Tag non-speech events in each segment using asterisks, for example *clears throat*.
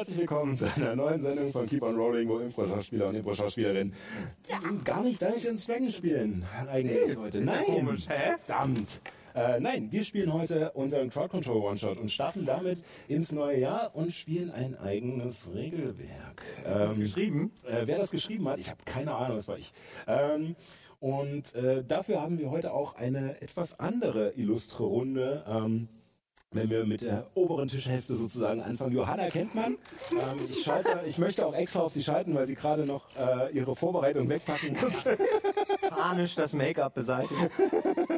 herzlich willkommen zu einer neuen Sendung von Keep on Rolling, wo Impro-Schauspieler und Impro-Schauspielerinnen gar nicht Dungeons Dragons spielen. Eigentlich heute. Nein. komisch, hä? Verdammt. Äh, nein, wir spielen heute unseren Crowd Control One-Shot und starten damit ins neue Jahr und spielen ein eigenes Regelwerk. Ähm, geschrieben? Äh, wer das geschrieben hat, ich habe keine Ahnung, das war ich. Ähm, und äh, dafür haben wir heute auch eine etwas andere illustre Runde. Ähm, wenn wir mit der oberen Tischhälfte sozusagen anfangen. Johanna kennt man. Ähm, ich, schalte, ich möchte auch extra auf sie schalten, weil sie gerade noch äh, ihre Vorbereitung wegpacken muss. Panisch das Make-up beseitigen.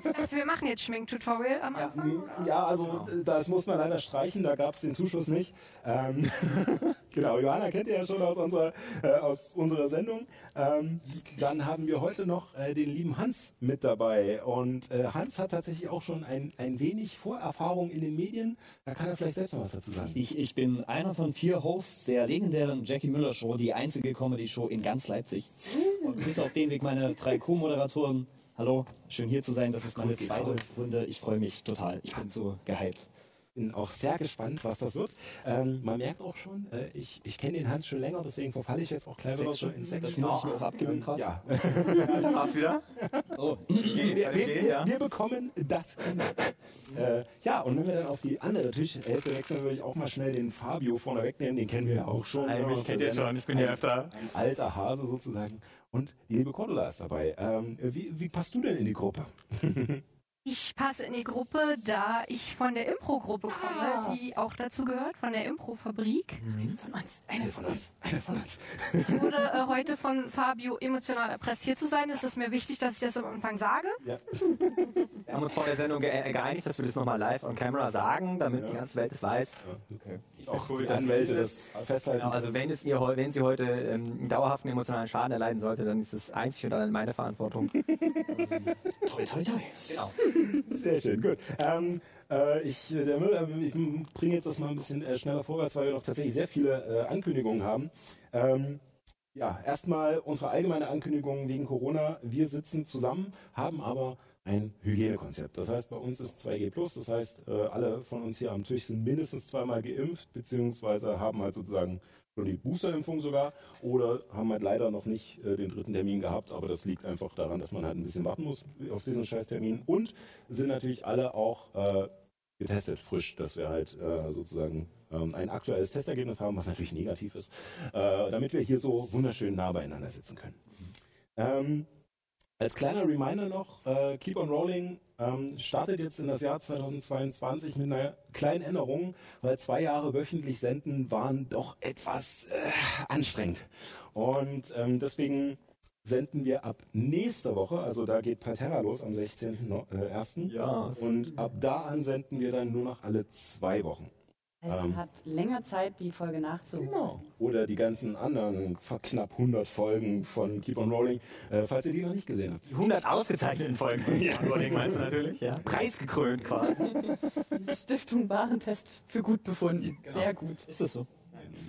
Ich dachte, wir machen jetzt Schminktutorial am Anfang. Ja, also äh, das muss man leider streichen, da gab es den Zuschuss nicht. Ähm, *laughs* genau, Johanna kennt ihr ja schon aus unserer, äh, aus unserer Sendung. Ähm, dann haben wir heute noch äh, den lieben Hans mit dabei. Und äh, Hans hat tatsächlich auch schon ein, ein wenig Vorerfahrung in den Medien. Da kann er vielleicht selbst noch was dazu sagen. Ich, ich bin einer von vier Hosts der legendären Jackie Müller Show, die einzige Comedy-Show in ganz Leipzig. Und bis auf den Weg meine drei Co-Moderatoren. Hallo, schön hier zu sein. Das ist meine zweite Runde. Ich freue mich total. Ich bin so gehypt. Bin auch sehr gespannt, was das wird. Ähm, man merkt auch schon, äh, ich, ich kenne den Hans schon länger, deswegen verfalle ich jetzt auch clever Sechs so in sechs Das muss ich mir auch abgewöhnen gerade. Ja, *laughs* Da war's wieder. Oh. *laughs* wir, wir, ja. wir bekommen das. *laughs* äh, ja, und wenn wir dann auf die andere Tischhälfte wechseln, würde ich auch mal schnell den Fabio vorne wegnehmen. Den kennen wir ja auch schon. Nein, ne, der ihr Sendung. schon, ich bin hier ein, öfter. Ein alter Hase sozusagen. Und die liebe Cordula ist dabei. Ähm, wie, wie passt du denn in die Gruppe? Ich passe in die Gruppe, da ich von der Impro-Gruppe Ah. komme, die auch dazu gehört, von der Impro-Fabrik. Von uns, eine von uns, eine von uns. Ich wurde äh, heute von Fabio emotional erpresst, hier zu sein. Es ist mir wichtig, dass ich das am Anfang sage. Ja. Wir haben uns vor der Sendung ge geeinigt, dass wir das nochmal live on camera sagen, damit die ganze Welt es weiß. Okay. Auch Die Anwälte das festhalten. Genau, also wenn es ihr, wenn sie heute ähm, einen dauerhaften emotionalen Schaden erleiden sollte, dann ist es einzig und allein meine Verantwortung. *laughs* Toi, toi, toi. Genau. *laughs* Sehr schön, gut. Ähm, äh, ich, äh, Müller, ich bringe jetzt das mal ein bisschen äh, schneller vorwärts, weil wir noch tatsächlich sehr viele äh, Ankündigungen haben. Ähm, ja, erstmal unsere allgemeine Ankündigung wegen Corona. Wir sitzen zusammen, haben aber ein Hygienekonzept. Das heißt, bei uns ist 2G+, das heißt, äh, alle von uns hier am Tisch sind mindestens zweimal geimpft, beziehungsweise haben halt sozusagen schon die Boosterimpfung sogar. Oder haben halt leider noch nicht äh, den dritten Termin gehabt, aber das liegt einfach daran, dass man halt ein bisschen warten muss auf diesen Scheißtermin und sind natürlich alle auch äh, getestet, frisch, dass wir halt äh, sozusagen ähm, ein aktuelles Testergebnis haben, was natürlich negativ ist, äh, damit wir hier so wunderschön nah beieinander sitzen können. Ähm, als kleiner Reminder noch, äh, Keep on Rolling ähm, startet jetzt in das Jahr 2022 mit einer kleinen Änderung, weil zwei Jahre wöchentlich senden waren doch etwas äh, anstrengend. Und ähm, deswegen senden wir ab nächster Woche, also da geht Parterra los am 16.01. Ja. Und ab da an senden wir dann nur noch alle zwei Wochen. Heißt, man Ähm. hat länger Zeit, die Folge nachzuholen. Genau. Oder die ganzen anderen knapp 100 Folgen von Keep on Rolling, äh, falls ihr die noch nicht gesehen habt. Die 100 ausgezeichneten Folgen. *laughs* Ja, Rolling meinst du natürlich, ja. Preisgekrönt quasi. *laughs* Stiftung Warentest für gut befunden. Sehr gut. Ist das so?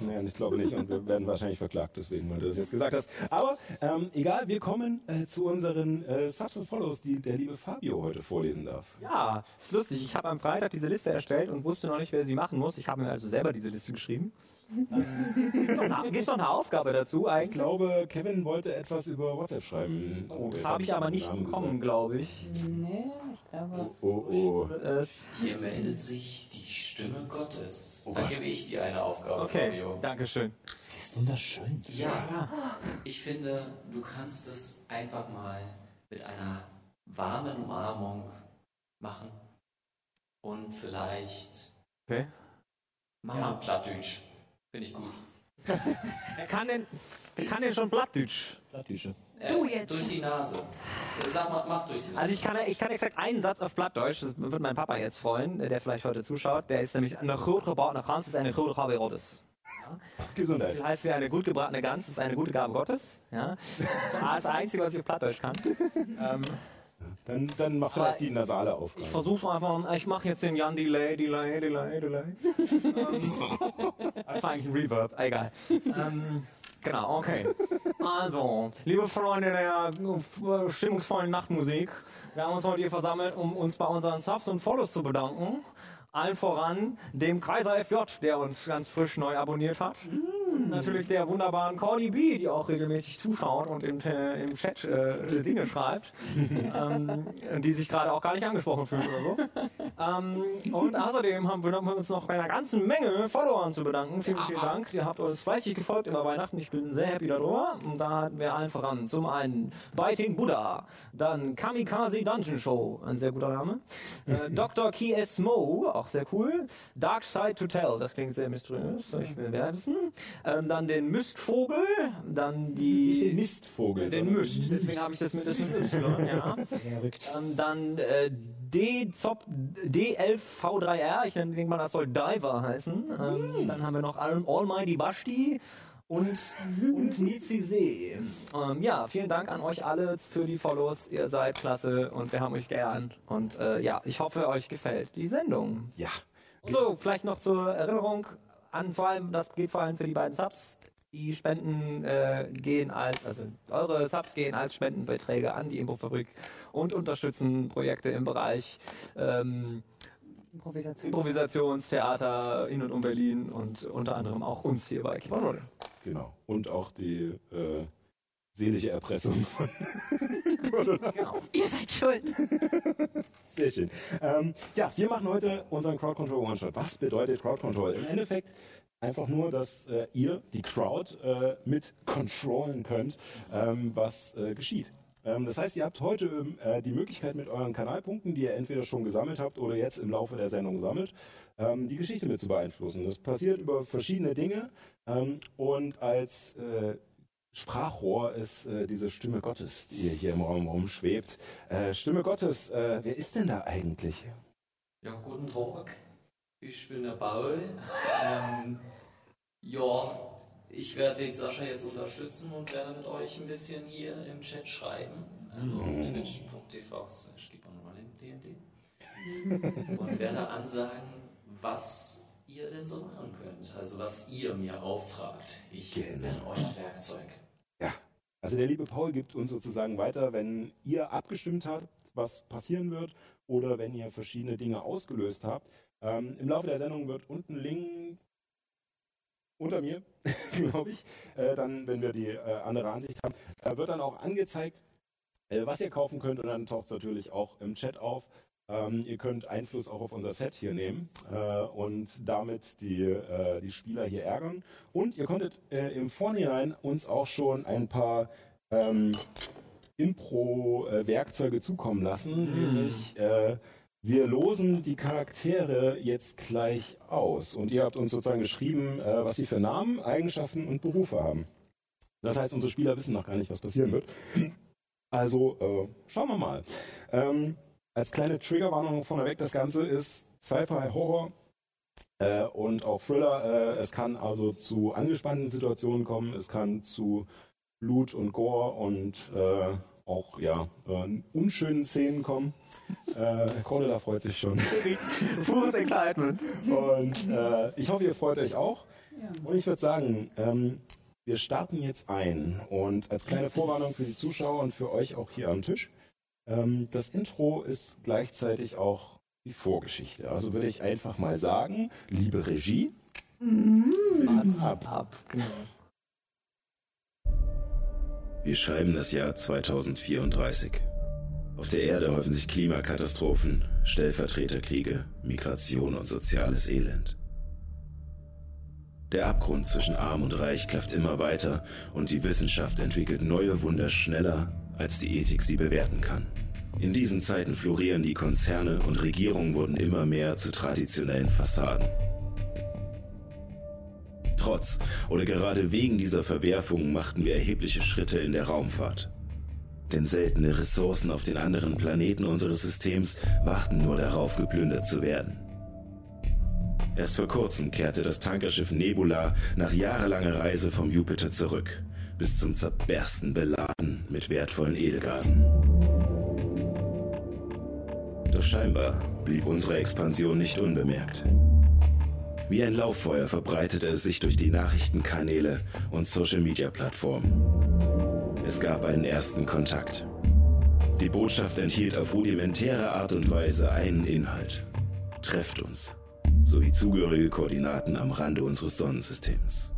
Nein, ich glaube nicht und wir werden wahrscheinlich verklagt deswegen, weil du das jetzt gesagt hast. Aber ähm, egal, wir kommen äh, zu unseren äh, Subs und Follows, die der liebe Fabio heute vorlesen darf. Ja, ist lustig. Ich habe am Freitag diese Liste erstellt und wusste noch nicht, wer sie machen muss. Ich habe mir also selber diese Liste geschrieben. Gibt es noch, eine Aufgabe dazu Ich eigentlich? glaube, Kevin wollte etwas über WhatsApp schreiben. Oh, das habe ich aber nicht Namen bekommen, glaube ich. Nee, ich glaube. Oh, oh. Es, Hier meldet sich die Stimme Gottes. Oh Dann gebe ich dir eine Aufgabe, okay, Fabio. danke schön. Sie ist wunderschön. Ja, ich finde, du kannst es einfach mal mit einer warmen Umarmung machen. Und vielleicht Okay. mach mal Plattdeutsch. Finde ich gut. Wer kann denn, kann denn schon Blattdeutsch? Plattdüsche. Äh, Du jetzt. Durch die Nase. Sag mal, mach durch die Nase. Also ich kann, ich kann exakt einen Satz auf Blattdeutsch, das wird mein Papa jetzt freuen, der vielleicht heute zuschaut, der ist nämlich, eine gut gebratene Gans ist eine gute Gabe Gottes. Gesundheit. Das heißt, wie eine gut gebratene Gans ist eine gute Gabe Gottes. Ja. *laughs* Das ist das Einzige, was ich auf Plattdeutsch kann. Ähm, Dann, dann mach vielleicht die nasale Aufgabe. ich versuch's einfach, ich mache jetzt den Jan Delay, Delay, Delay, Delay. das war eigentlich ein Reverb, egal. Ähm, genau, okay. Also, liebe Freunde der äh, stimmungsvollen Nachtmusik, wir haben uns heute hier versammelt, um uns bei unseren Subs und Follows zu bedanken. Allen voran dem Kaiser FJ, der uns ganz frisch neu abonniert hat. Und natürlich der wunderbaren Cordy B, die auch regelmäßig zuschaut und im, äh, im Chat äh, Dinge schreibt, *laughs* ähm, die sich gerade auch gar nicht angesprochen fühlen oder so. Ähm, und außerdem haben wir uns noch bei einer ganzen Menge Followern zu bedanken. Vielen, vielen Dank. Ihr habt uns fleißig gefolgt über Weihnachten. Ich bin sehr happy darüber. Und da hatten wir allen voran. Zum einen Biting Buddha, dann Kamikaze Dungeon Show, ein sehr guter Name. Äh, *laughs* Dr. Key S. Mo, auch sehr cool. Dark Side to Tell, das klingt sehr mysteriös. Ich will wissen. Ähm, dann den Mystvogel, dann die... Den Mistvogel. Den Myst, deswegen habe ich das mit, das mit Y, ja. Verrückt. Ähm, dann äh, D-Zop- D11V3R, ich denke mal, das soll Diver heißen. Ähm, Dann haben wir noch Al- Almighty Bashti und, und Nizi See. Ähm, ja, vielen Dank an euch alle für die Follows. Ihr seid klasse und wir haben euch gern. Und äh, ja, ich hoffe, euch gefällt die Sendung. Ja. So, vielleicht noch zur Erinnerung an vor allem, das geht vor allem für die beiden Subs. Die Spenden äh, gehen als, also eure Subs gehen als Spendenbeträge an die Infofabrik und unterstützen Projekte im Bereich ähm, Improvisation. Improvisationstheater in und um Berlin und unter anderem auch uns hier bei Rolling. Genau. Und auch die äh, seelische Erpressung von Genau. *laughs* Ihr seid schuld. Sehr schön. Ähm, ja, wir machen heute unseren Crowd Control One-Shot. Was bedeutet Crowd Control? Im Endeffekt einfach nur, dass äh, ihr die Crowd äh, mit controllen könnt, ähm, was äh, geschieht. Ähm, das heißt, ihr habt heute ähm, äh, die Möglichkeit mit euren Kanalpunkten, die ihr entweder schon gesammelt habt oder jetzt im Laufe der Sendung sammelt, ähm, die Geschichte mit zu beeinflussen. Das passiert über verschiedene Dinge ähm, und als äh, Sprachrohr ist äh, diese Stimme Gottes, die hier im Raum rumschwebt. Äh, Stimme Gottes, äh, wer ist denn da eigentlich? Ja, guten Tag. Ich bin der Paul. Ähm, ja, ich werde den Sascha jetzt unterstützen und werde mit euch ein bisschen hier im Chat schreiben. Also twitch.tv slash DND. Und werde ansagen, was ihr denn so machen könnt. Also was ihr mir auftragt. Ich Genau. bin euer Werkzeug. Also der liebe Paul gibt uns sozusagen weiter, wenn ihr abgestimmt habt, was passieren wird, oder wenn ihr verschiedene Dinge ausgelöst habt. Ähm, Im Laufe der Sendung wird unten Link unter mir, *laughs* glaube ich, äh, dann, wenn wir die äh, andere Ansicht haben, äh, wird dann auch angezeigt, äh, was ihr kaufen könnt und dann taucht es natürlich auch im Chat auf. Ähm, ihr könnt Einfluss auch auf unser Set hier nehmen äh, und damit die, äh, die Spieler hier ärgern. Und ihr konntet äh, im Vorhinein uns auch schon ein paar ähm, Impro-Werkzeuge zukommen lassen. Nämlich, äh, wir losen die Charaktere jetzt gleich aus. Und ihr habt uns sozusagen geschrieben, äh, was sie für Namen, Eigenschaften und Berufe haben. Das heißt, unsere Spieler wissen noch gar nicht, was passieren wird. Also äh, schauen wir mal. Ähm, als kleine Triggerwarnung vorneweg, das Ganze ist Sci-Fi, Horror äh, und auch Thriller. Äh, es kann also zu angespannten Situationen kommen, es kann zu Blut und Gore und äh, auch ja, äh, unschönen Szenen kommen. Äh, Cordula freut sich schon. *laughs* Pures Excitement. Und äh, ich hoffe, ihr freut euch auch. Und ich würde sagen, ähm, wir starten jetzt ein. Und als kleine Vorwarnung für die Zuschauer und für euch auch hier am Tisch, ähm, das Intro ist gleichzeitig auch die Vorgeschichte. Also würde ich einfach mal sagen, liebe Regie, ab. Ab, genau. Wir schreiben das Jahr 2034. Auf der Erde häufen sich Klimakatastrophen, Stellvertreterkriege, Migration und soziales Elend. Der Abgrund zwischen Arm und Reich klafft immer weiter und die Wissenschaft entwickelt neue Wunder schneller, als die Ethik sie bewerten kann. In diesen Zeiten florieren die Konzerne und Regierungen wurden immer mehr zu traditionellen Fassaden. Trotz oder gerade wegen dieser Verwerfungen machten wir erhebliche Schritte in der Raumfahrt. Denn seltene Ressourcen auf den anderen Planeten unseres Systems warten nur darauf, geplündert zu werden. Erst vor kurzem kehrte das Tankerschiff Nebula nach jahrelanger Reise vom Jupiter zurück, bis zum Zerbersten beladen mit wertvollen Edelgasen. Doch scheinbar blieb unsere Expansion nicht unbemerkt. Wie ein Lauffeuer verbreitete es sich durch die Nachrichtenkanäle und Social-Media-Plattformen. Es gab einen ersten Kontakt. Die Botschaft enthielt auf rudimentäre Art und Weise einen Inhalt. Trefft uns sowie zugehörige Koordinaten am Rande unseres Sonnensystems.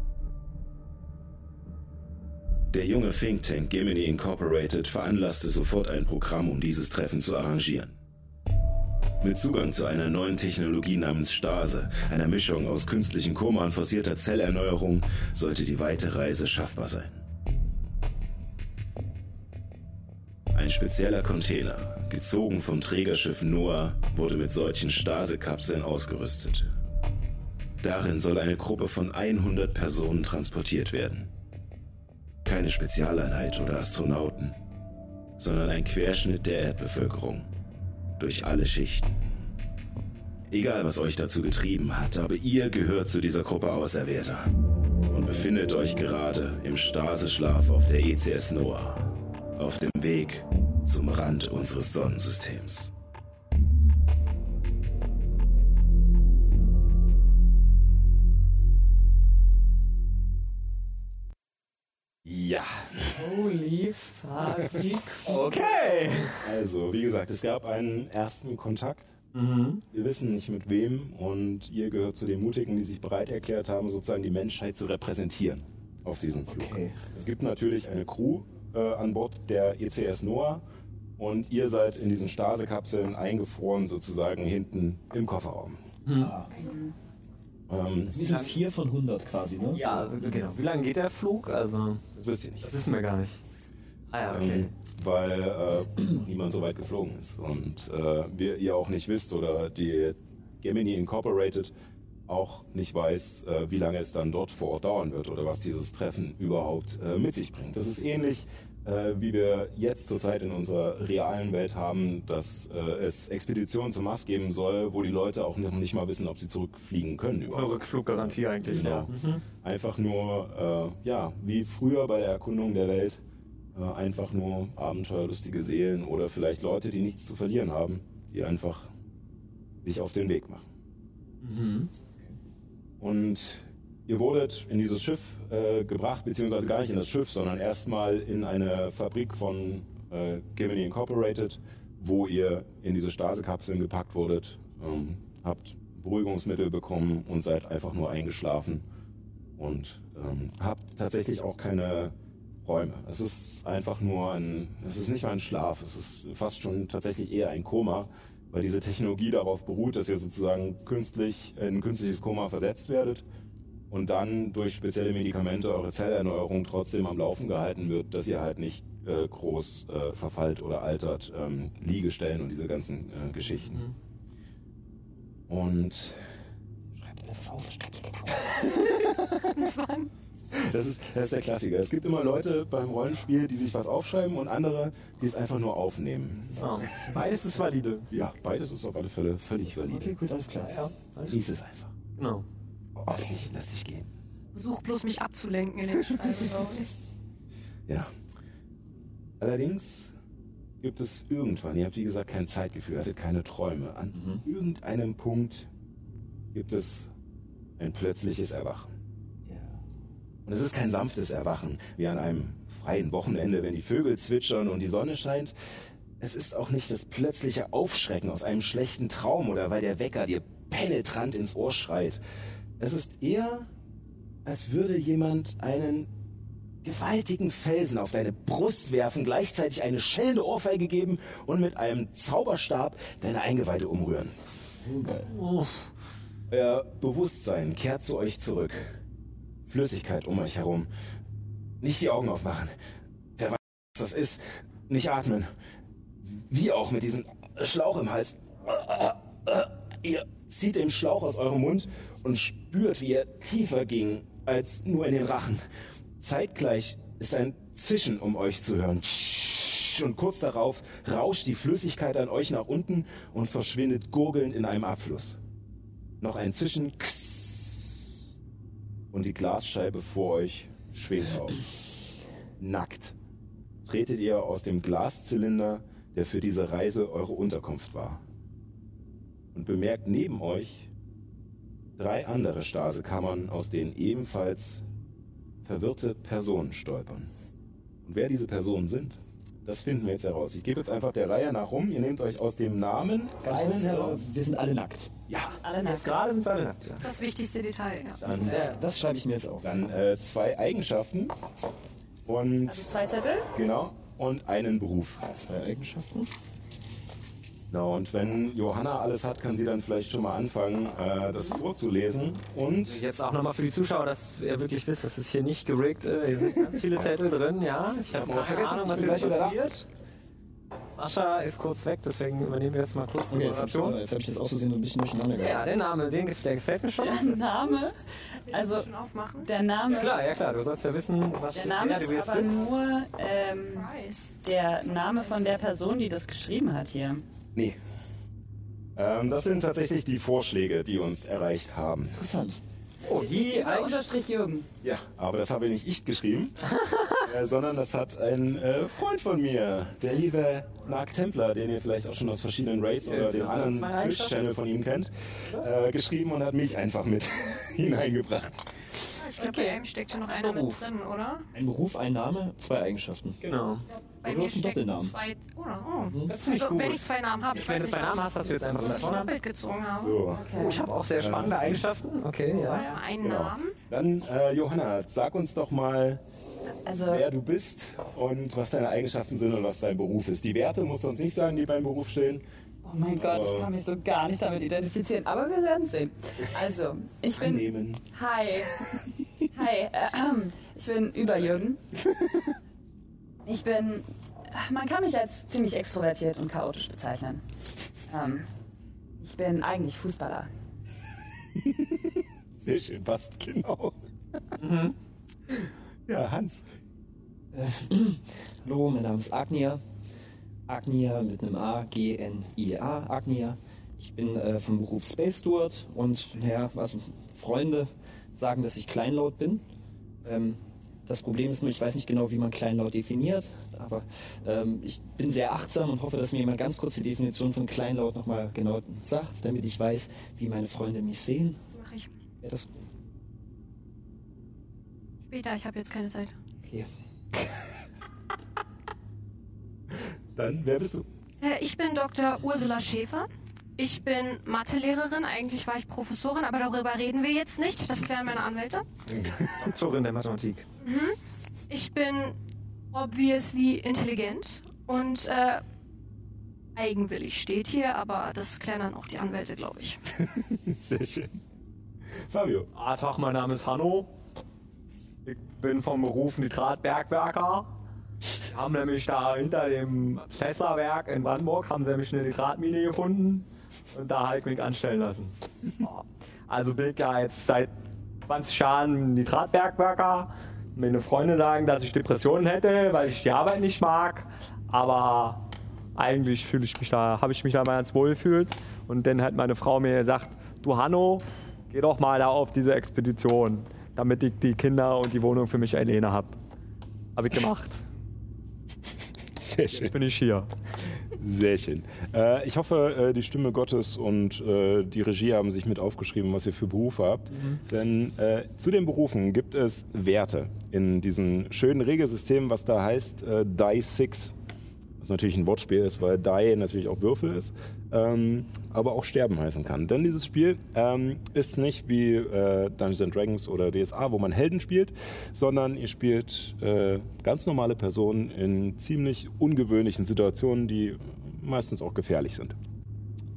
Der junge Think Tank Gemini Incorporated veranlasste sofort ein Programm, um dieses Treffen zu arrangieren. Mit Zugang zu einer neuen Technologie namens Stase, einer Mischung aus künstlichen Koma und forcierter Zellerneuerung, sollte die weite Reise schaffbar sein. Ein spezieller Container, gezogen vom Trägerschiff Noah, wurde mit solchen Stasekapseln ausgerüstet. Darin soll eine Gruppe von 100 Personen transportiert werden. Keine Spezialeinheit oder Astronauten, sondern ein Querschnitt der Erdbevölkerung. Durch alle Schichten. Egal, was euch dazu getrieben hat, aber ihr gehört zu dieser Gruppe Auserwählter und befindet euch gerade im Staseschlaf auf der ECS Noah, auf dem Weg zum Rand unseres Sonnensystems. Okay. also wie gesagt, es gab einen ersten Kontakt. Mhm. Wir wissen nicht mit wem und ihr gehört zu den Mutigen, die sich bereit erklärt haben, sozusagen die Menschheit zu repräsentieren auf diesem Flug. Okay. Es gibt natürlich eine Crew äh, an Bord der ECS Noah und ihr seid in diesen Stasekapseln eingefroren sozusagen hinten im Kofferraum. Ähm, Wir sind 4 von 100 quasi, ne? Ja, genau. Wie lange geht der Flug? Also, das wisst ihr nicht. das wissen wir gar nicht. Ah ja, okay. Ähm, weil äh, niemand so weit geflogen ist. Und äh, wir, ihr auch nicht wisst oder die Gemini Incorporated auch nicht weiß, äh, wie lange es dann dort vor Ort dauern wird oder was dieses Treffen überhaupt äh, mit sich bringt. Das ist ähnlich, äh, wie wir jetzt zurzeit in unserer realen Welt haben, dass äh, es Expeditionen zum Mars geben soll, wo die Leute auch noch nicht mal wissen, ob sie zurückfliegen können überhaupt. Rückfluggarantie eigentlich. Genau. Ja. Einfach nur, äh, ja, wie früher bei der Erkundung der Welt, äh, einfach nur abenteuerlustige Seelen oder vielleicht Leute, die nichts zu verlieren haben, die einfach sich auf den Weg machen. Mhm. Und ihr wurdet in dieses Schiff äh, gebracht, beziehungsweise gar nicht in das Schiff, sondern erstmal in eine Fabrik von äh, Gemini Incorporated, wo ihr in diese Stasekapseln gepackt wurdet, ähm, habt Beruhigungsmittel bekommen und seid einfach nur eingeschlafen und ähm, habt tatsächlich auch keine Räume. Es ist einfach nur ein, es ist nicht mal ein Schlaf, es ist fast schon tatsächlich eher ein Koma, weil diese Technologie darauf beruht, dass ihr sozusagen künstlich in ein künstliches Koma versetzt werdet und dann durch spezielle Medikamente eure Zellerneuerung trotzdem am Laufen gehalten wird, dass ihr halt nicht äh, groß äh, verfallt oder altert, ähm, Liegestellen und diese ganzen äh, Geschichten. Und Das war *laughs* ein Das ist, das ist der Klassiker. Es gibt immer Leute beim Rollenspiel, die sich was aufschreiben und andere, die es einfach nur aufnehmen. So. Beides ist valide. Ja, beides ist auf alle Fälle völlig valide. Okay, gut, alles klar. Ja, alles Lies es einfach. Genau. Lass dich, lass dich gehen. Versuch bloß mich abzulenken in den Schreiben, glaube ich. Ja. Allerdings gibt es irgendwann, ihr habt wie gesagt kein Zeitgefühl, hattet keine Träume. An irgendeinem Punkt gibt es ein plötzliches Erwachen. Und es ist kein sanftes Erwachen, wie an einem freien Wochenende, wenn die Vögel zwitschern und die Sonne scheint. Es ist auch nicht das plötzliche Aufschrecken aus einem schlechten Traum oder weil der Wecker dir penetrant ins Ohr schreit. Es ist eher, als würde jemand einen gewaltigen Felsen auf deine Brust werfen, gleichzeitig eine schellende Ohrfeige geben und mit einem Zauberstab deine Eingeweide umrühren. Euer Bewusstsein kehrt zu euch zurück. Flüssigkeit um euch herum. Nicht die Augen aufmachen. Wer weiß, was das ist. Nicht atmen. Wie auch mit diesem Schlauch im Hals. Ihr zieht den Schlauch aus eurem Mund und spürt, wie er tiefer ging als nur in den Rachen. Zeitgleich ist ein Zischen um euch zu hören. Und kurz darauf rauscht die Flüssigkeit an euch nach unten und verschwindet gurgelnd in einem Abfluss. Noch ein Zischen. Und die Glasscheibe vor euch schwingt auf. Nackt tretet ihr aus dem Glaszylinder, der für diese Reise eure Unterkunft war. Und bemerkt neben euch drei andere Stasekammern, aus denen ebenfalls verwirrte Personen stolpern. Und wer diese Personen sind, Das finden wir jetzt heraus. Ich gebe jetzt einfach der Reihe nach rum. Ihr nehmt euch aus dem Namen kurz, heraus. wir sind alle nackt. Ja, Alle nackt. Gerade sind wir alle nackt. Ja. Das wichtigste Detail, ja. dann, Das, das schreibe ich mir jetzt auf. dann äh, zwei Eigenschaften und Also zwei Zettel. genau und einen Beruf. Zwei Eigenschaften. Genau, und wenn Johanna alles hat, kann sie dann vielleicht schon mal anfangen, äh, das vorzulesen. Und Jetzt auch nochmal für die Zuschauer, dass ihr wirklich wisst, das ist hier nicht gerickt. Äh, Hier sind ganz viele Zettel drin, ja. Ich habe keine vergessen. Ahnung, was hier passiert. Sascha ist kurz weg, deswegen übernehmen wir jetzt mal kurz die Okay, jetzt habe ich, Moderation. jetzt hab ich das auszusehen so ein bisschen durcheinander gehabt. Ja, der Name, den, der gefällt mir schon. Der Name, also Schon aufmachen. der Name, Klar, ja klar, du sollst ja wissen, was der Name du ist jetzt aber bist. nur ähm, der Name von der Person, die das geschrieben hat hier. Nee. Ähm, das sind tatsächlich die Vorschläge, die uns erreicht haben. Interessant. Oh, die Eigen- unterstrich Jürgen. Ja, aber das habe nicht ich geschrieben, *laughs* äh, sondern das hat ein äh, Freund von mir, der liebe Mark Templer, den ihr vielleicht auch schon aus verschiedenen Raids oder den noch anderen. Twitch-Channel von ihm kennt, äh, geschrieben und hat mich einfach mit *laughs* hineingebracht. Ich glaube, Okay. bei einem steckt ja noch einer Beruf. mit drin, oder? Ein Beruf, ein Name, zwei Eigenschaften. Genau. Bei du mir hast einen stecken Doppelnamen. Zwei, oder? Oh. Das finde ich Also, gut. wenn ich zwei Namen habe, ich Wenn weiß du nicht, zwei Namen was hast, hast du jetzt einfach das ich Vornamen. doppelt gezogen habe. So, Oh, ich habe auch sehr spannende Eigenschaften. Okay, ja. Ja, einen Genau. Namen. dann äh, Johanna, sag uns doch mal, Also wer du bist und was deine Eigenschaften sind und was dein Beruf ist. Die Werte musst du uns nicht sagen, die beim Beruf stehen. Oh mein Gott, ich kann mich so gar nicht damit identifizieren, aber wir werden sehen. Also, ich bin. Annehmen. Hi. Hi. Äh, ich bin über Jürgen. *laughs* Ich bin. Man kann mich als ziemlich extrovertiert und chaotisch bezeichnen. Ähm, ich bin eigentlich Fußballer. *laughs* Sehr schön, passt genau. Ja, Hans. Hallo, mein Name ist Agnia. Agnia mit einem A, G-N-I-A, Agnia. Ich bin äh, vom Beruf Space Steward und naja, also Freunde sagen, dass ich kleinlaut bin. Ähm, das Problem ist nur, ich weiß nicht genau, wie man kleinlaut definiert, aber ähm, ich bin sehr achtsam und hoffe, dass mir jemand ganz kurz die Definition von kleinlaut nochmal genau sagt, damit ich weiß, wie meine Freunde mich sehen. Mach ich. Wäre das Später, ich habe jetzt keine Zeit. okay? Dann, wer bist du? Äh, Ich bin Dr. Ursula Schäfer. Ich bin Mathelehrerin. Eigentlich war ich Professorin, aber darüber reden wir jetzt nicht. Das klären meine Anwälte. Doktorin der Mathematik. Ich bin obviously intelligent und äh, eigenwillig steht hier, aber das klären dann auch die Anwälte, glaube ich. *laughs* Sehr schön. Fabio. Ah, Tag, mein Name ist Hanno. Ich bin vom Beruf Nitratbergwerker. Wir haben nämlich da hinter dem Tesla-Werk in Brandenburg haben sie nämlich eine Nitratmine gefunden und da mich anstellen lassen. Ja. Also bin ich ja jetzt seit 20 Jahren Nitratbergwerker. Meine Freunde sagen, dass ich Depressionen hätte, weil ich die Arbeit nicht mag. Aber eigentlich fühle ich mich da, habe ich mich da mal ganz wohl gefühlt. Und dann hat meine Frau mir gesagt, du Hanno, geh doch mal da auf diese Expedition, damit ich die Kinder und die Wohnung für mich alleine habe. Habe ich gemacht. Sehr schön. Jetzt bin ich hier. Sehr schön. Äh, ich hoffe, äh, die Stimme Gottes und äh, die Regie haben sich mit aufgeschrieben, was ihr für Berufe habt. Denn äh, zu den Berufen gibt es Werte in diesem schönen Regelsystem, was da heißt äh, Die 6. Was natürlich ein Wortspiel ist, weil Die natürlich auch Würfel ist, ähm, aber auch Sterben heißen kann. Denn dieses Spiel ähm, ist nicht wie äh, Dungeons and Dragons oder DSA, wo man Helden spielt, sondern ihr spielt äh, ganz normale Personen in ziemlich ungewöhnlichen Situationen, die meistens auch gefährlich sind.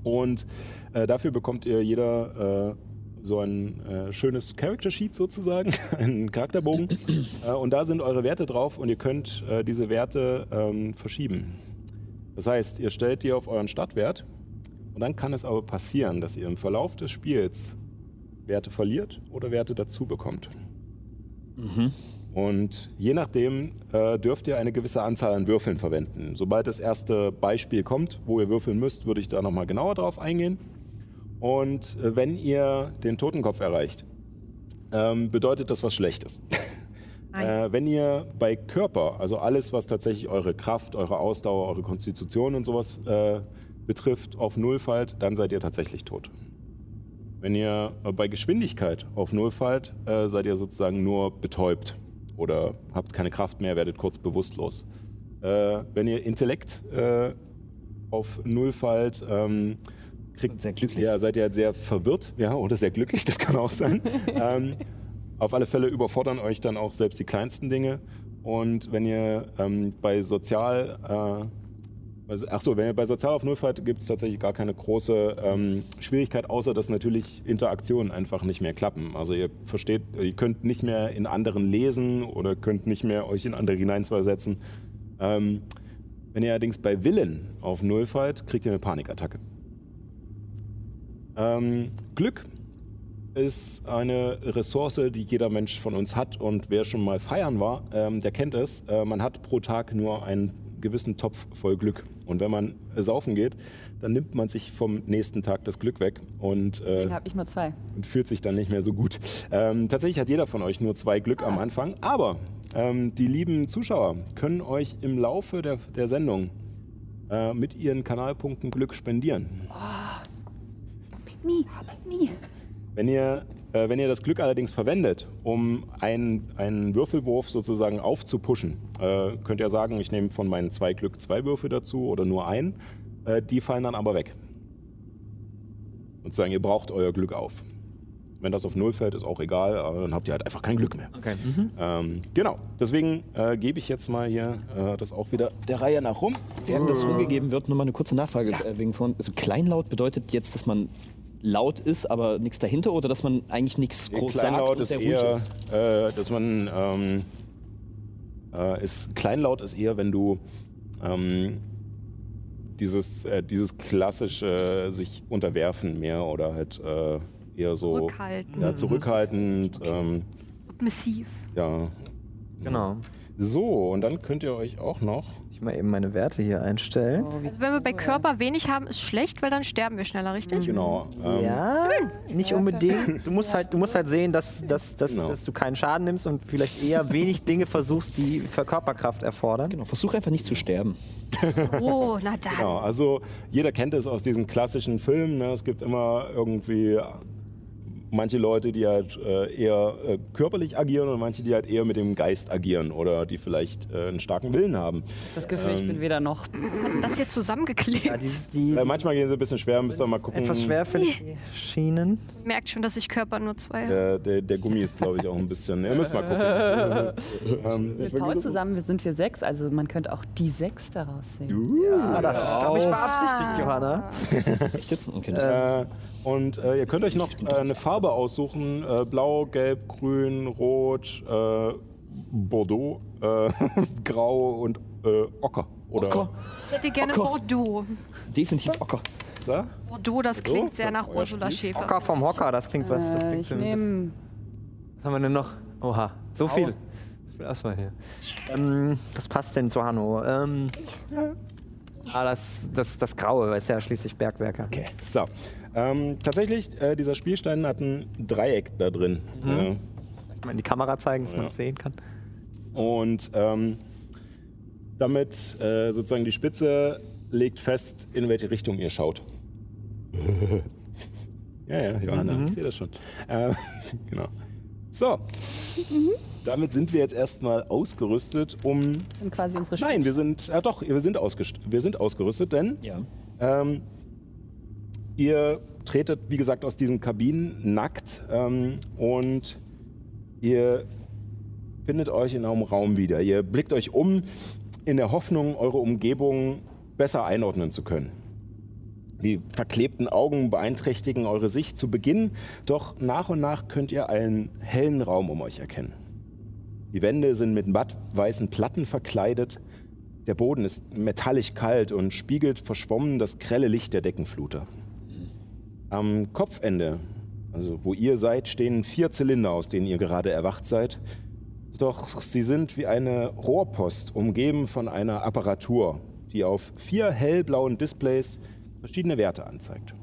Und äh, dafür bekommt ihr jeder äh, so ein äh, schönes Character Sheet sozusagen, *laughs* einen Charakterbogen. äh, und da sind eure Werte drauf und ihr könnt äh, diese Werte ähm, verschieben. Das heißt, ihr stellt die auf euren Startwert und dann kann es aber passieren, dass ihr im Verlauf des Spiels Werte verliert oder Werte dazu bekommt. Und je nachdem äh, dürft ihr eine gewisse Anzahl an Würfeln verwenden. Sobald das erste Beispiel kommt, wo ihr würfeln müsst, würde ich da nochmal genauer drauf eingehen. Und äh, wenn ihr den Totenkopf erreicht, ähm, bedeutet das was Schlechtes. *laughs* äh, wenn ihr bei Körper, also alles, was tatsächlich eure Kraft, eure Ausdauer, eure Konstitution und sowas äh, betrifft, auf Null fallt, dann seid ihr tatsächlich tot. Wenn ihr äh, bei Geschwindigkeit auf Null fallt, äh, seid ihr sozusagen nur betäubt oder habt keine Kraft mehr, werdet kurz bewusstlos. Äh, wenn ihr Intellekt äh, auf Null fallt, ähm, kriegt, Sehr glücklich. ja, seid ihr halt sehr verwirrt, ja, oder sehr glücklich, das kann auch sein. *laughs* ähm, auf alle Fälle überfordern euch dann auch selbst die kleinsten Dinge. Und wenn ihr ähm, bei Sozial, äh, also, ach so, wenn ihr bei Sozial auf Null fallt, gibt es tatsächlich gar keine große ähm, Schwierigkeit, außer dass natürlich Interaktionen einfach nicht mehr klappen. Also ihr versteht, ihr könnt nicht mehr in anderen lesen oder könnt nicht mehr euch in andere hineinversetzen. Ähm, wenn ihr allerdings bei Willen auf Null fallt, kriegt ihr eine Panikattacke. Ähm, Glück ist eine Ressource, die jeder Mensch von uns hat. Und wer schon mal feiern war, ähm, der kennt es. Äh, man hat pro Tag nur einen gewissen Topf voll Glück. Und wenn man äh, saufen geht, dann nimmt man sich vom nächsten Tag das Glück weg und, äh, habe ich nur zwei. und fühlt sich dann nicht mehr so gut. Ähm, tatsächlich hat jeder von euch nur zwei Glück am Anfang. Aber ähm, die lieben Zuschauer können euch im Laufe der, der Sendung äh, mit ihren Kanalpunkten Glück spendieren. Nie, nie. Wenn ihr, wenn ihr das Glück allerdings verwendet, um einen, einen Würfelwurf sozusagen aufzupuschen, äh, könnt ihr sagen, ich nehme von meinen zwei Glück zwei Würfel dazu oder nur einen. Äh, die fallen dann aber weg. Und sagen, ihr braucht euer Glück auf. Wenn das auf Null fällt, ist auch egal, aber dann habt ihr halt einfach kein Glück mehr. Okay. Ähm, genau, deswegen äh, gebe ich jetzt mal hier äh, das auch wieder der Reihe nach rum. Während das rumgegeben wird, nur mal eine kurze Nachfrage äh, wegen von. Also kleinlaut bedeutet jetzt, dass man laut ist, aber nichts dahinter oder dass man eigentlich nichts groß Kleinlaut sagt und ist sehr ruhig eher, ist? äh, dass man ähm, äh, ist, Kleinlaut ist eher, wenn du ähm, dieses, äh, dieses klassische äh, sich unterwerfen mehr oder halt äh, eher so Zurückhalten. ja, zurückhaltend. Ähm, Submissiv. ja. Genau. So, und dann könnt ihr euch auch noch. Ich mal eben meine Werte hier einstellen. Also wenn wir bei Körper wenig haben, ist schlecht, weil dann sterben wir schneller, richtig? Genau. Ähm, Ja, nicht unbedingt. Du musst halt, du musst halt sehen, dass, dass, dass, Genau. dass du keinen Schaden nimmst und vielleicht eher wenig Dinge versuchst, die für Körperkraft erfordern. Genau, versuch einfach nicht zu sterben. *laughs* Oh, na dann. Genau, also jeder kennt es aus diesen klassischen Filmen. Ne? Es gibt immer irgendwie manche Leute, die halt äh, eher äh, körperlich agieren und manche, die halt eher mit dem Geist agieren oder die vielleicht äh, einen starken Willen haben. Das Gefühl, ich bin weder noch. Das hier zusammengeklebt. Ja, die, die, Äh, manchmal gehen sie ein bisschen schwer, müsst ihr mal gucken. etwas schwerfällige Schienen. Merkt schon, dass ich Körper nur zwei habe. Der, der, der Gummi ist, glaube ich, auch ein bisschen. Ihr müsst mal gucken. *laughs* ähm, Mit Paul zusammen wir sind wir sechs, also man könnte auch die sechs daraus sehen. Ja, das ist, glaube ich, beabsichtigt, Johanna. *laughs* Echt jetzt? Das Äh, und äh, ihr könnt euch noch äh, eine Farbe aussuchen: äh, Blau, Gelb, Grün, Rot, äh, Bordeaux, äh, *laughs* Grau und äh, Ocker. Oder Ocker. Ich hätte gerne Ocker. Bordeaux. definitiv Ocker. So. Bordeaux, das klingt sehr das nach Ursula Spiel. Schäfer. Hocker vom Hocker, das klingt was. Das klingt ich für mich- nehme. Was haben wir denn noch? Oha, so viel. So viel Auswahl hier. Ähm, was passt denn zu Hanno? Ähm, ah, das, das, das Graue, weil es ja schließlich Bergwerker. Okay. So. Ähm, tatsächlich, äh, dieser Spielstein hat ein Dreieck da drin. Äh, Ich mal in die Kamera zeigen, dass man Ja. es sehen kann. Und ähm, damit äh, sozusagen die Spitze legt fest, in welche Richtung ihr schaut. *laughs* ja, ja, Johanna, ich sehe das schon. Äh, *laughs* genau. So. Damit sind wir jetzt erstmal ausgerüstet, um. sind quasi unsere Nein, wir sind. Ja, doch, wir sind, wir sind ausgerüstet, denn Ja. ähm, ihr tretet, wie gesagt, aus diesen Kabinen nackt ähm, und ihr findet euch in einem Raum wieder. Ihr blickt euch um in der Hoffnung, eure Umgebung besser einordnen zu können. Die verklebten Augen beeinträchtigen eure Sicht zu Beginn, doch nach und nach könnt ihr einen hellen Raum um euch erkennen. Die Wände sind mit mattweißen Platten verkleidet. Der Boden ist metallisch kalt und spiegelt verschwommen das grelle Licht der Deckenfluter. Am Kopfende, also wo ihr seid, stehen vier Zylinder, aus denen ihr gerade erwacht seid. Doch sie sind wie eine Rohrpost, umgeben von einer Apparatur, die auf vier hellblauen Displays verschiedene Werte anzeigt.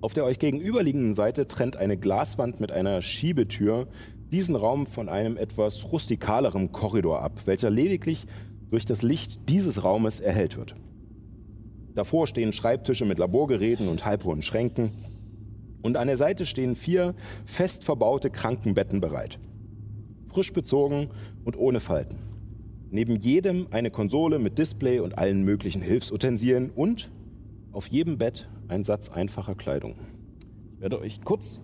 Auf der euch gegenüberliegenden Seite trennt eine Glaswand mit einer Schiebetür diesen Raum von einem etwas rustikaleren Korridor ab, welcher lediglich durch das Licht dieses Raumes erhellt wird. Davor stehen Schreibtische mit Laborgeräten und halbhohen Schränken. Und an der Seite stehen vier fest verbaute Krankenbetten bereit. Frisch bezogen und ohne Falten. Neben jedem eine Konsole mit Display und allen möglichen Hilfsutensilien und auf jedem Bett ein Satz einfacher Kleidung. Ich werde euch kurz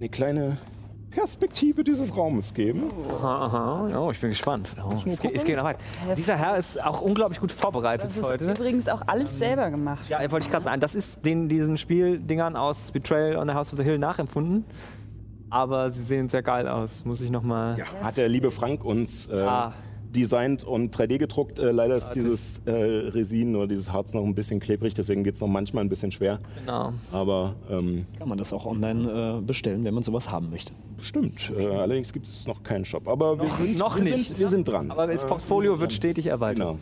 eine kleine Perspektive dieses Raumes geben. Aha, aha. Oh, ich bin gespannt. Oh, es, geht, es geht noch weit. Dieser Herr ist auch unglaublich gut vorbereitet Das ist heute. übrigens auch alles selber gemacht. Ja, wollte ich gerade sagen. Das ist den, diesen Spieldingern aus Betrayal on the House of the Hill nachempfunden. Aber sie sehen sehr geil aus. Muss ich nochmal. Ja, hat der liebe Frank uns äh, Ah. Designt und 3D gedruckt. Äh, leider ist dieses äh, Resin oder dieses Harz noch ein bisschen klebrig, deswegen geht es noch manchmal ein bisschen schwer. Genau. Aber ähm, Kann man das auch online äh, bestellen, wenn man sowas haben möchte. stimmt. Äh, allerdings gibt es noch keinen Shop. Aber wir sind, noch wir nicht. Sind, wir sind dran. Aber das Äh, Portfolio wird stetig erweitert.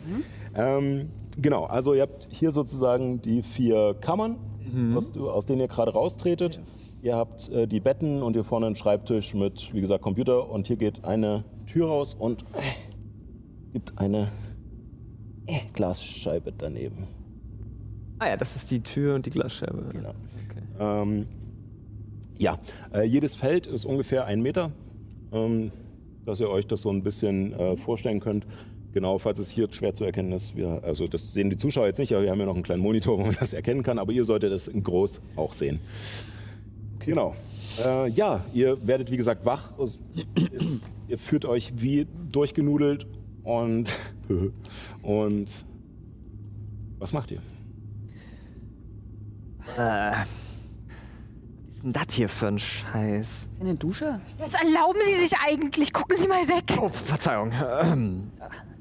Genau. Ähm, genau, also ihr habt hier sozusagen die vier Kammern, aus, aus denen ihr gerade raustretet. Ihr habt äh, die Betten und hier vorne einen Schreibtisch mit, wie gesagt, Computer. Und hier geht eine Tür raus und äh, gibt eine äh, Glasscheibe daneben. Ah ja, das ist die Tür und die Glasscheibe. Genau. Ähm, ja, äh, jedes Feld ist ungefähr ein Meter, ähm, dass ihr euch das so ein bisschen äh, vorstellen könnt. Genau, falls es hier schwer zu erkennen ist. Wir, also das sehen die Zuschauer jetzt nicht, aber wir haben ja noch einen kleinen Monitor, *laughs* wo man das erkennen kann. Aber ihr solltet es in groß auch sehen. Genau. Äh, ja, ihr werdet wie gesagt wach. Es ist, ihr fühlt euch wie durchgenudelt und *laughs* und was macht ihr? Äh, was ist denn das hier für ein Scheiß? Eine Dusche? Was erlauben Sie sich eigentlich? Gucken Sie mal weg. Oh, Verzeihung. Ähm,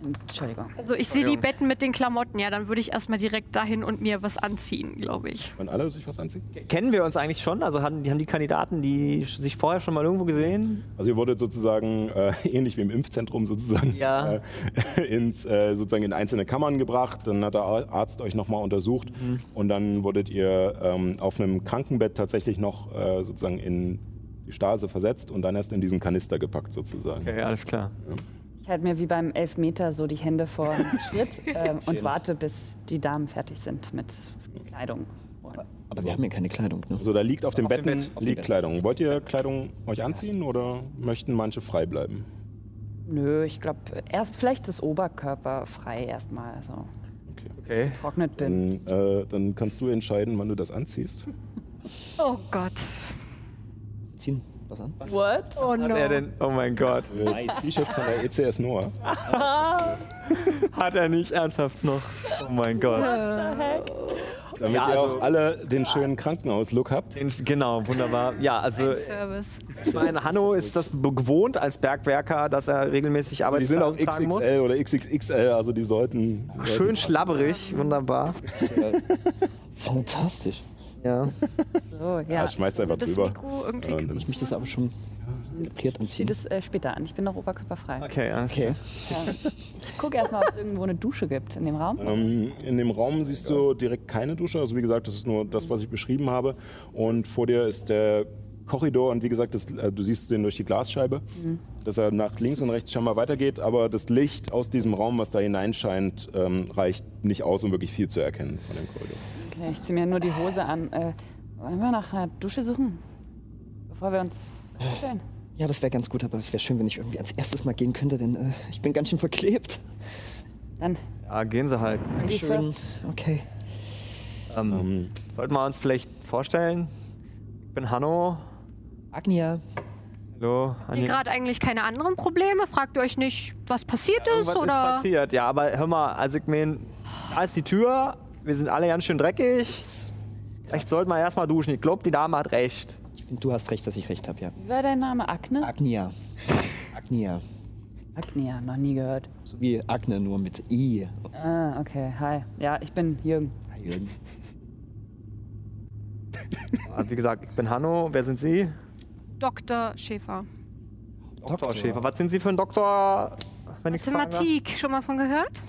Entschuldigung. Also ich sehe die Betten mit den Klamotten. Ja, dann würde ich erstmal direkt dahin und mir was anziehen, glaube ich. Wollen alle sich was anziehen? kennen wir uns eigentlich schon? Also haben, die- haben die Kandidaten, die sich vorher schon mal irgendwo gesehen? Also ihr wurdet sozusagen äh, *laughs* ähnlich wie im Impfzentrum sozusagen Ja. äh, *laughs* ins äh, sozusagen in einzelne Kammern gebracht. Dann hat der Arzt euch nochmal untersucht und dann wurdet ihr ähm, auf einem Krankenbett tatsächlich noch äh, sozusagen in die Stase versetzt und dann erst in diesen Kanister gepackt sozusagen. Okay, alles klar. Ich halte mir wie beim Elfmeter so die Hände vor den *laughs* Schritt ähm, und warte, bis die Damen fertig sind mit Kleidung. Aber wir haben ja keine Kleidung. Ne? Also da liegt auf den Auf dem Betten Bett. Auf dem liegt Bett. Kleidung. Wollt ihr Kleidung euch anziehen oder möchten manche frei bleiben? Nö, ich glaube, erst vielleicht das Oberkörper frei erstmal, so Okay. trocknet bin. Dann, äh, dann kannst du entscheiden, wann du das anziehst. *laughs* Oh Gott. Ziehen was an? What? Oh Hat no. er denn? Oh mein Gott. Nice. T-Shirts von der ECS Noah. *laughs* Hat er nicht ernsthaft noch? Oh mein Gott. Damit Ja, ihr also- auch alle den schönen Krankenhauslook habt. Den, genau, wunderbar. Ja, also Ein Service. ich meine, Hanno ist das gewohnt als Bergwerker, dass er regelmäßig Also die sind auch tragen muss. XXL oder XXXL, also die sollten. Schön schlabberig, wunderbar. Fantastisch. Ja. So, ja. Ja, schmeißt einfach Das drüber. Mikro irgendwie. Und Ich möchte das aber schon zelebriert Ich anziehen. ziehe das äh, später an. Ich bin noch oberkörperfrei. Okay, okay. Okay. Ich gucke erstmal, ob es irgendwo eine Dusche gibt in dem Raum. Ähm, in dem Raum siehst du direkt keine Dusche. Also wie gesagt, das ist nur das, was ich beschrieben habe. Und vor dir ist der Korridor und wie gesagt, das, äh, du siehst den durch die Glasscheibe, dass er nach links und rechts scheinbar weitergeht. Aber das Licht aus diesem Raum, was da hineinscheint, ähm, reicht nicht aus, um wirklich viel zu erkennen von dem Korridor. Okay, ich ziehe mir nur die Hose an. Äh, wollen wir nach einer Dusche suchen? Bevor wir uns vorstellen. Ja, das wäre ganz gut, aber es wäre schön, wenn ich irgendwie als erstes mal gehen könnte, denn äh, ich bin ganz schön verklebt. Dann, Ja, gehen Sie halt. Ladies Schön. first. Okay. Ähm, Ähm, sollten wir uns vielleicht vorstellen? Ich bin Hanno. Agnia, Hallo. Habt ihr gerade eigentlich keine anderen Probleme? Fragt ihr euch nicht, was passiert ist? Irgendwas Oder? ist passiert, ja, aber hör mal, also ich meine, da ist die Tür, wir sind alle ganz schön dreckig. Vielleicht sollten wir erstmal duschen. Ich glaube, die Dame hat recht. ich finde, du hast recht, dass ich recht habe, ja. wie war dein Name? Agne? Agnia. Agnia. Agnia, noch nie gehört. So wie Agne, nur mit I. Ah, okay. Hi. Ja, ich bin Jürgen. Hi, Jürgen. Ja, *laughs* Wie gesagt, ich bin Hanno. Wer sind Sie? Dr. Schäfer. Doktor Schäfer. Was sind Sie für ein Doktor? Mathematik, schon mal von gehört?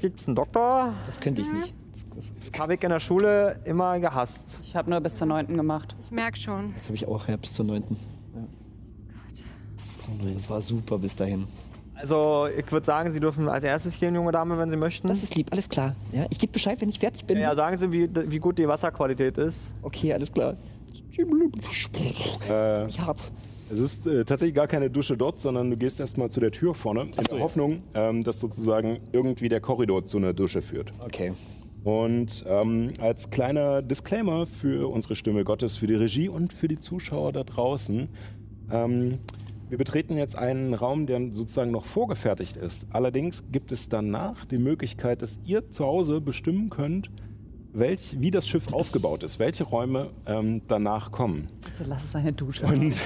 Gibt es einen Doktor. Das könnte ich nicht. Das, das, Das habe ich in der Schule immer gehasst. Ich habe nur bis zur 9. gemacht. Ich merke schon. das habe ich auch ja, bis zur 9. Ja. Das war super bis dahin. Also, ich würde sagen, Sie dürfen als erstes gehen, junge Dame, wenn Sie möchten. Das ist lieb, alles klar. Ja, ich gebe Bescheid, wenn ich fertig bin. ja, sagen Sie, wie, wie gut die Wasserqualität ist. Okay, alles klar. Äh, Ziemlich hart. Es ist äh, tatsächlich gar keine Dusche dort, sondern du gehst erstmal zu der Tür vorne, in der ja. Hoffnung, ähm, dass sozusagen irgendwie der Korridor zu einer Dusche führt. Okay. Und ähm, als kleiner Disclaimer für unsere Stimme Gottes, für die Regie und für die Zuschauer da draußen, ähm, wir betreten jetzt einen Raum, der sozusagen noch vorgefertigt ist. Allerdings gibt es danach die Möglichkeit, dass ihr zu Hause bestimmen könnt, welch, wie das Schiff aufgebaut ist, welche Räume ähm, danach kommen. Bitte lass es eine Dusche. Und,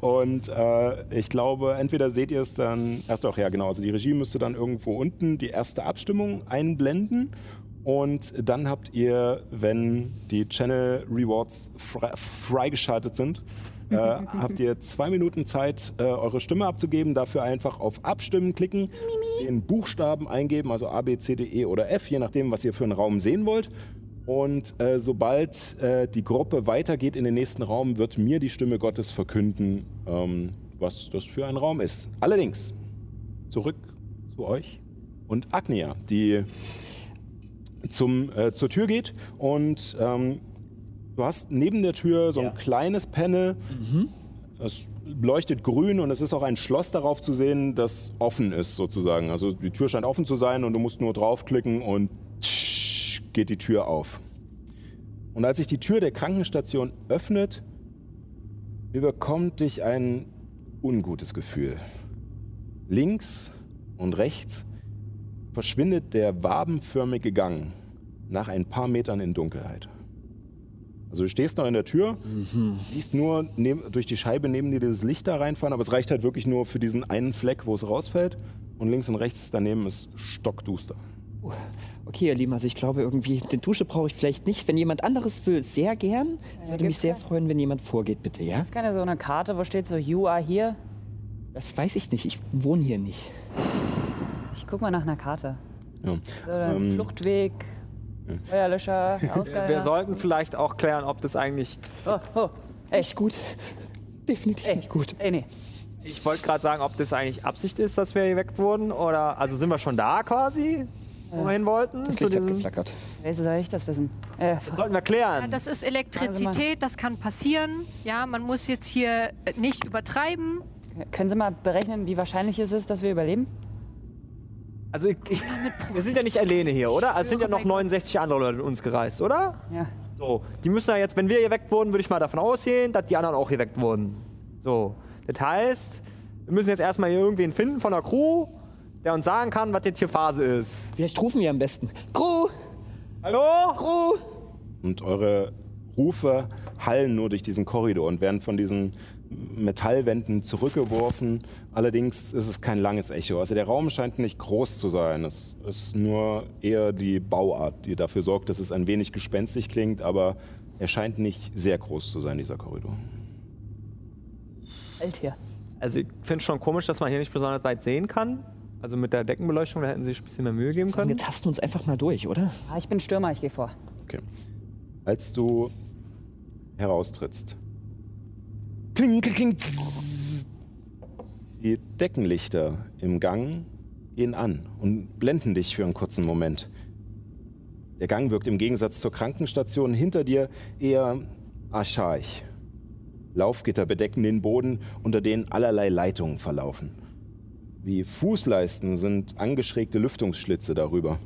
*laughs* und äh, ich glaube, entweder seht ihr es dann, ach doch, ja genau, also die Regie müsste dann irgendwo unten die erste Abstimmung einblenden. Und dann habt ihr, wenn die Channel Rewards frei- freigeschaltet sind, äh, habt ihr zwei Minuten Zeit, äh, eure Stimme abzugeben. Dafür einfach auf Abstimmen klicken, den Buchstaben eingeben, also A, B, C, D, E oder F, je nachdem, was ihr für einen Raum sehen wollt. Und äh, sobald äh, die Gruppe weitergeht in den nächsten Raum, wird mir die Stimme Gottes verkünden, ähm, was das für ein Raum ist. Allerdings, zurück zu euch und Agnia, die zum, äh, zur Tür geht und ähm, du hast neben der Tür so ein Ja. kleines Panel. Es leuchtet grün und es ist auch ein Schloss darauf zu sehen, das offen ist sozusagen. Also die Tür scheint offen zu sein und du musst nur draufklicken und tsch, geht die Tür auf. Und als sich die Tür der Krankenstation öffnet, überkommt dich ein ungutes Gefühl. Links und rechts verschwindet der wabenförmige Gang nach ein paar Metern in Dunkelheit. Also du stehst noch in der Tür, siehst nur neben, durch die Scheibe neben dir dieses Licht da reinfahren, aber es reicht halt wirklich nur für diesen einen Fleck, wo es rausfällt. Und links und rechts daneben ist stockduster. Okay, ihr Lieben, also ich glaube irgendwie, eine Dusche brauche ich vielleicht nicht. Wenn jemand anderes will, sehr gern. Ich würde mich sehr freuen, wenn jemand vorgeht, bitte, ja? Ist keine so eine Karte, wo steht so, you are here? Das weiß ich nicht. Ich wohne hier nicht. Ich guck mal nach einer Karte. Ja. So ein Ähm, Fluchtweg, Feuerlöscher, *laughs* Wir Ausgeiler. sollten vielleicht auch klären, ob das eigentlich. Oh, oh, Echt gut. Definitiv ey, nicht gut. Ey, nee. Ich wollte gerade sagen, ob das eigentlich Absicht ist, dass wir geweckt wurden oder. Also sind wir schon da quasi, wo wir hin wollten? Das Licht hat geflackert. Wieso soll ich das wissen? Äh, Das sollten wir Ja, klären. das ist Elektrizität, das kann passieren. Ja, man muss jetzt hier äh, nicht übertreiben. können Sie mal berechnen, wie wahrscheinlich es ist, dass wir überleben? Also ich, ich, wir sind ja nicht alleine hier, oder? Also es sind ja noch mein Gott. 69 andere Leute mit uns gereist, oder? Ja. So, die müssen ja jetzt, wenn wir geweckt wurden, würde ich mal davon ausgehen, dass die anderen auch geweckt wurden. So, das heißt, wir müssen jetzt erstmal hier irgendwen finden von der Crew, der uns sagen kann, was jetzt hier Phase ist. Vielleicht rufen wir am besten. Crew! Hallo? Crew! Und eure Rufe hallen nur durch diesen Korridor und werden von diesen Metallwänden zurückgeworfen. Allerdings ist es kein langes Echo. Also der Raum scheint nicht groß zu sein. Es ist nur eher die Bauart, die dafür sorgt, dass es ein wenig gespenstig klingt, aber er scheint nicht sehr groß zu sein, dieser Korridor. Alt hier. Also ich finde es schon komisch, dass man hier nicht besonders weit sehen kann. Also mit der Deckenbeleuchtung, da hätten sie sich ein bisschen mehr Mühe geben Sagen, wir können. tasten uns einfach mal durch, oder? Ah, ich bin Stürmer, ich gehe vor. Okay. Als du heraustrittst. Kling, kling, kling. Die Deckenlichter im Gang gehen an und blenden dich für einen kurzen Moment. Der Gang wirkt im Gegensatz zur Krankenstation hinter dir eher archaisch. Laufgitter bedecken den Boden, unter denen allerlei Leitungen verlaufen. Wie Fußleisten sind angeschrägte Lüftungsschlitze darüber.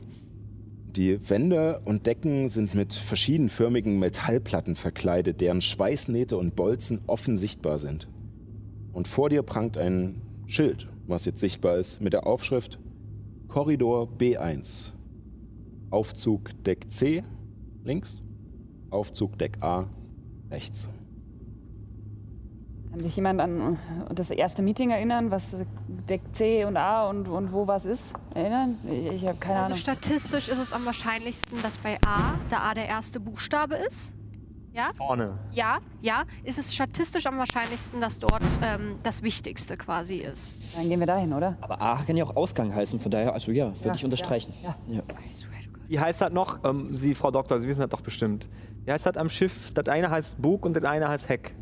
Die Wände und Decken sind mit verschiedenförmigen Metallplatten verkleidet, deren Schweißnähte und Bolzen offen sichtbar sind. Und vor dir prangt ein Schild, was jetzt sichtbar ist, mit der Aufschrift Korridor B1. Aufzug Deck C links, Aufzug Deck A rechts. Kann sich jemand an das erste Meeting erinnern, was Deck C und A und, und wo was ist? Erinnern? Ich, ich habe keine Also Ahnung. statistisch ist es am wahrscheinlichsten, dass bei A der A der erste Buchstabe ist. Ja, Vorne. ja, ja. Ist es statistisch am wahrscheinlichsten, dass dort ähm, das Wichtigste quasi ist. Dann gehen wir dahin, oder? Aber A kann ja auch Ausgang heißen, von daher, also ja, würde Ja, ich unterstreichen. ja, Ja. Wie heißt das noch? Ähm, Sie, Frau Doktor, Sie wissen das doch bestimmt. Wie heißt das am Schiff? Das eine heißt Bug und das eine heißt Heck.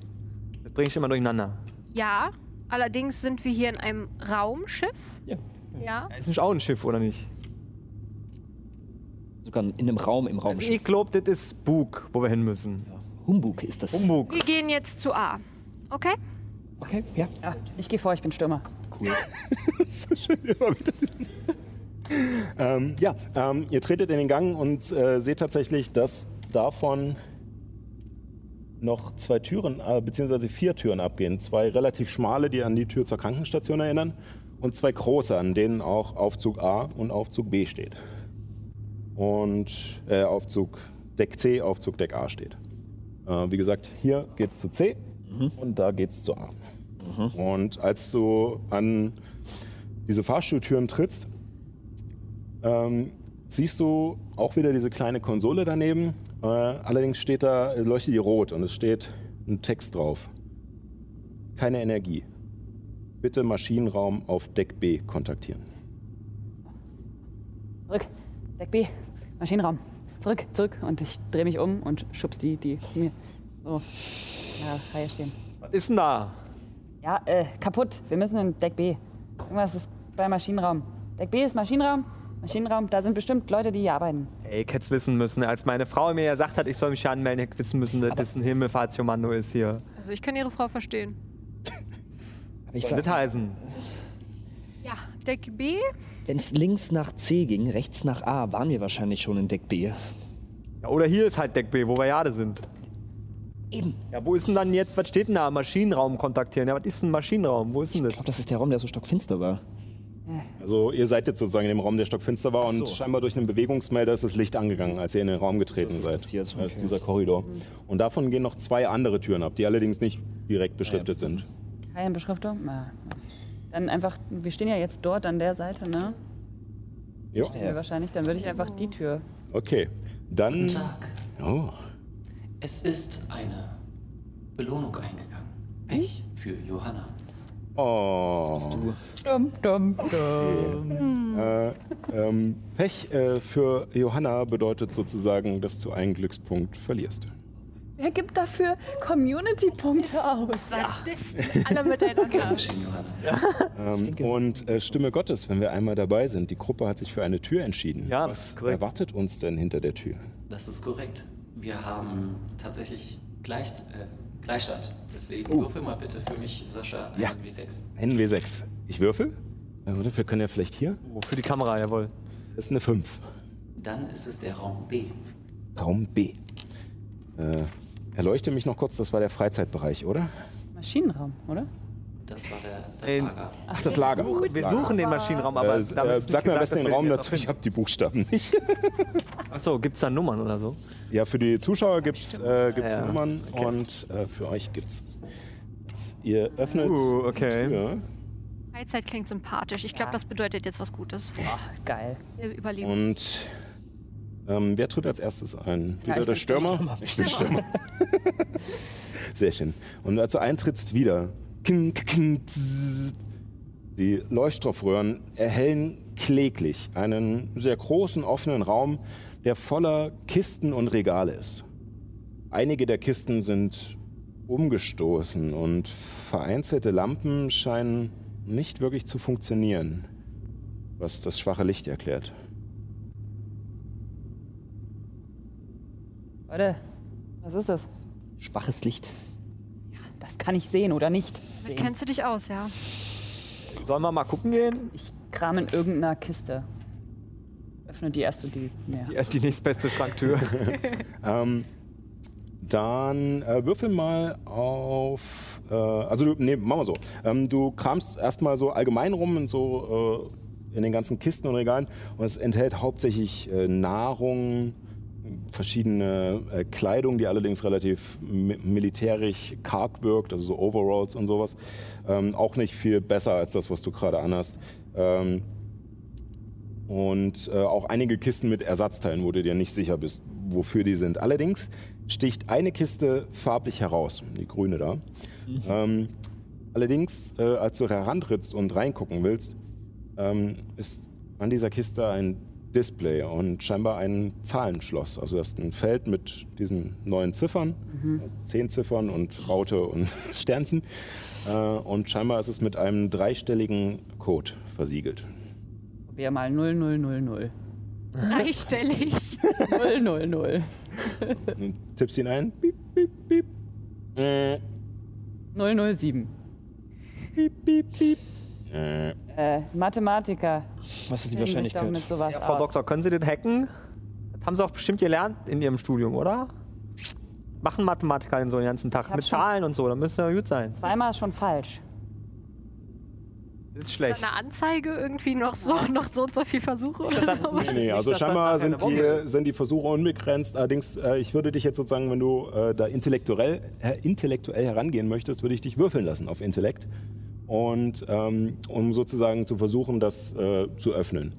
Bringe ich immer durcheinander. Ja, allerdings sind wir hier in einem Raumschiff. Ja. Ja. Ist nicht auch ein Schiff, oder nicht? Sogar in einem Raum im Raum. Also ich glaube, das ist Bug, wo wir hin müssen. Humbug ist das. Humbug. Wir gehen jetzt zu A. Okay. Okay, ja. Ja, ich gehe vor, ich bin Stürmer. *laughs* *laughs* Ähm, ja, ähm, ihr tretet in den Gang und äh, seht tatsächlich, dass davon noch zwei Türen, äh, beziehungsweise vier Türen abgehen. Zwei relativ schmale, die an die Tür zur Krankenstation erinnern, und zwei große, an denen auch Aufzug A und Aufzug B steht. Und äh, Aufzug Deck C, Aufzug Deck A steht. Äh, wie gesagt, hier geht's zu C und da geht's zu A. Und als du an diese Fahrstuhltüren trittst, ähm, siehst du auch wieder diese kleine Konsole daneben. Äh, allerdings steht da, leuchtet die rot und es steht ein Text drauf. Keine Energie. Bitte Maschinenraum auf Deck B kontaktieren. Zurück. Deck B. Maschinenraum. Zurück, zurück. Und ich drehe mich um und schubs die, die mir so ja, Reihe stehen. Was ist denn da? Ja, äh, kaputt. Wir müssen in Deck B. Irgendwas ist bei Maschinenraum. Deck B ist Maschinenraum. Maschinenraum, da sind bestimmt Leute, die hier arbeiten. Ey, ich hätte wissen müssen, als meine Frau mir gesagt hat, ich soll mich hier anmelden, hätte ich wissen müssen, dass das ein Himmelfahrtskommando ist hier. Also ich kann Ihre Frau verstehen. *laughs* Aber ich Was soll das heißen? Ja, Deck B. wenn es links nach C ging, rechts nach A, waren wir wahrscheinlich schon in Deck B. Ja, oder hier ist halt Deck B, wo wir gerade sind. Eben. Ja, wo ist denn dann jetzt, was steht denn da? Maschinenraum kontaktieren. Ja, was ist ein Maschinenraum? Wo ist denn Ich das? glaube, das ist der Raum, der so stockfinster war. Also ihr seid jetzt sozusagen in dem Raum, der stockfinster war so. und scheinbar durch einen Bewegungsmelder ist das Licht angegangen, als ihr in den Raum getreten Das ist seid. passiert, Das ist okay. dieser Korridor. Und davon gehen noch zwei andere Türen ab, die allerdings nicht direkt beschriftet sind. Keine Beschriftung? Na, dann einfach, wir stehen ja jetzt dort an der Seite, ne? Ja. Wahrscheinlich, dann würde ich einfach die Tür. Okay. Dann. Guten Tag. Oh. Es ist eine Belohnung eingegangen. Pech für Johanna. Oh. Dum, dum, dum. Äh, ähm, Pech äh, für Johanna bedeutet sozusagen, dass du einen Glückspunkt verlierst. Wer gibt dafür Community-Punkte aus? Sadisten, alle miteinander. Johanna. Ähm, und äh, Stimme Gottes, wenn wir einmal dabei sind, die Gruppe hat sich für eine Tür entschieden. Ja, Was korrekt. erwartet uns denn hinter der Tür? Das ist korrekt. Wir haben tatsächlich Gleich, äh, Gleichstand. Deswegen würfel mal bitte für mich, Sascha, ein Ja. W6. Ein W6. Ich würfel? Oder wir können ja vielleicht hier. Oh, für die Kamera, jawohl. Das ist eine 5. Dann ist es der Raum B. Raum B. Äh, erleuchte mich noch kurz, das war der Freizeitbereich, oder? Maschinenraum, oder? Das war der, das Lager. Ach, das Lager. Wir suchen den Maschinenraum, aber Äh, damit äh, sag nicht mir am besten den Raum dazu, ich habe die Buchstaben *laughs* nicht. Achso, gibt es da Nummern oder so? Ja, für die Zuschauer gibt es äh, gibt's Ja, Nummern und äh, für euch gibt es. Ihr öffnet Uh, okay. die Tür Freizeit klingt sympathisch. Ich glaube, Ja. das bedeutet jetzt was Gutes. Geil. Wir überleben. und ähm, wer tritt als erstes ein? Ja, Wieder der bin Stürmer? Ich bin Stürmer. *laughs* Sehr schön. Und als du eintrittst, wieder. Die Leuchtstoffröhren erhellen kläglich einen sehr großen offenen Raum, der voller Kisten und Regale ist. Einige der Kisten sind umgestoßen und vereinzelte Lampen scheinen nicht wirklich zu funktionieren, was das schwache Licht erklärt. Leute, was ist das? Schwaches Licht. Das kann ich sehen oder nicht. Damit Sehen. kennst du dich aus, ja. Sollen wir mal gucken gehen? Ich kram in irgendeiner Kiste. Öffne die erste, die mehr. Die, die nächstbeste Schranktür. *laughs* Ähm, dann äh, würfel mal auf. Äh, also, du, nee, machen wir so. Ähm, du kramst erstmal so allgemein rum in so äh, in den ganzen Kisten und Regalen und es enthält hauptsächlich äh, Nahrung, verschiedene äh, Kleidung, die allerdings relativ mi militärisch karg wirkt, also so Overalls und sowas. Ähm, auch nicht viel besser als das, was du gerade anhast. Ähm, und äh, auch einige Kisten mit Ersatzteilen, wo du dir nicht sicher bist, wofür die sind. Allerdings sticht eine Kiste farblich heraus, die grüne da. Ähm, allerdings, äh, als du herantrittst und reingucken willst, ähm, ist an dieser Kiste ein Display und scheinbar ein Zahlenschloss. Also das ist ein Feld mit diesen neuen Ziffern, zehn Ziffern und Raute und *laughs* Sternchen. Äh, und scheinbar ist es mit einem dreistelligen Code versiegelt. Probier mal 0000. Dreistellig. *laughs* 000. Und *laughs* tippst ihn ein. Piep, piep, piep. Äh, 007. Äh, Äh, Mathematiker. Was ist die Wahrscheinlichkeit? mit sowas Ja, Frau aus. Doktor, können Sie das hacken? Das haben Sie auch bestimmt gelernt in Ihrem Studium, oder? Machen Mathematiker den so den ganzen Tag mit Zahlen und so, dann müsste ja gut sein. Zweimal ist schon falsch. Das ist Ist schlecht. da eine Anzeige irgendwie noch so, *laughs* noch so und so viel Versuche oder so? Nee, nee, also scheinbar sind die, ist. sind die Versuche unbegrenzt. Allerdings, äh, ich würde dich jetzt sozusagen, wenn du äh, da intellektuell, äh, intellektuell herangehen möchtest, würde ich dich würfeln lassen auf Intellekt. Und ähm, um sozusagen zu versuchen, das äh, zu öffnen.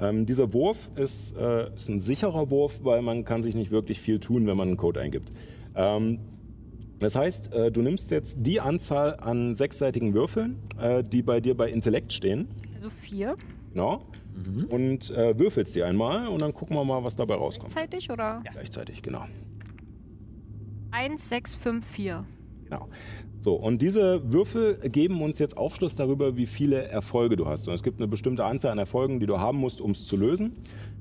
Ähm, dieser Wurf ist, äh, ist ein sicherer Wurf, weil man kann sich nicht wirklich viel tun, wenn man einen Code eingibt. Ähm, das heißt, äh, du nimmst jetzt die Anzahl an sechsseitigen Würfeln, äh, die bei dir bei Intellekt stehen. Also vier Genau. Und äh, würfelst die einmal und dann gucken wir mal, was dabei rauskommt. gleichzeitig oder? Gleichzeitig, genau. Eins, sechs, fünf, vier. genau. So, und diese Würfel geben uns jetzt Aufschluss darüber, wie viele Erfolge du hast. Und es gibt eine bestimmte Anzahl an Erfolgen, die du haben musst, um es zu lösen.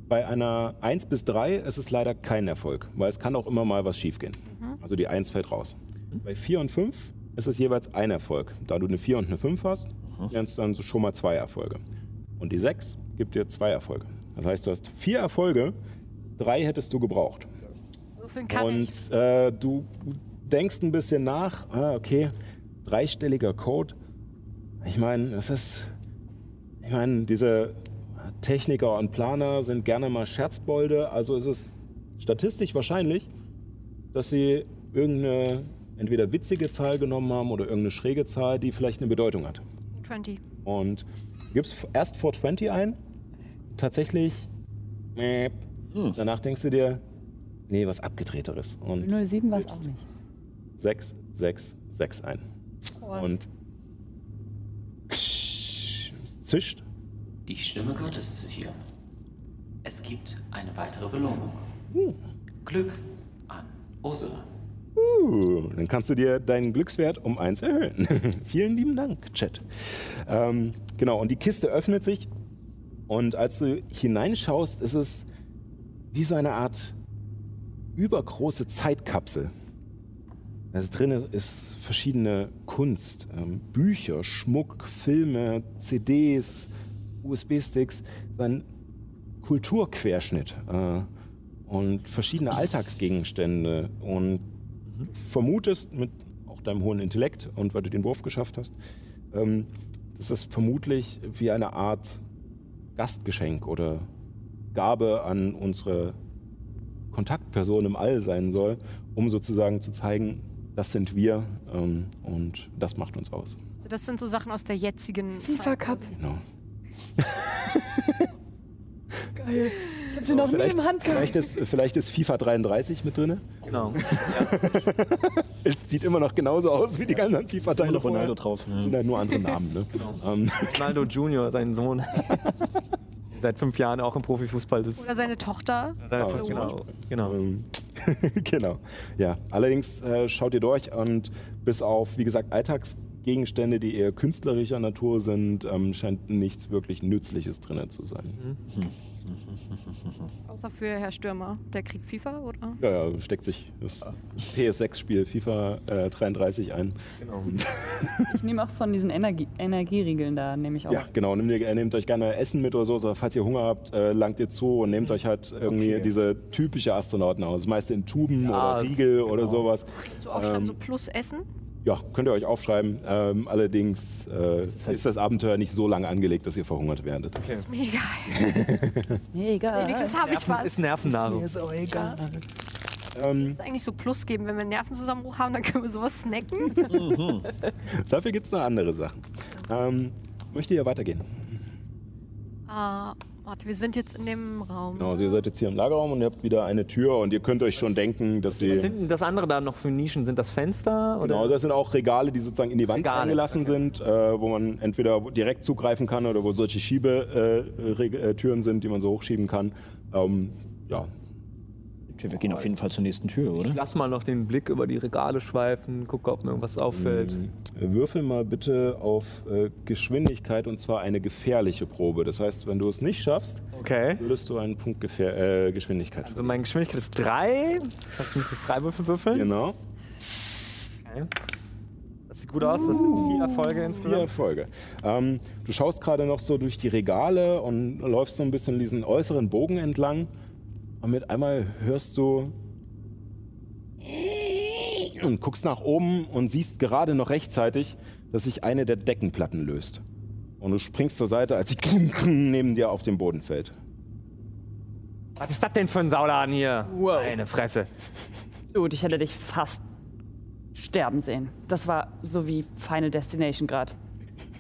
Bei einer 1 bis 3 ist es leider kein Erfolg, weil es kann auch immer mal was schiefgehen. Also die 1 fällt raus. Bei 4 und 5 ist es jeweils ein Erfolg. Da du eine 4 und eine 5 hast, wären es dann so schon mal zwei Erfolge. Und die 6 gibt dir zwei Erfolge. Das heißt, du hast vier Erfolge, drei hättest du gebraucht. Würfeln kann ich. Und äh, du denkst ein bisschen nach, ah, okay, dreistelliger Code. Ich meine, es ist, ich meine, diese Techniker und Planer sind gerne mal Scherzbolde, also ist es statistisch wahrscheinlich, dass sie irgendeine entweder witzige Zahl genommen haben oder irgendeine schräge Zahl, die vielleicht eine Bedeutung hat. 20. Und gibst erst 420 ein, tatsächlich, mäp. danach denkst du dir, nee, was abgedrehteres. Und 007 war es auch nicht. 6, 6, 6 ein. Oh, Und es zischt. Die Stimme Gottes ist hier. Es gibt eine weitere Belohnung. Glück an Ursula. Uh, dann kannst du dir deinen Glückswert um 1 erhöhen. *laughs* Vielen lieben Dank, Chat. Ähm, genau, und die Kiste öffnet sich. Und als du hineinschaust, ist es wie so eine Art übergroße Zeitkapsel. Also drin ist verschiedene Kunst, ähm, Bücher, Schmuck, Filme, CDs, USB-Sticks, ein Kulturquerschnitt äh, und verschiedene Alltagsgegenstände. Und du vermutest mit auch deinem hohen Intellekt und weil du den Wurf geschafft hast, ähm, dass es vermutlich wie eine Art Gastgeschenk oder Gabe an unsere Kontaktperson im All sein soll, um sozusagen zu zeigen, das sind wir ähm, und das macht uns aus. Also das sind so Sachen aus der jetzigen FIFA Zeit. Cup. Genau. *laughs* Geil. Ich hab den noch nie vielleicht, im Hand gehabt. vielleicht, ist, vielleicht ist FIFA 33 mit drin. Genau. *laughs* Es sieht immer noch genauso aus wie die ganzen FIFA-Teile. Immer Ronaldo vorher. drauf. Das sind halt nur andere Namen. Ne? Ähm, Ronaldo Junior, sein Sohn. *laughs* Seit fünf Jahren auch im Profifußball. Das Oder seine Tochter. Seit- Ah, genau. genau. Ähm, *laughs* genau. Ja, allerdings äh, schaut ihr durch und bis auf, wie gesagt, Alltagsgegenstände, die eher künstlerischer Natur sind, ähm, scheint nichts wirklich Nützliches drin zu sein. Außer für Herr Stürmer. Der kriegt FIFA, oder? Ja, ja, steckt sich das PS6-Spiel FIFA äh, 33 ein. genau. *laughs* Ich nehme auch von diesen Energie Energieriegeln da, nehme ich auch. Ja, genau. Nehmt, ihr, nehmt euch gerne Essen mit oder so. so falls ihr Hunger habt, äh, langt ihr zu und nehmt euch halt irgendwie Okay. diese typische Astronauten aus. Das meiste in Tuben Ja, oder Riegel oder genau. sowas. So aufschreiben, Ähm, so plus Essen. Ja, könnt ihr euch aufschreiben. Ähm, allerdings äh, ist, das Abenteuer nicht so lange angelegt, dass ihr verhungert werdet. Ist mir egal. *laughs* Mega. Wenigstens habe ich was. Ist Nervennahrung. Ähm, Es eigentlich so Plus geben, wenn wir einen Nervenzusammenbruch haben, dann können wir sowas snacken. *laughs* dafür gibt es noch andere Sachen. Ähm, möchte ihr weitergehen? Ah, warte, wir sind jetzt in dem Raum. Genau, also ihr seid jetzt hier im Lagerraum und ihr habt wieder eine Tür und ihr könnt euch schon denken, dass Was sie... sind denn das andere da noch für Nischen? Sind das Fenster? Oder? Genau, das sind auch Regale, die sozusagen in die Wand Regale, eingelassen sind, äh, wo man entweder direkt zugreifen kann oder wo solche Schiebetüren äh, äh, Türen sind, die man so hochschieben kann. Ähm, ja, Okay, wir gehen auf jeden Fall zur nächsten Tür, oder? Ich lass mal noch den Blick über die Regale schweifen, gucke, ob mir irgendwas auffällt. Äh, Würfel mal bitte auf äh, Geschwindigkeit und zwar eine gefährliche Probe. Das heißt, wenn du es nicht schaffst, Okay. würdest du einen Punkt Gefähr äh, Geschwindigkeit Also meine Geschwindigkeit ist 3. Das heißt, ich muss jetzt drei Würfel würfeln. Genau. Okay. Das sieht gut aus, das sind vier Erfolge Vier insgesamt. Erfolge. Ähm, du schaust gerade noch so durch die Regale und läufst so ein bisschen diesen äußeren Bogen entlang. Und mit einmal hörst du und guckst nach oben und siehst gerade noch rechtzeitig, dass sich eine der Deckenplatten löst. Und du springst zur Seite, als sie neben dir auf den Boden fällt. Was ist das denn für ein Sauladen hier? Wow. Eine Fresse. Dude, ich hätte dich fast sterben sehen. Das war so wie Final Destination gerade.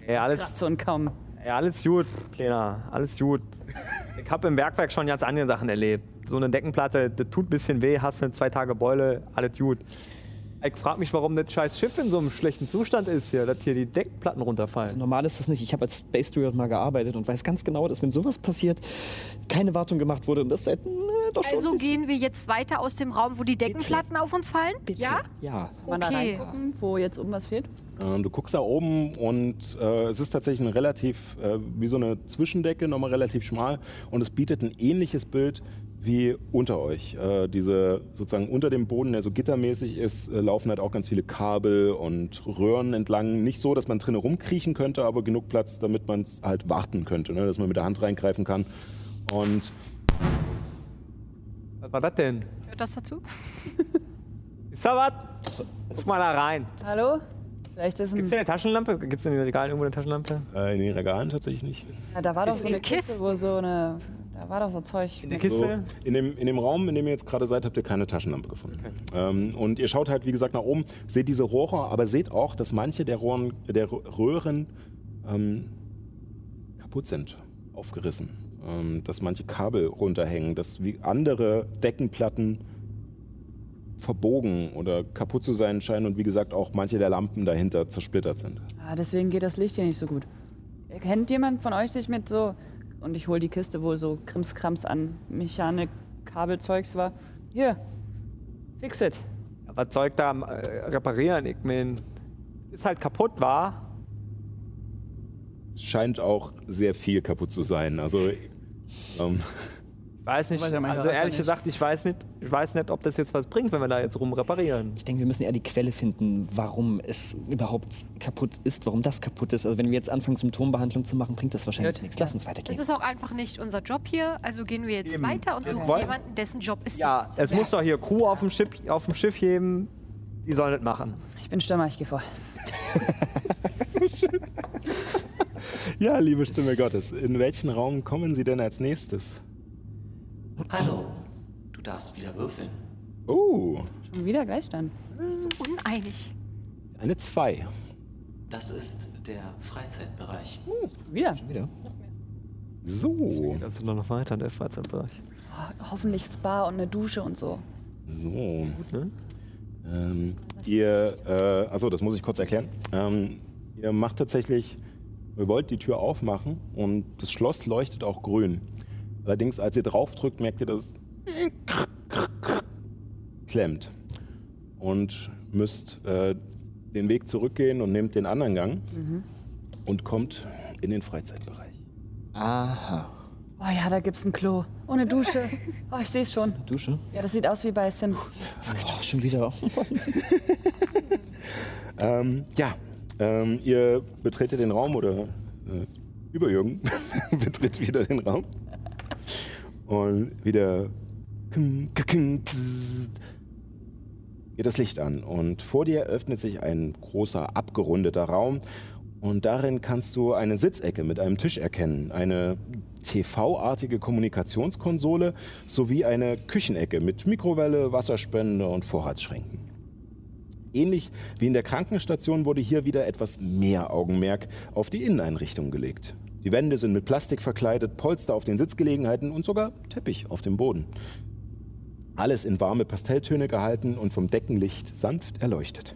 Ey, alles, Kratze und kaum. ey, alles gut, Kleiner. Alles gut. Ich habe im Bergwerk schon ganz andere Sachen erlebt. So eine Deckenplatte, das tut ein bisschen weh, hast du zwei Tage Beule, alles gut. Ich frage mich, warum das scheiß Schiff in so einem schlechten Zustand ist hier, dass hier die Deckplatten runterfallen. Normal ist das nicht. Ich habe als Space Steward mal gearbeitet und weiß ganz genau, dass wenn sowas passiert, keine Wartung gemacht wurde und das seit äh, doch schon Also gehen wir jetzt weiter aus dem Raum, wo die Deckenplatten auf uns fallen? Bitte. Ja? Ja. Kann man da Okay. reingucken, wo jetzt oben was fehlt? Ähm, du guckst da oben und äh, es ist tatsächlich ein relativ, äh, wie so eine Zwischendecke, nochmal relativ schmal und es bietet ein ähnliches Bild wie unter euch. Äh, diese sozusagen unter dem Boden, der so gittermäßig ist, äh, laufen halt auch ganz viele Kabel und Röhren entlang. Nicht so, dass man drinnen rumkriechen könnte, aber genug Platz, damit man es halt warten könnte, ne? dass man mit der Hand reingreifen kann. Und Was war das denn? Hört das dazu? *laughs* Ist da was? Guck mal da rein. Hallo? Vielleicht ist ein. Gibt's hier eine Taschenlampe? Gibt's in den Regalen irgendwo eine Taschenlampe? äh, in den Regalen tatsächlich nicht. Ja, da war doch so eine eine Kiste. Kiste, wo so eine. Da war doch so Zeug. In der So, Kiste? in, dem, in dem Raum, in dem ihr jetzt gerade seid, habt ihr keine Taschenlampe gefunden. Ähm, und ihr schaut halt, wie gesagt, nach oben, seht diese Rohre, aber seht auch, dass manche der, Rohren, der Röhren ähm, kaputt sind, aufgerissen. Ähm, dass manche Kabel runterhängen, dass wie andere Deckenplatten verbogen oder kaputt zu sein scheinen und wie gesagt auch manche der Lampen dahinter zersplittert sind. Ah, deswegen geht das Licht hier nicht so gut. Kennt jemand von euch sich mit so. Und ich hole die Kiste, wo so Krimskrams an Mechanik, Kabelzeugs war. Hier. Fix it. Ja, was ich da äh, reparieren? Ich mein, ist halt kaputt, war. Es scheint auch sehr viel kaputt zu sein. Also ähm, weiß nicht, also ehrlich nicht. gesagt, ich weiß nicht, ich weiß nicht, ob das jetzt was bringt, wenn wir da jetzt rum reparieren. Ich denke, wir müssen eher die Quelle finden, warum es überhaupt kaputt ist, warum das kaputt ist. Also wenn wir jetzt anfangen, Symptombehandlung zu machen, bringt das wahrscheinlich Gut. nichts. Lass uns Das weitergehen. ist auch einfach nicht unser Job hier. Also gehen wir jetzt Eben. weiter und suchen wollen- jemanden, dessen Job es Ja, ist. es muss doch hier Crew auf dem Schiff, auf dem Schiff geben, die sollen das machen. Ich bin Stürmer, ich gehe vor. *laughs* Ja, liebe Stimme Gottes, in welchen Raum kommen Sie denn als nächstes? Hallo, du darfst wieder würfeln. Oh, Schon wieder Gleichstand. so uneinig. eine 2. Das ist der Freizeitbereich. Wieder. Wieder. So, Das ist noch weiter in der Freizeitbereich. Oh, hoffentlich Spa und eine Dusche und so. so. Gut, ne? Ähm, ihr, äh, achso, das muss ich kurz erklären. Ähm, ihr macht tatsächlich, ihr wollt die Tür aufmachen und das Schloss leuchtet auch grün. Allerdings, als ihr draufdrückt, merkt ihr, dass es klemmt. Und müsst äh, den Weg zurückgehen und nehmt den anderen Gang und kommt in den Freizeitbereich. Aha. Oh ja, da gibt's ein Klo. Eine Dusche. *laughs* Oh, ich sehe es schon. Dusche? Ja, das sieht aus wie bei Sims. Oh, schon wieder. *laughs* Ähm, ja, ähm, ihr betretet den Raum oder äh, Überjürgen *laughs* betritt wieder den Raum. Und wieder geht das Licht an. Und vor dir öffnet sich ein großer, abgerundeter Raum. Und darin kannst du eine Sitzecke mit einem Tisch erkennen, eine TV-artige Kommunikationskonsole sowie eine Küchenecke mit Mikrowelle, Wasserspende und Vorratsschränken. Ähnlich wie in der Krankenstation wurde hier wieder etwas mehr Augenmerk auf die Inneneinrichtung gelegt. Die Wände sind mit Plastik verkleidet, Polster auf den Sitzgelegenheiten und sogar Teppich auf dem Boden. Alles in warme Pastelltöne gehalten und vom Deckenlicht sanft erleuchtet.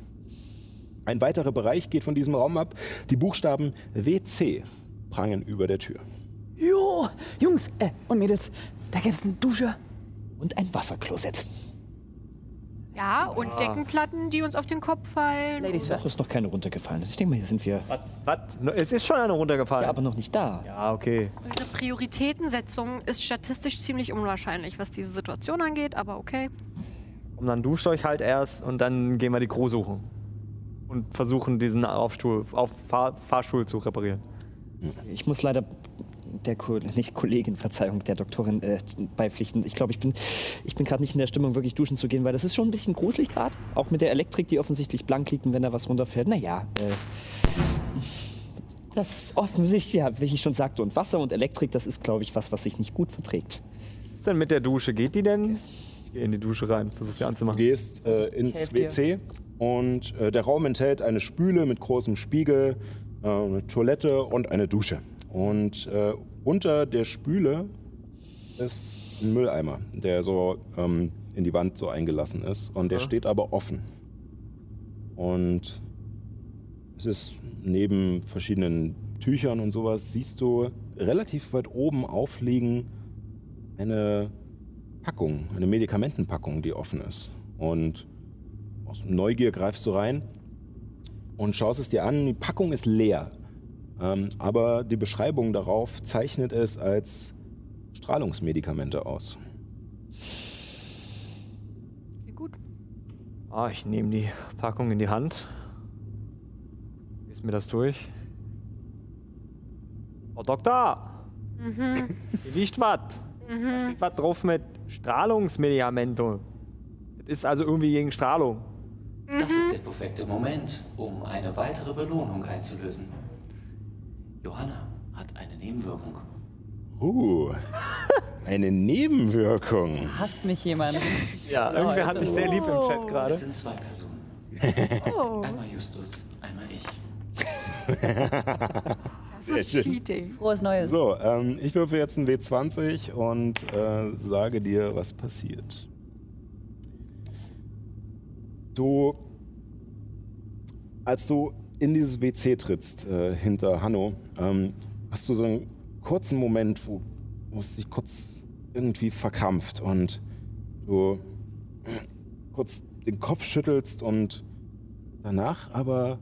Ein weiterer Bereich geht von diesem Raum ab. Die Buchstaben WC prangen über der Tür. Jo, Jungs äh, und Mädels, da gibt's eine Dusche. Und ein Wasserklosett. Ja, und Deckenplatten, die uns auf den Kopf fallen. Ladies Noch first. ist noch keine runtergefallen. Ich denke mal, hier sind wir Was? Was? Es ist schon eine runtergefallen. ja, aber noch nicht da. Ja, okay. Eure Prioritätensetzung ist statistisch ziemlich unwahrscheinlich, was diese Situation angeht, aber okay. Und dann duscht euch halt erst und dann gehen wir die Crew suchen. und versuchen, diesen Aufstuhl, auf Fahr Fahrstuhl zu reparieren. Ich muss leider der Ko nicht Kollegin, Verzeihung, der Doktorin äh, beipflichten. Ich glaube, ich bin, ich bin gerade nicht in der Stimmung, wirklich duschen zu gehen, weil das ist schon ein bisschen gruselig gerade. Auch mit der Elektrik, die offensichtlich blank liegt und wenn da was runterfällt. Naja, äh, das offensichtlich, ja, wie ich schon sagte, und Wasser und Elektrik, das ist, glaube ich, was, was sich nicht gut verträgt. Was ist denn mit der Dusche? Geht die denn? Ich gehe in die Dusche rein, versuche sie Du anzumachen. gehst äh, ins helf dir. WC und äh, der Raum enthält eine Spüle mit großem Spiegel, äh, eine Toilette und eine Dusche. Und äh, unter der Spüle ist ein Mülleimer, der so ähm, in die Wand so eingelassen ist. Und der Ja. steht aber offen. Und es ist neben verschiedenen Tüchern und sowas, siehst du relativ weit oben aufliegen eine Packung, eine Medikamentenpackung, die offen ist. Und aus Neugier greifst du rein und schaust es dir an. Die Packung ist leer. Ähm, aber die Beschreibung darauf zeichnet es als Strahlungsmedikamente aus. Wie gut. Ah, ich nehme die Packung in die Hand. Lies mir das durch. Frau Doktor! Mhm. *laughs* Hier liegt was. Da steht was drauf mit Strahlungsmedikamente. Das ist also irgendwie gegen Strahlung. Das ist der perfekte Moment, um eine weitere Belohnung einzulösen. Johanna hat eine Nebenwirkung. Uh, *laughs* eine Nebenwirkung. Hasst mich jemand? Ja, irgendwie hatte ich sehr lieb im Chat gerade. Es sind zwei Personen. Einmal Justus, einmal ich. Das ist Cheating. Frohes Neues. So, ähm, ich würfe jetzt einen W20 und äh, sage dir, was passiert. Du, als du in dieses WC trittst, äh, hinter Hanno, ähm, hast du so einen kurzen Moment, wo es dich kurz irgendwie verkrampft und du kurz den Kopf schüttelst und danach aber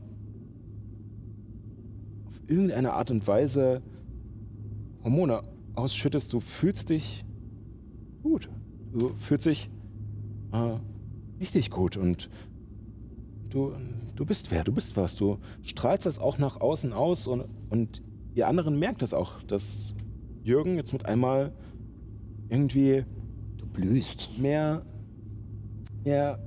auf irgendeine Art und Weise Hormone ausschüttest, du fühlst dich gut. Du fühlst dich äh, richtig gut und du, du bist wer, du bist was. Du strahlst das auch nach außen aus und, und ihr anderen merkt das auch, dass Jürgen jetzt mit einmal irgendwie Du blühst. mehr, mehr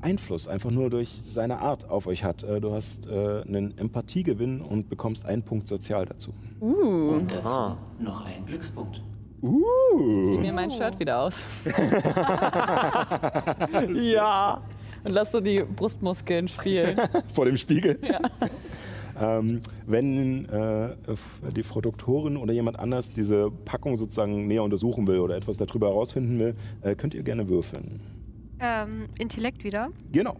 Einfluss einfach nur durch seine Art auf euch hat. Äh, Du hast äh, einen Empathiegewinn und bekommst einen Punkt sozial dazu. Und dazu Ah. noch ein Glückspunkt. Zieh Uh. mir mein Shirt wieder aus *laughs* Ja! und lass so die Brustmuskeln spielen. *laughs* Vor dem Spiegel. Ähm, wenn äh, die Frau Doktorin oder jemand anders diese Packung sozusagen näher untersuchen will oder etwas darüber herausfinden will, äh, könnt ihr gerne würfeln. Ähm, Intellekt wieder. Genau.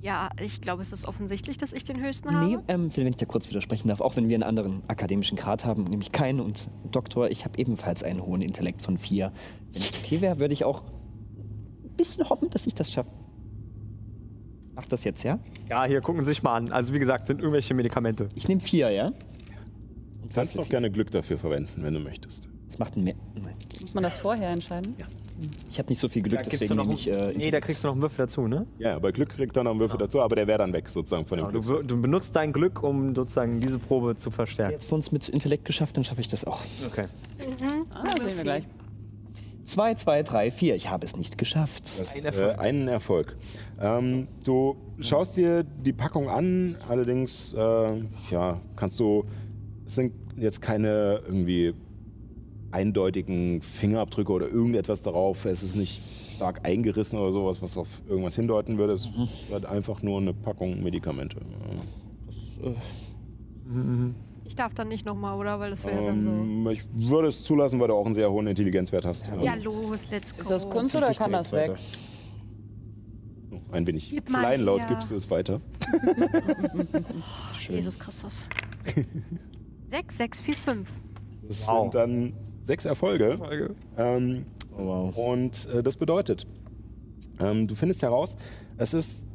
Ja, ich glaube, es ist offensichtlich, dass ich den höchsten habe. Nee, ähm, wenn ich da kurz widersprechen darf, auch wenn wir einen anderen akademischen Grad haben, nämlich keinen und Doktor, ich habe ebenfalls einen hohen Intellekt von vier. Wenn es okay wäre, würde ich auch ein bisschen hoffen, dass ich das schaffe. Mach das jetzt, ja? Ja, hier gucken Sie sich mal an. Also wie gesagt, sind irgendwelche Medikamente. Ich nehme vier, ja? Du kannst auch gerne Glück dafür verwenden, wenn du möchtest. Das macht mehr. Nein. Muss man das vorher entscheiden? Ich habe nicht so viel Glück, deswegen nehme ich. Äh, nee, da kriegst du noch einen Würfel dazu, ne? Ja, bei Glück kriegt er noch einen Würfel dazu, aber der wäre dann weg sozusagen von dem Ja, du, du benutzt dein Glück, um sozusagen diese Probe zu verstärken. jetzt für uns mit Intellekt geschafft, dann schaffe ich das auch. Okay. Ah, sehen wir gleich. Zwei, zwei, drei, vier. Ich habe es nicht geschafft. Das, Ein äh, Erfolg. einen Erfolg. Ähm, du schaust dir die Packung an, allerdings äh, ja, kannst du, es sind jetzt keine irgendwie eindeutigen Fingerabdrücke oder irgendetwas darauf. Es ist nicht stark eingerissen oder sowas, was auf irgendwas hindeuten würde. Es ist halt einfach nur eine Packung Medikamente. Ich darf dann nicht nochmal, oder? Weil das wäre dann so. Ähm, ich würde es zulassen, weil du auch einen sehr hohen Intelligenzwert hast. Ja, Ähm, los, let's go. Ist das Kunst oder kann das weg? Ein wenig Gib mal kleinlaut her. gibst du es weiter. *laughs* Jesus Christus. 6, 6, 4, 5. Das Wow. sind dann sechs Erfolge. Ähm, Oh, wow. Und äh, das bedeutet, ähm, du findest heraus, es ist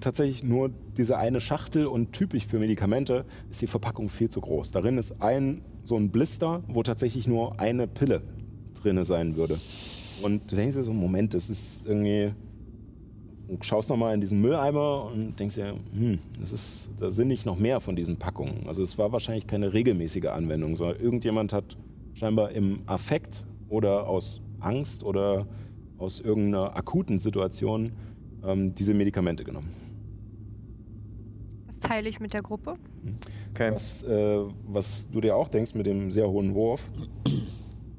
tatsächlich nur diese eine Schachtel und typisch für Medikamente ist die Verpackung viel zu groß. Darin ist ein so ein Blister, wo tatsächlich nur eine Pille drinne sein würde. Und du denkst dir so, Moment, das ist irgendwie und schaust nochmal in diesen Mülleimer und denkst dir, hm, das ist, da sind nicht noch mehr von diesen Packungen. Also es war wahrscheinlich keine regelmäßige Anwendung, sondern irgendjemand hat scheinbar im Affekt oder aus Angst oder aus irgendeiner akuten Situation ähm, diese Medikamente genommen. Das teile ich mit der Gruppe. Okay. Was, äh, was du dir auch denkst mit dem sehr hohen Wurf,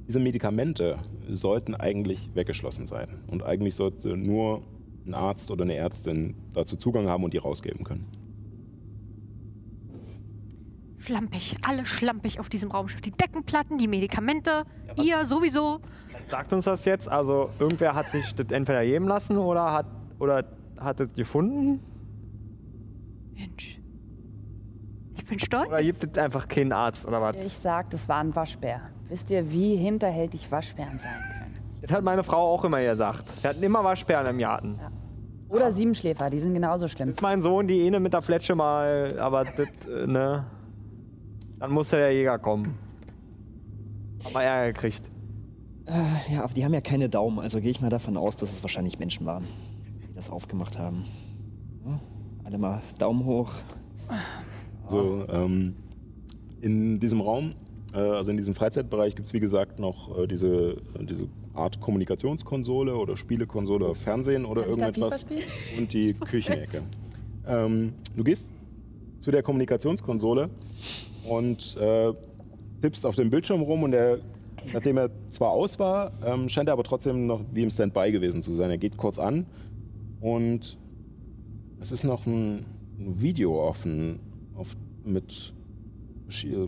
diese Medikamente sollten eigentlich weggeschlossen sein. Und eigentlich sollte nur ein Arzt oder eine Ärztin dazu Zugang haben und die rausgeben können. Schlampig. Alle schlampig auf diesem Raumschiff. Die Deckenplatten, die Medikamente, ihr sowieso. Sagt uns das jetzt? Also irgendwer hat sich das entweder geben lassen oder hat oder hat es gefunden? Mensch. Ich bin stolz. Oder gibt es einfach keinen Arzt oder was? Ich sag, das war ein Waschbär. Wisst ihr, wie hinterhältig Waschbären sein können? Das hat meine Frau auch immer gesagt. Wir hatten immer Waschbären im Garten. Oder Siebenschläfer, die sind genauso schlimm. Das ist mein Sohn, die eine mit der Fletsche mal, aber das, äh, ne. Dann musste der Jäger kommen. Aber Ärger gekriegt. Äh, ja, aber die haben ja keine Daumen, also gehe ich mal davon aus, dass es wahrscheinlich Menschen waren, die das aufgemacht haben. Alle mal Daumen hoch. So, ähm, in diesem Raum, äh, also in diesem Freizeitbereich, gibt es wie gesagt noch äh, diese, äh, diese Art Kommunikationskonsole oder Spielekonsole, Fernsehen oder Kann ich da irgendetwas und die Küchenecke. Ähm, du gehst zu der Kommunikationsskonsole und äh, tippst auf dem Bildschirm rum und der, nachdem er zwar aus war, ähm, scheint er aber trotzdem noch wie im Standby gewesen zu sein. Er geht kurz an und es ist noch ein, Video offen auf, mit,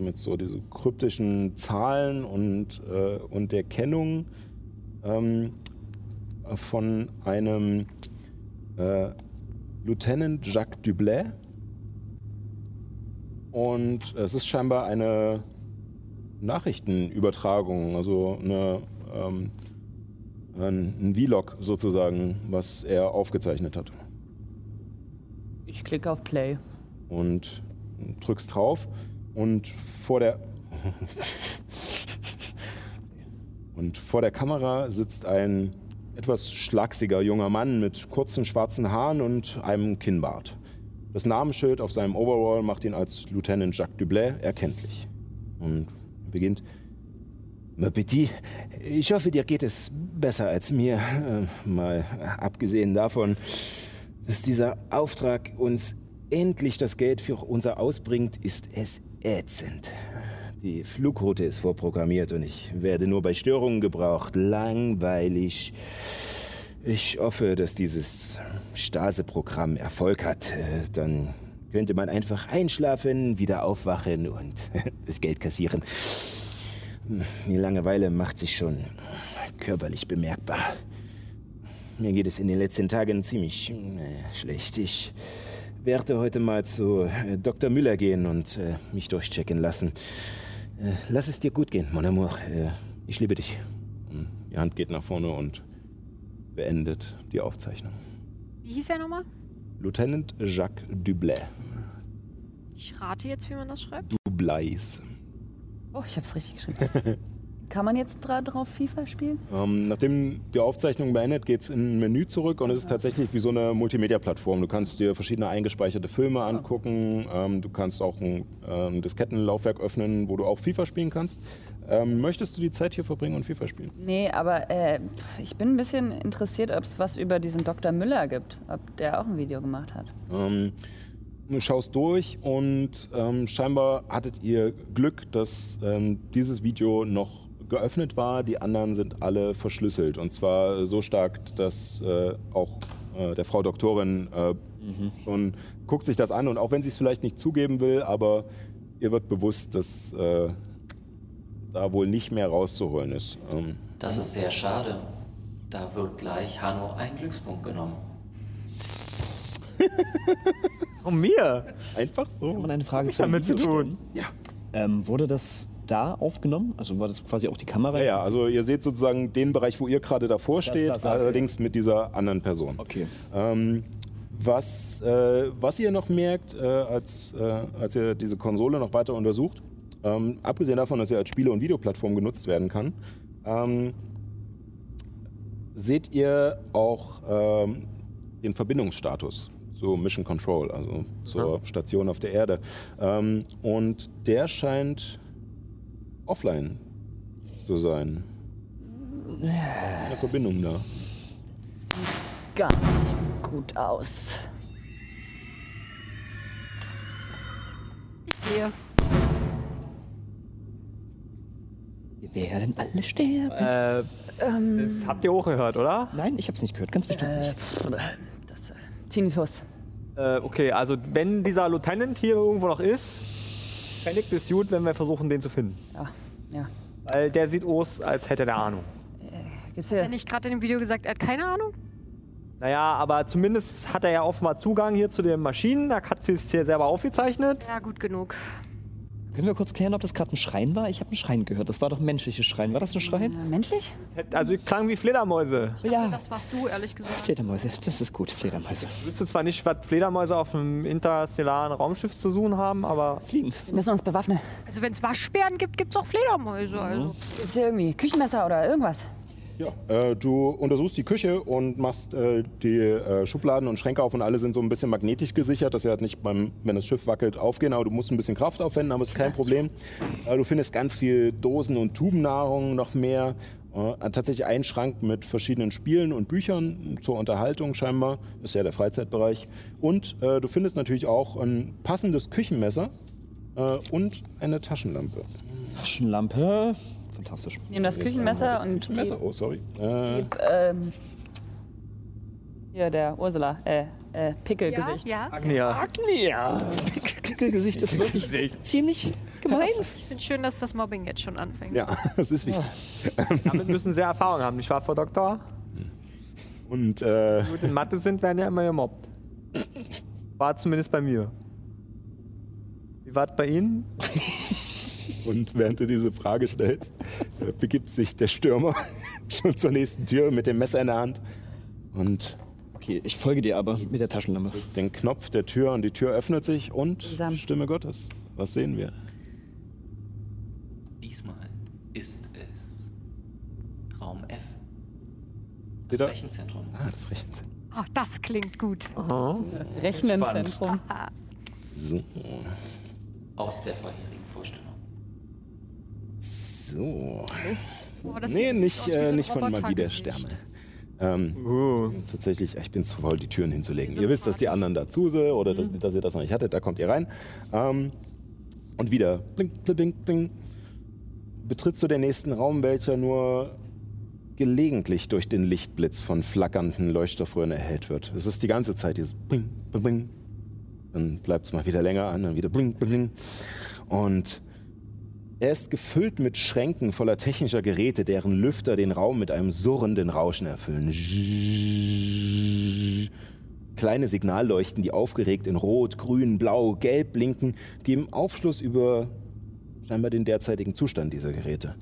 mit so diese kryptischen Zahlen und, äh, und der Kennung ähm, von einem äh, Lieutenant Jacques Dublé. Und es ist scheinbar eine Nachrichtenübertragung, also eine, ähm, ein Vlog sozusagen, was er aufgezeichnet hat. Ich klicke auf Play. und drückst drauf und vor der *laughs* und vor der Kamera sitzt ein etwas schlachsiger junger Mann mit kurzen schwarzen Haaren und einem Kinnbart. Das Namensschild auf seinem Overall macht ihn als Lieutenant Jacques Dublé erkenntlich. Und beginnt Ma Petit, ich hoffe, dir geht es besser als mir. Äh, mal abgesehen davon, dass dieser Auftrag uns endlich das Geld für unser ausbringt, ist es ätzend. Die Flugroute ist vorprogrammiert und ich werde nur bei Störungen gebraucht. Langweilig. Ich hoffe, dass dieses Stase-Programm Erfolg hat. Äh, Dann könnte man einfach einschlafen, wieder aufwachen und *laughs* das Geld kassieren. Die Langeweile macht sich schon körperlich bemerkbar. Mir geht es in den letzten Tagen ziemlich äh, schlecht. Ich werde heute mal zu äh, Dr. Müller gehen und äh, mich durchchecken lassen. Äh, lass es dir gut gehen, mon amour. Äh, ich liebe dich. Und die Hand geht nach vorne und beendet die Aufzeichnung. Wie hieß er nochmal? Lieutenant Jacques Dublé. Ich rate jetzt, wie man das schreibt. Dublais. Oh, ich hab's richtig geschrieben. *laughs* Kann man jetzt dra drauf FIFA spielen? Ähm, nachdem die Aufzeichnung beendet, geht es in ein Menü zurück und es ist tatsächlich wie so eine Multimedia-Plattform. Du kannst dir verschiedene eingespeicherte Filme angucken, ähm, du kannst auch ein, ähm, Diskettenlaufwerk öffnen, wo du auch FIFA spielen kannst. Ähm, möchtest du die Zeit hier verbringen und FIFA spielen? Nee, aber äh, ich bin ein bisschen interessiert, ob es was über diesen Dr. Müller gibt. Ob der auch ein Video gemacht hat. Ähm, du schaust durch und ähm, scheinbar hattet ihr Glück, dass ähm, dieses Video noch geöffnet war. Die anderen sind alle verschlüsselt und zwar so stark, dass äh, auch äh, der Frau Doktorin äh, schon guckt sich das an und auch wenn sie es vielleicht nicht zugeben will, aber ihr wird bewusst, dass äh, da wohl nicht mehr rauszuholen ist. Ähm, Das ist sehr schade. Da wird gleich Hanno ein Glückspunkt genommen. Und mir? einfach so. Kann man eine Frage zu damit zu tun. Ja. Ähm, wurde das da aufgenommen? Also war das quasi auch die Kamera? Ja, ja, also ihr seht sozusagen den Bereich, wo ihr gerade davor steht, das ihr. allerdings mit dieser anderen Person. Okay. Ähm, was, äh, was ihr noch merkt, äh, als, äh, als ihr diese Konsole noch weiter untersucht, ähm, abgesehen davon, dass sie als Spiele- und Videoplattform genutzt werden kann, ähm, seht ihr auch ähm, den Verbindungsstatus zu Mission Control, also zur Station auf der Erde. Ähm, und der scheint offline zu sein. Eine Verbindung da. Gar nicht gut aus. Ich gehe. Wir werden alle sterben. Äh, das habt ihr auch gehört, oder? Nein, ich hab's nicht gehört, ganz bestimmt Äh, nicht. pff, das, äh, Tinnitus. Äh, okay, also wenn dieser Lieutenant hier irgendwo noch ist, ich das gut, wenn wir versuchen, den zu finden. Ja, ja. Weil der sieht aus, als hätte der Ahnung. Gibt's Hat er nicht gerade in dem Video gesagt, er hat keine Ahnung? Naja, aber zumindest hat er ja offenbar Zugang hier zu den Maschinen. Da hat sie es hier selber aufgezeichnet. Ja, gut genug. Können wir kurz klären, ob das gerade ein Schreien war? Ich habe ein Schreien gehört. Das war doch ein menschliches Schreien. War das ein Schreien? Äh, menschlich? Also klang wie Fledermäuse. Ja. Das warst du, ehrlich gesagt. Fledermäuse, das ist gut, Fledermäuse. Ich wüsste zwar nicht, was Fledermäuse auf einem interstellaren Raumschiff zu suchen haben, aber Fliegen. Wir müssen uns bewaffnen. Also wenn es Waschbären gibt, gibt es auch Fledermäuse. Mhm. Also. Gibt's hier irgendwie Küchenmesser oder irgendwas? Ja, äh, du untersuchst die Küche und machst äh, die äh, Schubladen und Schränke auf und alle sind so ein bisschen magnetisch gesichert, dass sie halt nicht beim, wenn das Schiff wackelt, aufgehen. Aber du musst ein bisschen Kraft aufwenden, aber ist kein Problem. Äh, du findest ganz viel Dosen und Tubennahrung, noch mehr. Äh, tatsächlich ein Schrank mit verschiedenen Spielen und Büchern zur Unterhaltung scheinbar. Ist ja der Freizeitbereich. Und äh, du findest natürlich auch ein passendes Küchenmesser und eine Taschenlampe. Taschenlampe. Fantastisch. Ich nehme das Küchenmesser und Messer, oh sorry. Äh, geb, ähm, hier der Ursula, äh, äh, Pickelgesicht. Ja, ja. Agnia. Agnia! Kickelgesicht ist wirklich ziemlich gemein. Ich finde schön, dass das Mobbing jetzt schon anfängt. ja, *laughs* das ist wichtig. Damit müssen sie Erfahrung haben, nicht wahr, Frau Doktor? Und äh, Gut, in Mathe sind, werden ja immer gemobbt. War zumindest bei mir. Wie war es bei Ihnen? *laughs* Und während du diese Frage stellst, äh, begibt sich der Stürmer *laughs* schon zur nächsten Tür mit dem Messer in der Hand und Okay, ich folge dir aber mit der Taschenlampe. den Knopf der Tür und die Tür öffnet sich und Sesam. Stimme Gottes. Was sehen wir? Diesmal ist es Raum F. Das Wieder? Rechenzentrum. Ah, das Rechenzentrum. Ach, das klingt gut. Rechnenzentrum. So. Aus der Vorstellung. So. Oh, das Nee, nicht, äh, nicht von Magie der. Sterne. Ähm, Uh. tatsächlich, ich bin zu faul, die Türen hinzulegen. Ihr wisst, dass die anderen dazu sind oder dass, Mhm. dass ihr das noch nicht hattet. Da kommt ihr rein. Ähm, und wieder blink, blink, blink. Betrittst du den nächsten Raum, welcher nur gelegentlich durch den Lichtblitz von flackernden Leuchtstoffröhren erhellt wird. Es ist die ganze Zeit dieses Bling, Bling, Bling. Dann bleibt es mal wieder länger an, dann wieder Bling, Bling, Bling. Und er ist gefüllt mit Schränken voller technischer Geräte, deren Lüfter den Raum mit einem surrenden Rauschen erfüllen. Kleine Signalleuchten, die aufgeregt in Rot, Grün, Blau, Gelb blinken, geben Aufschluss über scheinbar den derzeitigen Zustand dieser Geräte.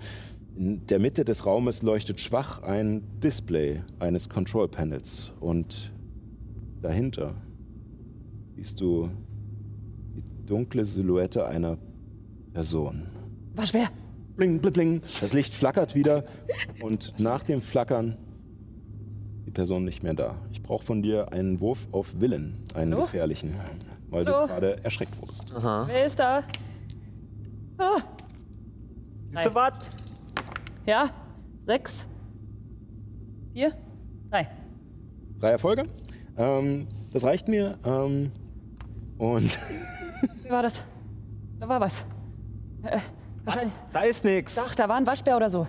In der Mitte des Raumes leuchtet schwach ein Display eines Control Panels und dahinter siehst du die dunkle Silhouette einer Person. War schwer. Bling, bling, bling. Das Licht flackert wieder und nach dem Flackern die Person nicht mehr da. Ich brauche von dir einen Wurf auf Willen, einen Hallo? gefährlichen, weil Hallo? du gerade erschreckt wurdest. Wer ist da? Ah, Siehst du was? ja, sechs, vier, drei. Drei Erfolge. Ähm, das reicht mir. Ähm, und Wie war das? Da war was. Äh, wahrscheinlich. Da ist nix. Ach, da war ein Waschbär oder so.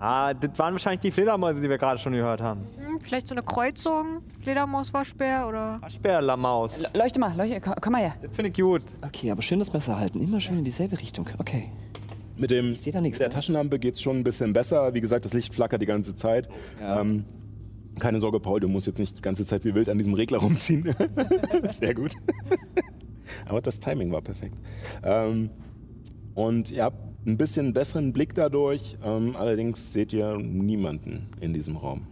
Ah, das waren wahrscheinlich die Fledermäuse, die wir gerade schon gehört haben. Hm, vielleicht so eine Kreuzung, Fledermaus-Waschbär oder. Waschbär, La Maus. L- Leuchte mal, leuchte, komm, komm mal her. Das finde ich gut. Okay, aber schön das Messer halten. Immer schön in dieselbe Richtung. Okay. mit dem seh da nichts, der ne? Taschenlampe geht es schon ein bisschen besser. Wie gesagt, das Licht flackert die ganze Zeit. Ja. Ähm, keine Sorge, Paul, du musst jetzt nicht die ganze Zeit wie wild an diesem Regler rumziehen. *laughs* Sehr gut. *laughs* Aber das Timing war perfekt. Ähm, und ihr habt ein bisschen besseren Blick dadurch. Ähm, allerdings seht ihr niemanden in diesem Raum.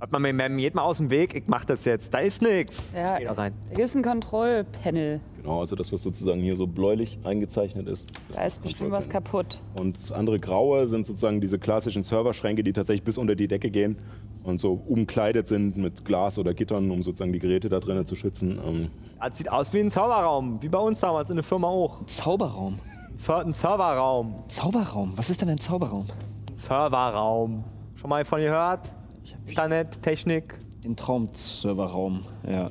Hat man mir mal aus dem Weg, ich mach das jetzt. Da ist nix. Ja. Ich geh da rein. Da ist ein Kontrollpanel. Genau, also das, was sozusagen hier so bläulich eingezeichnet ist. Da ist bestimmt was kaputt. Und das andere Graue sind sozusagen diese klassischen Serverschränke, die tatsächlich bis unter die Decke gehen. und so umkleidet sind mit Glas oder Gittern, um sozusagen die Geräte da drinnen zu schützen. Ähm, Das sieht aus wie ein Zauberraum, wie bei uns damals in der Firma auch. Zauberraum. Ein Serverraum. Zauberraum. Was ist denn ein Zauberraum? Serverraum. Schon mal von gehört? Internet, Technik. Den Traumserverraum. Ja.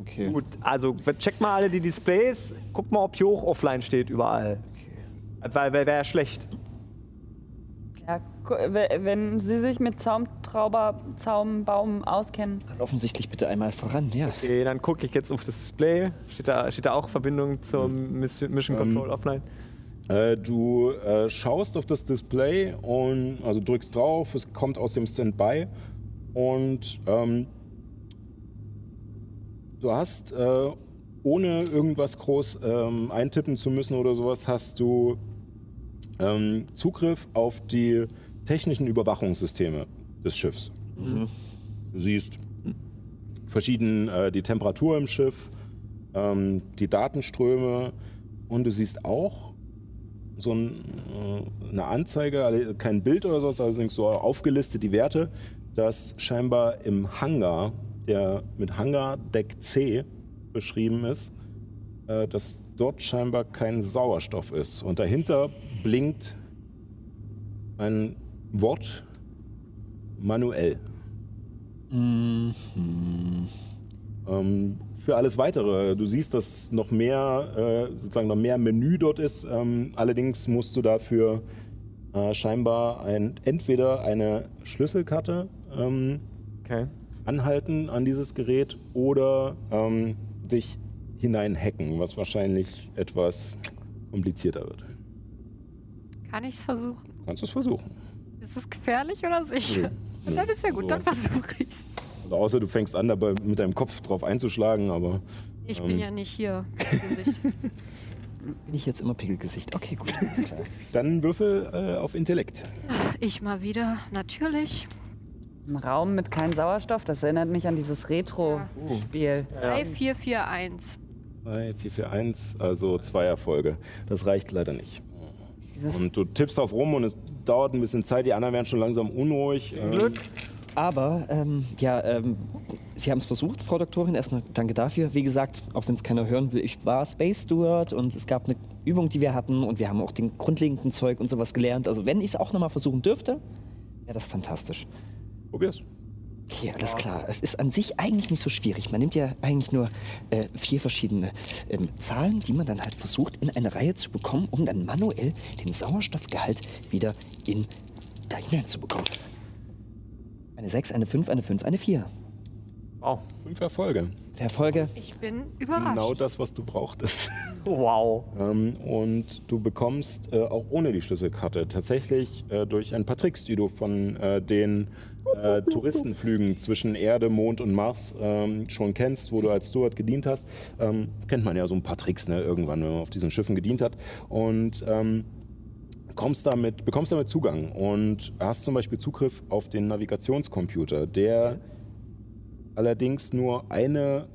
Okay. Gut, also checkt mal alle die Displays. Guckt mal, ob hier auch offline steht überall. Weil wäre wär schlecht. Ja, wenn Sie sich mit Zaumtrauber, Zaumbaum auskennen. Dann offensichtlich bitte einmal voran, ja. Okay, dann gucke ich jetzt auf das Display. Steht da, steht da auch Verbindung zum Mission, Mission Ähm, Control offline? Äh, du äh, schaust auf das Display und also drückst drauf, es kommt aus dem Standby und ähm, du hast, äh, ohne irgendwas groß ähm, eintippen zu müssen oder sowas, hast du ähm, Zugriff auf die technischen Überwachungssysteme des Schiffs. Du siehst verschieden äh, die Temperatur im Schiff, ähm, die Datenströme und du siehst auch so ein, äh, eine Anzeige, kein Bild oder so, allerdings so aufgelistet die Werte, dass scheinbar im Hangar, der mit Hangar Deck C beschrieben ist, äh, dass dort scheinbar kein Sauerstoff ist. Und dahinter blinkt ein Wort manuell. Ähm, für alles weitere, du siehst, dass noch mehr, äh, sozusagen noch mehr Menü dort ist. Ähm, allerdings musst du dafür äh, scheinbar ein, entweder eine Schlüsselkarte ähm, Okay. anhalten an dieses Gerät oder ähm, dich hineinhacken, was wahrscheinlich etwas komplizierter wird. Kann ich es versuchen? Kannst du es versuchen. Ist es gefährlich oder sicher? Nö. *laughs* Dann ist ja gut, dann versuche ich es. Also außer du fängst an, dabei mit deinem Kopf drauf einzuschlagen, aber Ich Ähm. bin ja nicht hier. *laughs* Bin ich jetzt immer Pickelgesicht? Okay, gut, alles klar. dann würfel äh, auf Intellekt. Ich mal wieder, natürlich. Ein Raum mit keinem Sauerstoff, das erinnert mich an dieses Retro-Spiel. 3, 4, 4, 1. 3, 4, 4, 1, also zwei Erfolge. Das reicht leider nicht. Dieses Und du tippst auf rum und es dauert ein bisschen Zeit, die anderen werden schon langsam unruhig. Ähm, Aber, ähm, ja, ähm, Sie haben es versucht, Frau Doktorin. Erstmal danke dafür. Wie gesagt, auch wenn es keiner hören will, ich war Space Steward und es gab eine Übung, die wir hatten und wir haben auch den grundlegenden Zeug und sowas gelernt. Also wenn ich es auch nochmal versuchen dürfte, wäre das fantastisch. Probier's. Okay, alles klar. Es ist an sich eigentlich nicht so schwierig. Man nimmt ja eigentlich nur äh, vier verschiedene ähm, Zahlen, die man dann halt versucht in eine Reihe zu bekommen, um dann manuell den Sauerstoffgehalt wieder in da hinein zu bekommen. Eine 6, eine 5, eine 5, eine 4. Wow. Fünf Erfolge. Verfolge. Ich bin überrascht. Genau das, was du brauchtest. *laughs* Wow. ähm, und du bekommst äh, auch ohne die Schlüsselkarte tatsächlich äh, durch ein paar Tricks, die du von äh, den äh, Touristenflügen zwischen Erde, Mond und Mars ähm, schon kennst, wo du als Steward gedient hast, ähm, kennt man ja so ein paar Tricks, ne, irgendwann, wenn man auf diesen Schiffen gedient hat. Und ähm, kommst damit, bekommst damit Zugang und hast zum Beispiel Zugriff auf den Navigationscomputer, der allerdings nur eine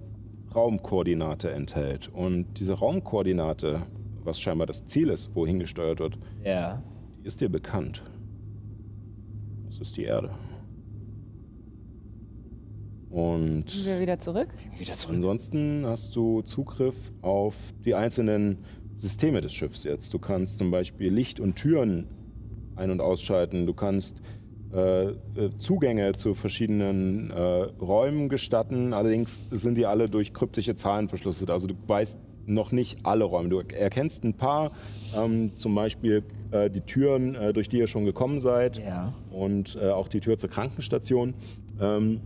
Raumkoordinate enthält. Und diese Raumkoordinate, was scheinbar das Ziel ist, wohin gesteuert wird, Ja. die ist dir bekannt. Das ist die Erde. Und wir wieder zurück? Wieder zurück. Ansonsten hast du Zugriff auf die einzelnen Systeme des Schiffs jetzt. Du kannst zum Beispiel Licht und Türen ein- und ausschalten. Du kannst Zugänge zu verschiedenen äh, Räumen gestatten. Allerdings sind die alle durch kryptische Zahlen verschlüsselt. Also du weißt noch nicht alle Räume. Du erkennst ein paar, ähm, zum Beispiel äh, die Türen, äh, durch die ihr schon gekommen seid Ja. und äh, auch die Tür zur Krankenstation. Ähm,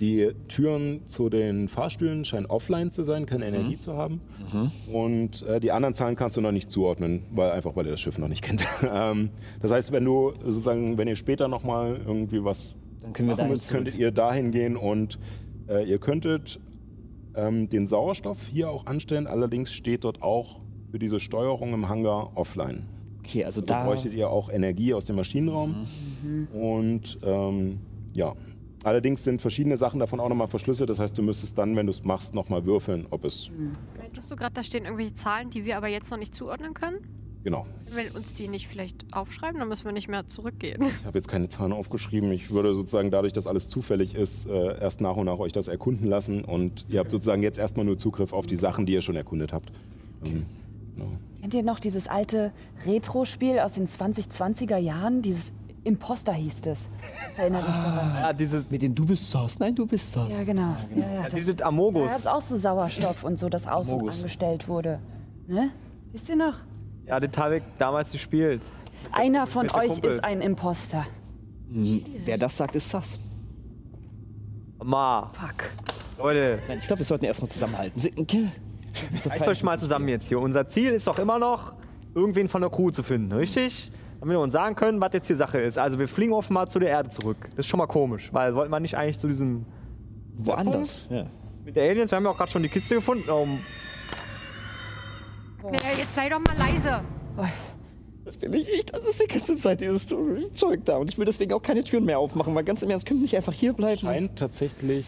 die Türen zu den Fahrstühlen scheinen offline zu sein, keine Energie zu haben. Und äh, die anderen Zahlen kannst du noch nicht zuordnen, weil einfach weil ihr das Schiff noch nicht kennt. *laughs* ähm, das heißt, wenn du sozusagen, wenn ihr später noch mal irgendwie was Dann machen müsst, könntet ihr dahin gehen und äh, ihr könntet ähm, den Sauerstoff hier auch anstellen. Allerdings steht dort auch für diese Steuerung im Hangar offline. Okay, also Also da. bräuchtet ihr auch Energie aus dem Maschinenraum. Und ähm, ja, allerdings sind verschiedene Sachen davon auch nochmal verschlüsselt. Das heißt, du müsstest dann, wenn du es machst, nochmal würfeln, ob es. Meintest du gerade, da stehen irgendwelche Zahlen, die wir aber jetzt noch nicht zuordnen können? Genau. Wenn wir uns die nicht vielleicht aufschreiben, dann müssen wir nicht mehr zurückgehen. Ich habe jetzt keine Zahlen aufgeschrieben. Ich würde sozusagen dadurch, dass alles zufällig ist, äh, erst nach und nach euch das erkunden lassen. Und ihr habt sozusagen jetzt erstmal nur Zugriff auf die Sachen, die ihr schon erkundet habt. Ähm, genau. Kennt ihr noch dieses alte Retro-Spiel aus den 2020er Jahren? Dieses Imposter hieß es. Das erinnert mich daran. Ja, diese, Mit dem Du bist Sass. Nein, du bist Sass. Ja, genau. Ja, ja, ja, das, diese da Amogus. gab es auch so Sauerstoff und so, das aus- und Mogus. angestellt wurde. Ne? Wisst ihr noch? Ja, den habe ich damals gespielt. Einer von euch Kumpels. ist ein Imposter. Wer das sagt, ist Sass. Ma, Fuck. Leute, Nein, ich glaube, wir sollten erstmal zusammenhalten. Reißt euch mal zusammen jetzt hier. Unser Ziel ist doch immer noch, irgendwen von der Crew zu finden, richtig? Damit wir uns sagen können, was jetzt hier Sache ist. Also wir fliegen offenbar zu der Erde zurück. Das ist schon mal komisch, weil wollten wir nicht eigentlich zu diesem Woanders. Ja. mit der Aliens, wir haben ja auch gerade schon die Kiste gefunden. Um, Ja, jetzt sei doch mal leise. Das bin nicht ich. Das ist die ganze Zeit dieses Zeug da. Und ich will deswegen auch keine Türen mehr aufmachen, weil ganz im Ernst, können wir nicht einfach hier bleiben? Scheint tatsächlich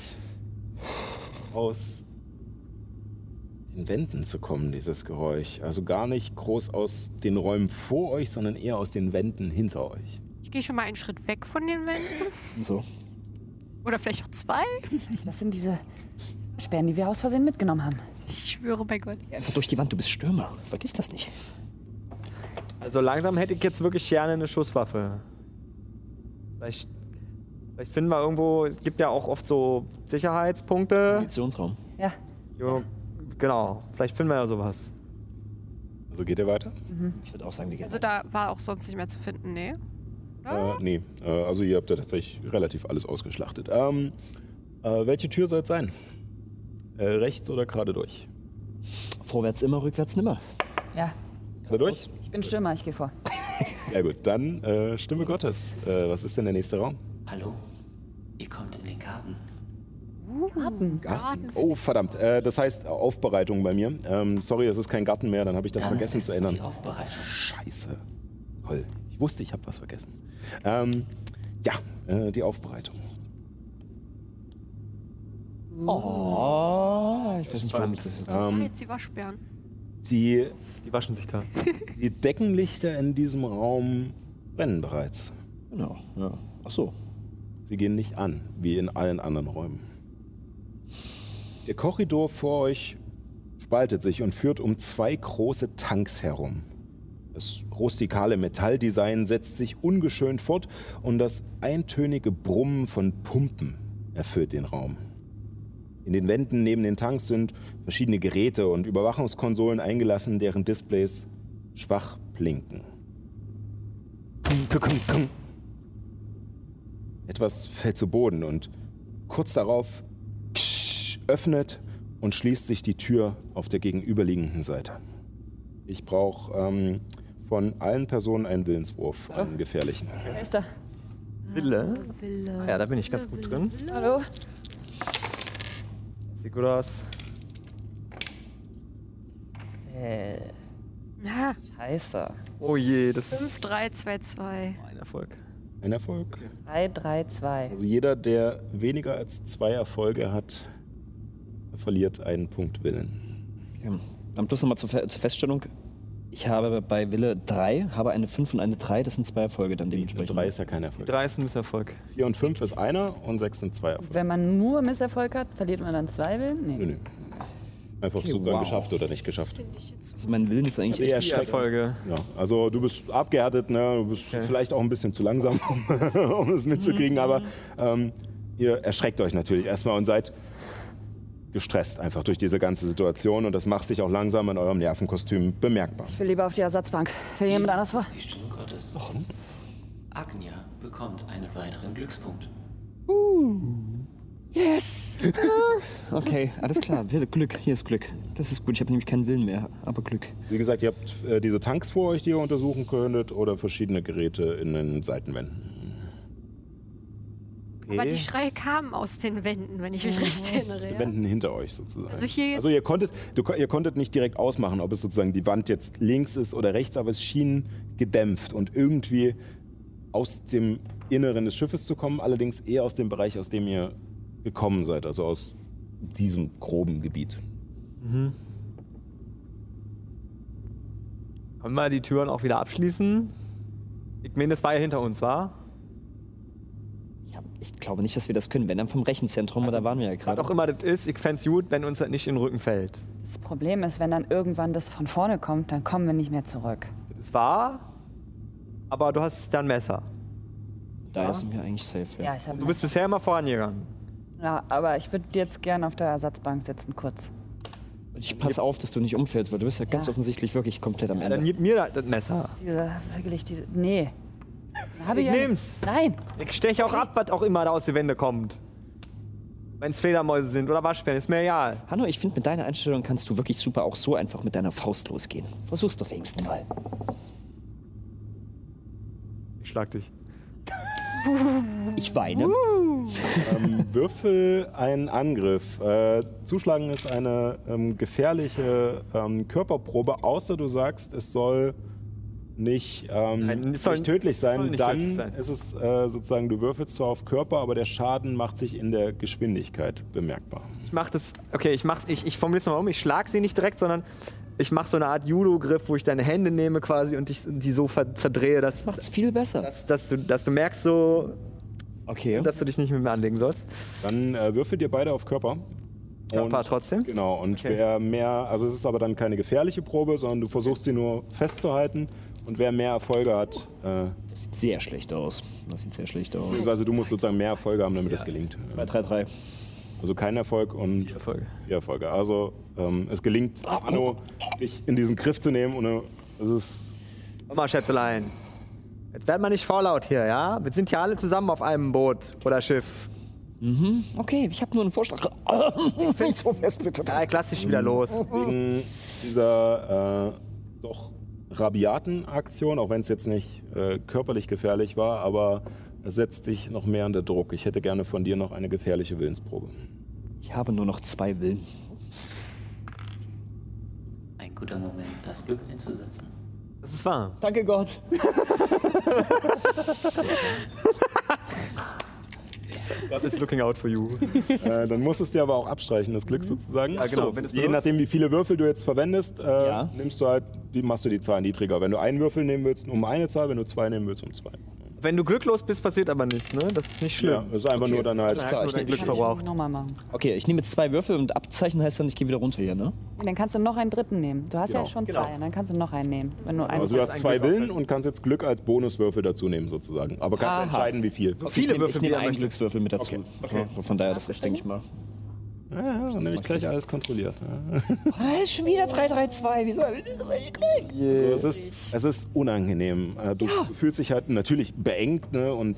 aus den Wänden zu kommen, dieses Geräusch. Also gar nicht groß aus den Räumen vor euch, sondern eher aus den Wänden hinter euch. Ich gehe schon mal einen Schritt weg von den Wänden. *laughs* So. Oder vielleicht auch zwei. Das sind diese Sperren, die wir aus Versehen mitgenommen haben. Ich schwöre bei Gott. Einfach durch die Wand, du bist Stürmer. Vergiss das nicht. also langsam hätte ich jetzt wirklich gerne eine Schusswaffe. Vielleicht, vielleicht finden wir irgendwo, es gibt ja auch oft so Sicherheitspunkte. Munitionsraum. Ja. Jo, genau, vielleicht finden wir ja sowas. Also geht ihr weiter? Ich würde auch sagen, wir gehen. Also da war auch sonst nicht mehr zu finden, nee. Äh, nee, äh, also ihr habt ja tatsächlich relativ alles ausgeschlachtet. Ähm, äh, welche Tür soll es sein? Äh, rechts oder gerade durch? Vorwärts immer, rückwärts nimmer. Ja. Gerade durch? Ich bin Stürmer, ich gehe vor. *laughs* Ja gut, dann äh, Stimme Gottes. Äh, was ist denn der nächste Raum? Hallo? Ihr kommt in den Garten. Garten. Garten. Oh, verdammt. Äh, das heißt Aufbereitung bei mir. Ähm, sorry, es ist kein Garten mehr, dann habe ich das Dann vergessen ist zu ändern. die Aufbereitung. Scheiße. Toll. Ich wusste, ich habe was vergessen. Ähm, ja, äh, die Aufbereitung. Oh, ich weiß nicht, warum ich das jetzt. Ah, Ähm, jetzt die Waschbären. die, Die waschen sich da. die Deckenlichter in diesem Raum brennen bereits. Genau, ja. Ach so. Sie gehen nicht an, wie in allen anderen Räumen. Der Korridor vor euch spaltet sich und führt um zwei große Tanks herum. Das rustikale Metalldesign setzt sich ungeschönt fort und das eintönige Brummen von Pumpen erfüllt den Raum. In den Wänden neben den Tanks sind verschiedene Geräte und Überwachungskonsolen eingelassen, deren Displays schwach blinken. Etwas fällt zu Boden und kurz darauf öffnet und schließt sich die Tür auf der gegenüberliegenden Seite. Ich brauche ähm, von allen Personen einen Willenswurf, einen gefährlichen. Wer ist da? Wille. Wille. Ja, da bin ich ganz gut drin. Hallo? Sieht gut aus. Äh, Ah, scheiße. Oh je, das ist 5, 3, 2, 2. ein Erfolg. Ein Erfolg. 3, 3, 2. Also jeder, der weniger als zwei Erfolge hat, verliert einen Punkt Willen. Ja. Dann bloß nochmal zur, Fe- zur Feststellung. Ich habe bei Wille 3, habe eine 5 und eine 3. Das sind zwei Erfolge dann Die dementsprechend. drei ist ja kein Erfolg. Drei ist ein Misserfolg. Vier und fünf ist einer und sechs sind zwei Erfolge. Wenn man nur Misserfolg hat, verliert man dann zwei Willen? Nee. Nö, nö. Einfach Okay, sozusagen wow. geschafft oder nicht geschafft. Also mein Willen ist eigentlich Eher echt Vier Erfolge. Ja, also du bist abgehärtet, ne? du bist Okay. vielleicht auch ein bisschen zu langsam, *laughs* um es mitzukriegen, aber ähm, ihr erschreckt euch natürlich erstmal und seid gestresst einfach durch diese ganze Situation und das macht sich auch langsam in eurem Nervenkostüm bemerkbar. Ich will lieber auf die Ersatzbank. Will jemand anders vor? Das ist die Stimme Gottes. Agnia bekommt einen weiteren Glückspunkt. Yes! *laughs* okay, alles klar. Glück. Hier ist Glück. Das ist gut. Ich habe nämlich keinen Willen mehr, aber Glück. Wie gesagt, ihr habt äh, diese Tanks vor euch, die ihr untersuchen könntet oder verschiedene Geräte in den Seitenwänden. Aber die Schreie kamen aus den Wänden, wenn ich mich recht erinnere. Diese Ja? Wänden hinter euch sozusagen. Also hier also ihr konntet, du, ihr konntet nicht direkt ausmachen, ob es sozusagen die Wand jetzt links ist oder rechts, aber es schien gedämpft und irgendwie aus dem Inneren des Schiffes zu kommen, allerdings eher aus dem Bereich, aus dem ihr gekommen seid, also aus diesem groben Gebiet. Können wir die Türen auch wieder abschließen? Ich meine, das war ja hinter uns, war? Ja, ich glaube nicht, dass wir das können. Wenn dann vom Rechenzentrum, da waren wir ja Was gerade. auch immer das ist, ich fände es gut, wenn uns das nicht in den Rücken fällt. Das Problem ist, wenn dann irgendwann das von vorne kommt, dann kommen wir nicht mehr zurück. Das war, aber du hast da ein Messer. Daher sind wir eigentlich safe. Ja. Ja, ich habe. Du bist bisher immer vorangegangen. Ja, aber ich würde jetzt gern auf der Ersatzbank sitzen, kurz. Ich passe auf, dass du nicht umfällst, weil du bist ja, ganz Ja. offensichtlich wirklich komplett am Ja, dann Ende. gib mir da- das Messer. Diese, wirklich diese. Nee. Hab Ich ja nicht. nehm's. Nein. Ich steche auch ab, was auch immer da aus den Wänden kommt. Wenn es Fledermäuse sind oder Waschbären, ist mir egal. Hanno, ich finde, mit deiner Einstellung kannst du wirklich super auch so einfach mit deiner Faust losgehen. Versuch's doch wenigstens mal. Ich schlag dich. Ich weine. Ähm, würfel einen Angriff. Äh, zuschlagen ist eine ähm, gefährliche ähm, Körperprobe, außer du sagst, es soll nicht, ähm, Nein, es soll- nicht tödlich sein. soll nicht Dann tödlich sein. ist es äh, sozusagen, du würfelst zwar auf Körper, aber der Schaden macht sich in der Geschwindigkeit bemerkbar. Ich mach das. Okay, ich mach's. Ich, ich formuliere es mal um. Ich schlag sie nicht direkt, sondern ich mache so eine Art Judo-Griff, wo ich deine Hände nehme quasi und dich, die so ver verdrehe, dass, Macht's viel besser. dass, dass, du, dass du merkst so, Okay. dass du dich nicht mit mir anlegen sollst. Dann äh, würfelt ihr beide auf Körper. Körper Und- trotzdem. Genau, und Okay. wer mehr, also es ist aber dann keine gefährliche Probe, sondern du versuchst sie nur festzuhalten und wer mehr Erfolge hat, äh, Das sieht sehr schlecht aus. Das sieht sehr schlecht aus. beziehungsweise du musst sozusagen mehr Erfolge haben, damit es gelingt. 2, 3, 3. Also kein Erfolg und Erfolge. vier Erfolge. Also ähm, es gelingt, Anno, dich in diesen Griff zu nehmen und äh, es ist Komm mal, Schätzelein. Jetzt werd mal nicht vorlaut hier, ja? Wir sind ja alle zusammen auf einem Boot oder Schiff. Okay, ich habe nur einen Vorschlag. Nicht *laughs* so fest, bitte. Ja, ich lass dich wieder los. wegen dieser äh, doch rabiaten Aktion, auch wenn es jetzt nicht äh, körperlich gefährlich war, aber es setzt dich noch mehr unter Druck. Ich hätte gerne von dir noch eine gefährliche Willensprobe. Ich habe nur noch zwei Willen. Ein guter Moment, das Glück einzusetzen. Das ist wahr. Danke Gott. *laughs* God is looking out for you. *laughs* Äh, dann musst du es dir aber auch abstreichen, das Glück sozusagen. Ja, genau, wenn du's Je benutzt. nachdem, wie viele Würfel du jetzt verwendest, äh, Ja. nimmst du halt, die, machst du die Zahl niedriger. Wenn du einen Würfel nehmen willst, um eine Zahl, wenn du zwei nehmen willst, um zwei. Wenn du glücklos bist, passiert aber nichts, ne? Das ist nicht schlimm. Ja, das ist einfach nur dann halt. Das klar, ich nur dein nehm- Glück verbraucht. Okay, ich nehme jetzt zwei Würfel und Abzeichen heißt dann, ich gehe wieder runter hier, ne? Dann kannst du noch einen dritten nehmen. Du hast ja Genau. schon Genau. zwei, und dann kannst du noch einen nehmen. Wenn du einen Also du hast zwei Willen und kannst jetzt Glück als Bonuswürfel dazu nehmen sozusagen. Aber kannst Aha. entscheiden, wie viel. So ich viele nehme, Würfel, ich wie nehme einen. Glückswürfel mit dazu. Okay. So, von daher, das ist, denke ich mal. Ja, ja, dann nehme ich gleich alles kontrolliert. Ja. Ist schon wieder 332. Wie soll ich das Also es, ist, es ist unangenehm. Äh, Du, du fühlst dich halt natürlich beengt ne, und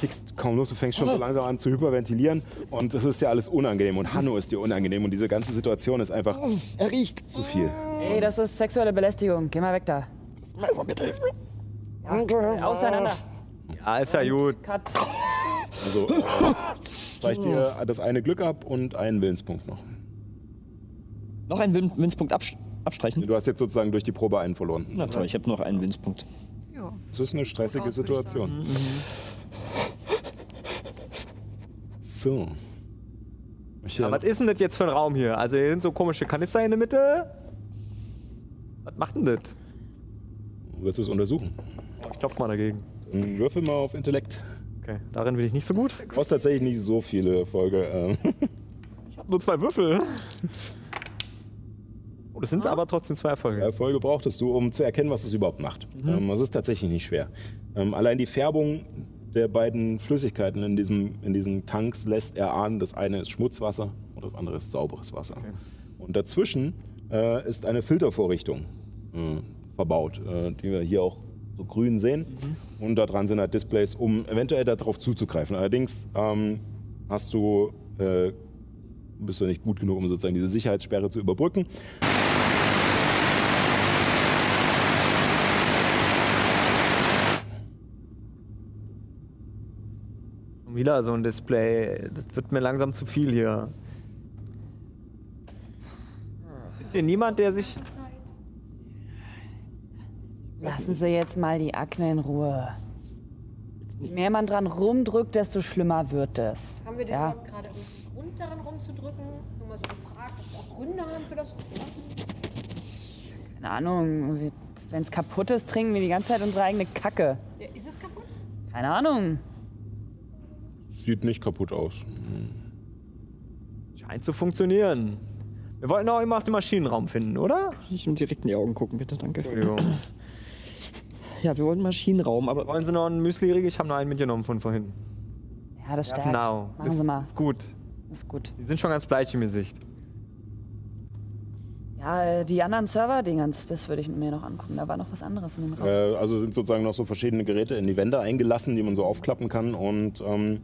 kriegst kaum Luft. Du fängst schon so langsam an zu hyperventilieren und es ist ja alles unangenehm. Und Hanno ist dir unangenehm und diese ganze Situation ist einfach Er riecht. zu viel. Ey, das ist sexuelle Belästigung. Geh mal weg da. Messer, bitte hilf mir. Auseinander. Ja, ist ja gut. Cut. Also äh, streich dir das eine Glück ab und einen Willenspunkt noch. Noch einen Win- Winspunkt absch abstreichen? Du hast jetzt sozusagen durch die Probe einen verloren. Na toll, ich habe noch einen Winspunkt. Ja. Das ist eine stressige Situation. So. Ich, Ja, was ist denn das jetzt für ein Raum hier? Also hier sind so komische Kanister in der Mitte. Was macht denn das? du wirst es untersuchen. Ich klopf mal dagegen. Würfel mal auf Intellekt. Okay, darin bin ich nicht so gut. Du brauchst tatsächlich nicht so viele Erfolge. ähm. Nur zwei Würfel. *laughs* Oh, das sind aber trotzdem zwei Erfolge. Erfolge brauchtest du, um zu erkennen, was es überhaupt macht. Ähm, das ist tatsächlich nicht schwer. Ähm, allein die Färbung der beiden Flüssigkeiten in, diesem, in diesen Tanks lässt erahnen, das eine ist Schmutzwasser und das andere ist sauberes Wasser. Und dazwischen äh, ist eine Filtervorrichtung äh, verbaut, äh, die wir hier auch so grün sehen. Und da dran sind halt Displays, um eventuell darauf zuzugreifen. Allerdings ähm, hast du, äh, bist du nicht gut genug, um sozusagen diese Sicherheitssperre zu überbrücken. Und wieder so ein Display. Das wird mir langsam zu viel hier. Ist hier niemand, der sich. Lassen Sie jetzt mal die Akne in Ruhe. Je mehr man dran rumdrückt, desto schlimmer wird es. Haben wir denn Ja. gerade irgendeinen Grund daran rumzudrücken? Nur mal so gefragt, ob wir auch Gründe haben für das Rumdrücken? Keine Ahnung, Wenn es kaputt ist, trinken wir die ganze Zeit unsere eigene Kacke. Ja, ist es kaputt? Keine Ahnung. Sieht nicht kaputt aus. Scheint zu funktionieren. Wir wollten auch immer auf den Maschinenraum finden, oder? Nicht um direkt in die Augen gucken, bitte, danke. Entschuldigung. *clears throat* Ja, wir wollten Maschinenraum, aber Wollen Sie noch einen Müsli-Riegel? Ich habe noch einen mitgenommen von vorhin. Ja, das stärkt. genau. Machen Sie mal. Ist gut. Ist gut. Die sind schon ganz bleich im Gesicht. Ja, äh, die anderen Server-Dingens, das würde ich mir noch angucken. Da war noch was anderes in dem Raum. Äh, also sind sozusagen noch so verschiedene Geräte in die Wände eingelassen, die man so aufklappen kann. Und ähm,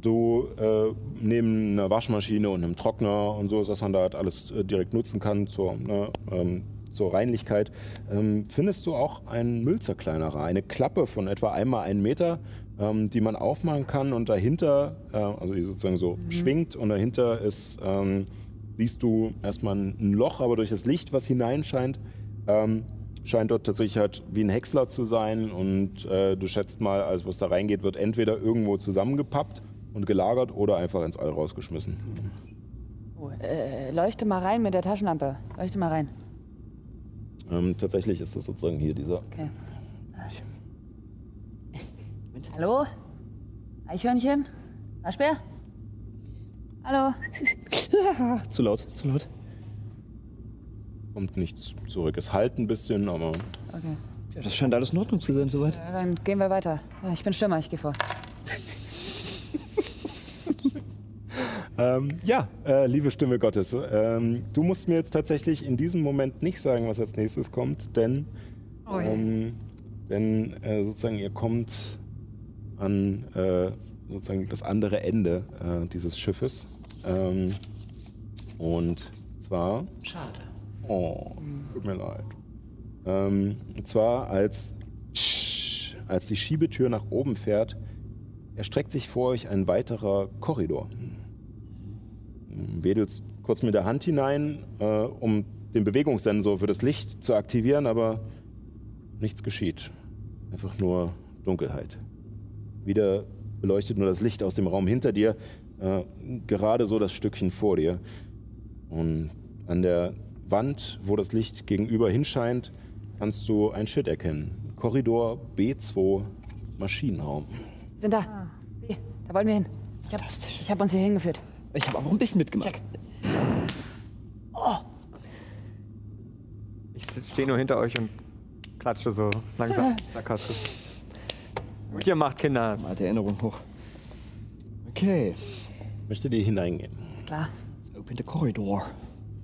du äh, neben einer Waschmaschine und einem Trockner und so, dass man da halt alles äh, direkt nutzen kann zur, ne, ähm, zur Reinlichkeit, ähm, findest du auch einen Müllzerkleinerer, eine Klappe von etwa einmal einen Meter, ähm, die man aufmachen kann und dahinter, äh, also die sozusagen so schwingt und dahinter ist, ähm, siehst du erstmal ein Loch, aber durch das Licht, was hineinscheint, ähm, scheint dort tatsächlich halt wie ein Häcksler zu sein und äh, du schätzt mal, alles was da reingeht, wird entweder irgendwo zusammengepappt und gelagert oder einfach ins All rausgeschmissen. Oh, äh, leuchte mal rein mit der Taschenlampe. Leuchte mal rein. Ähm, tatsächlich ist das sozusagen hier dieser. Okay. Hallo? Eichhörnchen? Waschbär? Hallo? *laughs* zu laut, zu laut. Kommt nichts zurück. Es halt ein bisschen, aber Okay. Ja, das scheint alles in Ordnung zu sein, soweit. Ja, Dann gehen wir weiter. Ja, ich bin Stürmer, ich gehe vor. Ähm, ja, äh, liebe Stimme Gottes, ähm, du musst mir jetzt tatsächlich in diesem Moment nicht sagen, was als nächstes kommt, denn, Oh je. ähm, denn äh, sozusagen ihr kommt an äh, sozusagen das andere Ende äh, dieses Schiffes. Ähm, und zwar, Schade. oh, tut mir leid. Ähm, und zwar als, als die Schiebetür nach oben fährt, erstreckt sich vor euch ein weiterer Korridor wedelst kurz mit der Hand hinein, äh, um den Bewegungssensor für das Licht zu aktivieren, aber nichts geschieht. Einfach nur Dunkelheit. Wieder beleuchtet nur das Licht aus dem Raum hinter dir, äh, gerade so das Stückchen vor dir. Und an der Wand, wo das Licht gegenüber hinscheint, kannst du ein Schild erkennen. Korridor B2 Maschinenraum. Wir sind da. Wie? Da wollen wir hin. Ich hab, ich hab uns hier hingeführt. Ich habe aber auch ein bisschen mitgemacht. Check. Ich stehe nur hinter euch und klatsche so langsam sarkastisch. Gut gemacht, Kinder. Alte Erinnerung hoch. Okay. Möchtet ihr hineingehen? Klar. Let's open the corridor.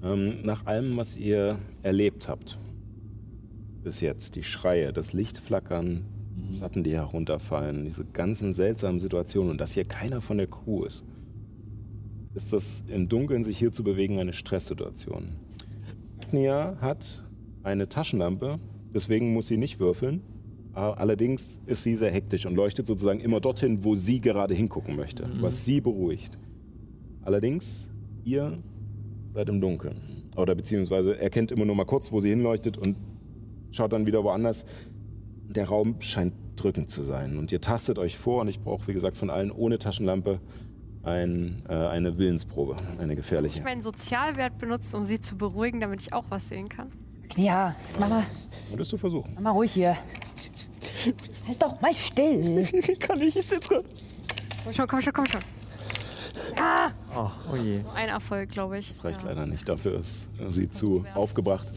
Ähm, nach allem, was ihr erlebt habt, bis jetzt, die Schreie, das Lichtflackern, Platten, die herunterfallen, diese ganzen seltsamen Situationen und dass hier keiner von der Crew ist, ist das im Dunkeln sich hier zu bewegen eine Stresssituation. Agnia hat eine Taschenlampe, deswegen muss sie nicht würfeln. A- Allerdings ist sie sehr hektisch und leuchtet sozusagen immer dorthin, wo sie gerade hingucken möchte, was sie beruhigt. Allerdings, ihr seid im Dunkeln. Oder beziehungsweise erkennt immer nur mal kurz, wo sie hinleuchtet und schaut dann wieder woanders. Der Raum scheint drückend zu sein. Und ihr tastet euch vor und ich brauche, wie gesagt, von allen ohne Taschenlampe ein, äh, eine Willensprobe, eine gefährliche. Ich meinen Sozialwert benutzt, um sie zu beruhigen, damit ich auch was sehen kann. Ja, jetzt mach mal, Würdest du versuchen? mach mal ruhig hier. Halt doch mal still. *laughs* Kann ich es jetzt dran? Komm schon, komm schon, komm schon. Oh, oh je. Ein Erfolg, glaube ich. Das reicht ja. leider nicht. Dafür ist sie zu aufgebracht.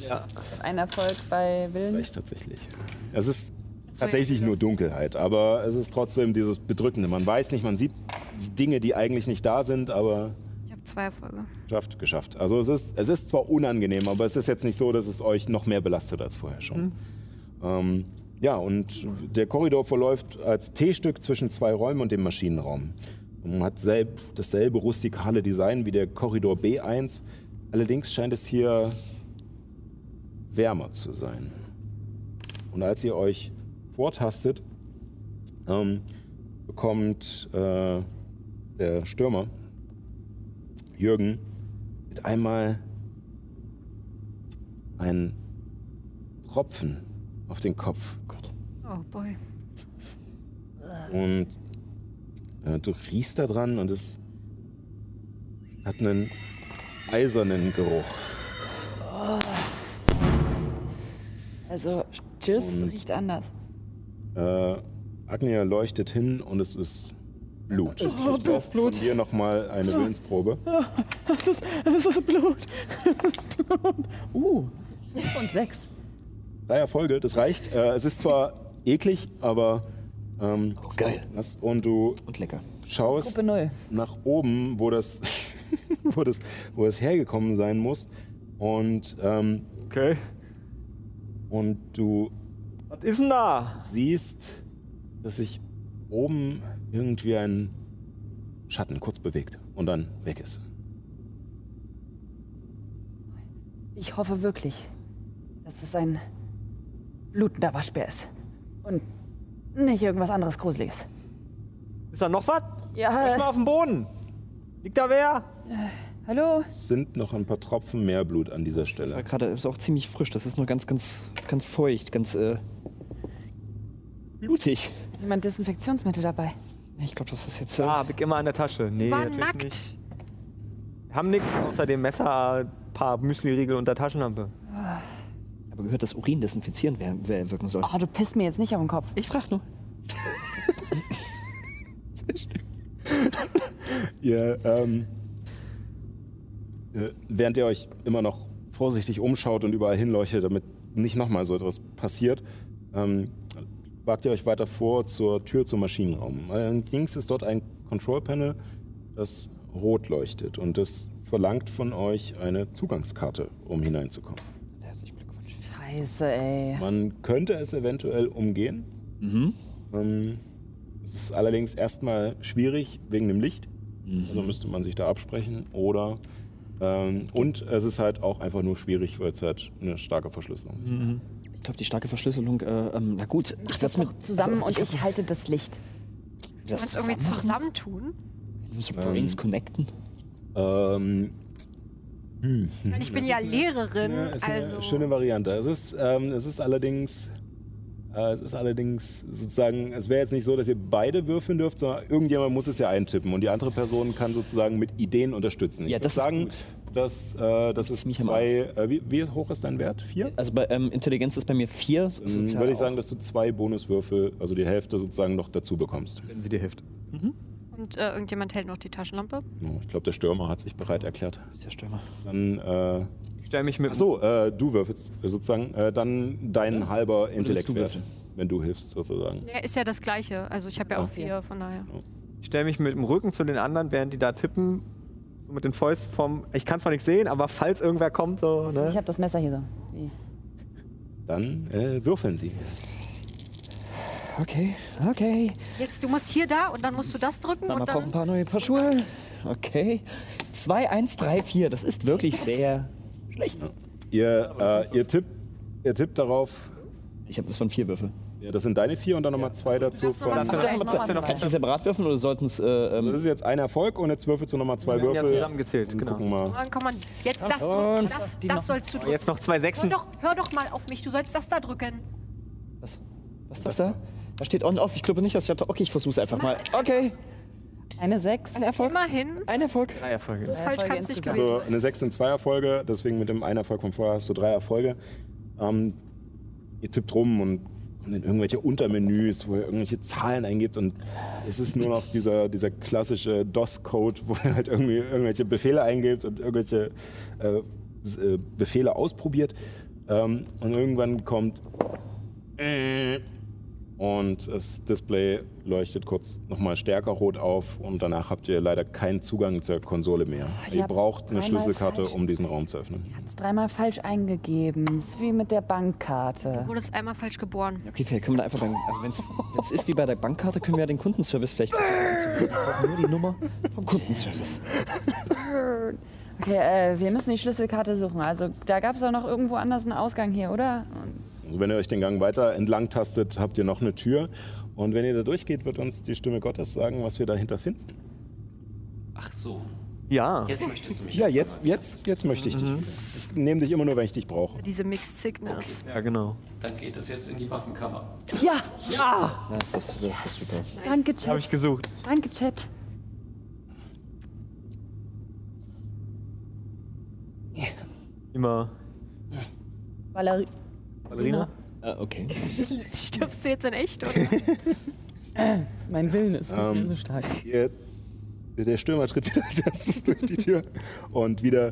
Ein Erfolg bei Willen. Reicht tatsächlich. Es ist tatsächlich nur Dunkelheit, aber es ist trotzdem dieses Bedrückende. Man weiß nicht, man sieht Dinge, die eigentlich nicht da sind, aber Ich habe zwei Erfolge. Geschafft, geschafft. Also es ist, es ist zwar unangenehm, aber es ist jetzt nicht so, dass es euch noch mehr belastet als vorher schon. Ähm, ja, und der Korridor verläuft als T-Stück zwischen zwei Räumen und dem Maschinenraum. Und hat selb, dasselbe rustikale Design wie der Korridor B1. Allerdings scheint es hier wärmer zu sein. Und als ihr euch vortastet, ähm, bekommt äh, der Stürmer Jürgen mit einmal einen Tropfen auf den Kopf. Oh boy. Und äh, du riechst da dran und es hat einen eisernen Geruch. Also, Tschüss riecht anders. Äh, Agnia leuchtet hin und es ist Blut. Ich brauche von dir nochmal eine Willensprobe. Das ist, das ist Blut. Das ist Blut. Uh. Und sechs. Drei Erfolge, das reicht. Äh, es ist zwar eklig, aber ähm, Oh, geil. das, und du Und lecker. schaust nach oben, wo das, *laughs* wo das, wo es hergekommen sein muss. Und, ähm, Okay. und du Was ist denn da? siehst, dass sich oben irgendwie ein Schatten kurz bewegt und dann weg ist. Ich hoffe wirklich, dass es ein blutender Waschbär ist. Und nicht irgendwas anderes Gruseliges. Ist da noch was? Ja, Schau mal auf dem Boden. Liegt da wer? Hallo? Es sind noch ein paar Tropfen mehr Blut an dieser War Stelle. gerade ist auch ziemlich frisch. Das ist nur ganz, ganz, ganz feucht, ganz äh, blutig. Hat jemand Desinfektionsmittel dabei? Ich glaube, das ist jetzt. Äh, Ah, hab ich immer in der Tasche. Nee, War natürlich nackt. nicht. Wir haben nichts außer dem Messer, ein paar Müsli-Riegel und der Taschenlampe. aber gehört, dass Urin desinfizierend wer- wer- wirken soll. Oh, du pisst mir jetzt nicht auf den Kopf. Ich frag nur. *laughs* Ihr, ähm, äh, während ihr euch immer noch vorsichtig umschaut und überall hinleuchtet, damit nicht nochmal so etwas passiert, ähm, wagt ihr euch weiter vor zur Tür zum Maschinenraum. Allerdings ist dort ein Control Panel, das rot leuchtet und das verlangt von euch eine Zugangskarte, um hineinzukommen. Herzlichen Glückwunsch. Scheiße, ey. Man könnte es eventuell umgehen. Mhm. Ähm, es ist allerdings erstmal schwierig wegen dem Licht. Also müsste man sich da absprechen. Oder ähm, und es ist halt auch einfach nur schwierig, weil es halt eine starke Verschlüsselung ist. Ich glaube, die starke Verschlüsselung, äh, ähm, na gut, ich Das werde doch zusammen also, und ich halte das Licht. das Kannst irgendwie zusammen machen. zusammentun? Wir müssen Brains Ähm, connecten. Ähm, hm. Ich bin ja Lehrerin, Ja, ist eine also. schöne Variante. Es ist, ähm, es ist allerdings, es ist allerdings sozusagen, es wäre jetzt nicht so, dass ihr beide würfeln dürft, sondern irgendjemand muss es ja eintippen und die andere Person kann sozusagen mit Ideen unterstützen. Ich Ja, das ist sagen, gut. dass äh, das ist zwei. Äh, wie, wie hoch ist dein Wert? Vier? Also bei ähm, Intelligenz ist bei mir vier. Dann würde ich sagen, dass du zwei Bonuswürfel, also die Hälfte sozusagen noch dazu bekommst. Wenn sie dir hilft. Und äh, irgendjemand hält noch die Taschenlampe. Ja, Ich glaube, der Stürmer hat sich bereit erklärt. Ist der Stürmer. Dann, äh, stelle mich mit. ach so, äh, du würfelst sozusagen, äh, dann dein halber willst du Intellektwert, würfeln? wenn du hilfst sozusagen. Ja, ist ja das Gleiche. Also ich habe ja auch vier, von daher. Ich stelle mich mit dem Rücken zu den anderen, während die da tippen. So mit den Fäusten vom. Ich kann zwar nicht sehen, aber falls irgendwer kommt, so, Ich ne? habe das Messer hier so. Wie? Dann äh, würfeln sie. Okay, okay. Jetzt, du musst hier da und dann musst du das drücken Mama und braucht dann. ein paar neue Paar Schuhe. Okay. 2, 1, 3, 4. Das ist wirklich sehr schlecht. Ihr, äh, ihr, tippt, ihr tippt darauf, Ich habe das von vier Würfel. ja, das sind deine vier und dann nochmal zwei dazu. Von, mal zwei. Vielleicht Noch Kann ich die zwei. separat würfeln oder sollten es. Äh, also das ist jetzt ein Erfolg und jetzt würfelst du nochmal zwei Wir haben ja Würfel. zusammengezählt, und genau. gucken mal. Dann kann man jetzt das drücken. Das, das sollst du drücken. Jetzt noch zwei Hör Sechsen. doch, hör doch mal auf mich. Du sollst das da drücken. was? Was ist das da? Da steht on-off. Ich glaube nicht, dass ich. Okay, ich versuch's einfach mal. Okay. Eine Sechs. Ein Erfolg. Immerhin. Ein Erfolg. Drei Erfolge. Falsch Erfolge kann es nicht gewesen Also eine 6 sind zwei Erfolge, deswegen mit dem einen Erfolg von vorher hast du drei Erfolge. Ähm, ihr tippt rum und kommt in irgendwelche Untermenüs, wo ihr irgendwelche Zahlen eingibt und es ist nur noch dieser, dieser klassische DOS-Code, wo ihr halt irgendwie irgendwelche Befehle eingibt und irgendwelche äh, äh, Befehle ausprobiert. Ähm, und irgendwann kommt äh, und das Display leuchtet kurz nochmal stärker rot auf und danach habt ihr leider keinen Zugang zur Konsole mehr. ihr ihr braucht eine Schlüsselkarte, falsch. um diesen Raum zu öffnen. Hat es dreimal falsch eingegeben. Ist wie mit der Bankkarte. Du wurdest einmal falsch geboren. Okay, vielleicht können wir da einfach beim. Also wenn es ist wie bei der Bankkarte, können wir ja den Kundenservice vielleicht versuchen anzurufen. Wir brauchen nur die Nummer vom Kundenservice. Okay, äh, wir müssen die Schlüsselkarte suchen. Also da gab es doch noch irgendwo anders einen Ausgang hier, oder? Also wenn ihr euch den Gang weiter entlang tastet, habt ihr noch eine Tür. Und wenn ihr da durchgeht, wird uns die Stimme Gottes sagen, was wir dahinter finden. Ach so, Ja. jetzt möchtest du mich. Ja, jetzt, jetzt, jetzt möchte ich dich wieder. Ich nehme dich immer nur, wenn ich dich brauche. Diese Mixed Signals. Ja, genau. Dann geht es jetzt in die Waffenkammer. Ja, Das ist das, das, ist das super. danke, Habe Chat. ich gesucht. Danke, Chat. Immer. Valerie. Ballerina? Äh, okay. *laughs* Stirbst du jetzt in echt, oder? *laughs* Mein Willen ist nicht Ähm, mehr so stark. Ihr, der Stürmer tritt wieder als erstes durch die Tür und wieder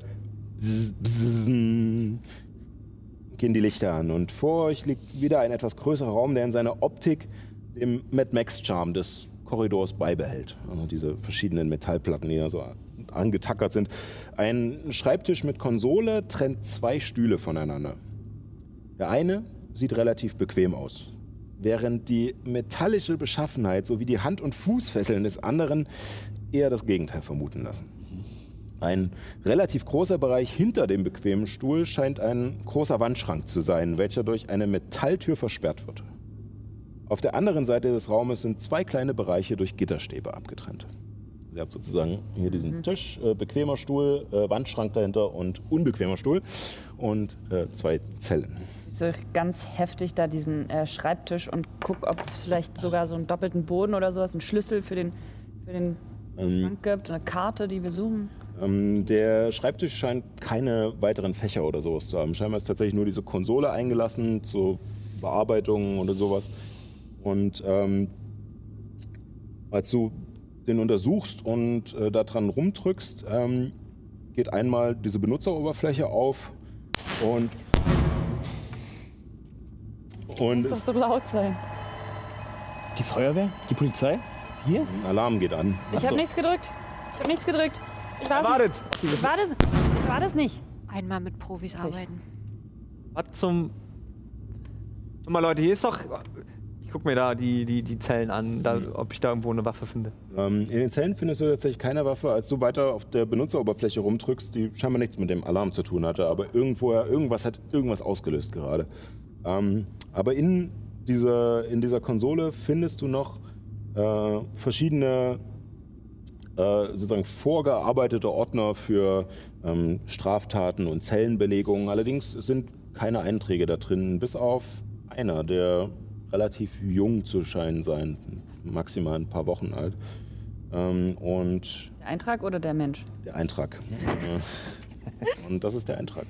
bzz, bzz, gehen die Lichter an. Und vor euch liegt wieder ein etwas größerer Raum, der in seiner Optik dem Mad Max Charme des Korridors beibehält. Also diese verschiedenen Metallplatten, die da so angetackert sind. Ein Schreibtisch mit Konsole trennt zwei Stühle voneinander. Der eine sieht relativ bequem aus, während die metallische Beschaffenheit sowie die Hand- und Fußfesseln des anderen eher das Gegenteil vermuten lassen. Ein relativ großer Bereich hinter dem bequemen Stuhl scheint ein großer Wandschrank zu sein, welcher durch eine Metalltür versperrt wird. Auf der anderen Seite des Raumes sind zwei kleine Bereiche durch Gitterstäbe abgetrennt. Ihr habt sozusagen hier diesen Tisch, äh, bequemer Stuhl, äh, Wandschrank dahinter und unbequemer Stuhl und äh, zwei Zellen. So ganz heftig da diesen äh, Schreibtisch und guck, ob es vielleicht sogar so einen doppelten Boden oder sowas, einen Schlüssel für den, für den Ähm, Schrank gibt, eine Karte, die wir suchen. Ähm, der Schreibtisch scheint keine weiteren Fächer oder sowas zu haben. Scheinbar ist tatsächlich nur diese Konsole eingelassen zur Bearbeitung oder sowas. Und ähm, als du den untersuchst und äh, daran rumdrückst, ähm, geht einmal diese Benutzeroberfläche auf und und Muss doch so laut sein. Die Feuerwehr? Die Polizei? Hier? ein Alarm geht an. Ich habe nichts gedrückt. Ich habe nichts gedrückt. Ich war Wartet! nicht. Ich war das, ich war das nicht. Einmal mit Profis arbeiten. Was zum. Guck mal, Leute, hier ist doch. Ich guck mir da die, die, die Zellen an, da, ob ich da irgendwo eine Waffe finde. Ähm, in den Zellen findest du tatsächlich keine Waffe. Als du weiter auf der Benutzeroberfläche rumdrückst, die scheinbar nichts mit dem Alarm zu tun hatte, aber irgendwo, irgendwas hat irgendwas ausgelöst gerade. Ähm, aber in dieser, in dieser Konsole findest du noch äh, verschiedene äh, sozusagen vorgearbeitete Ordner für ähm, Straftaten und Zellenbelegungen. Allerdings sind keine Einträge da drin, bis auf einer, der relativ jung zu scheinen sein, maximal ein paar Wochen alt. Ähm, und Der Eintrag oder der Mensch? der Eintrag. *laughs* Und das ist der Eintrag.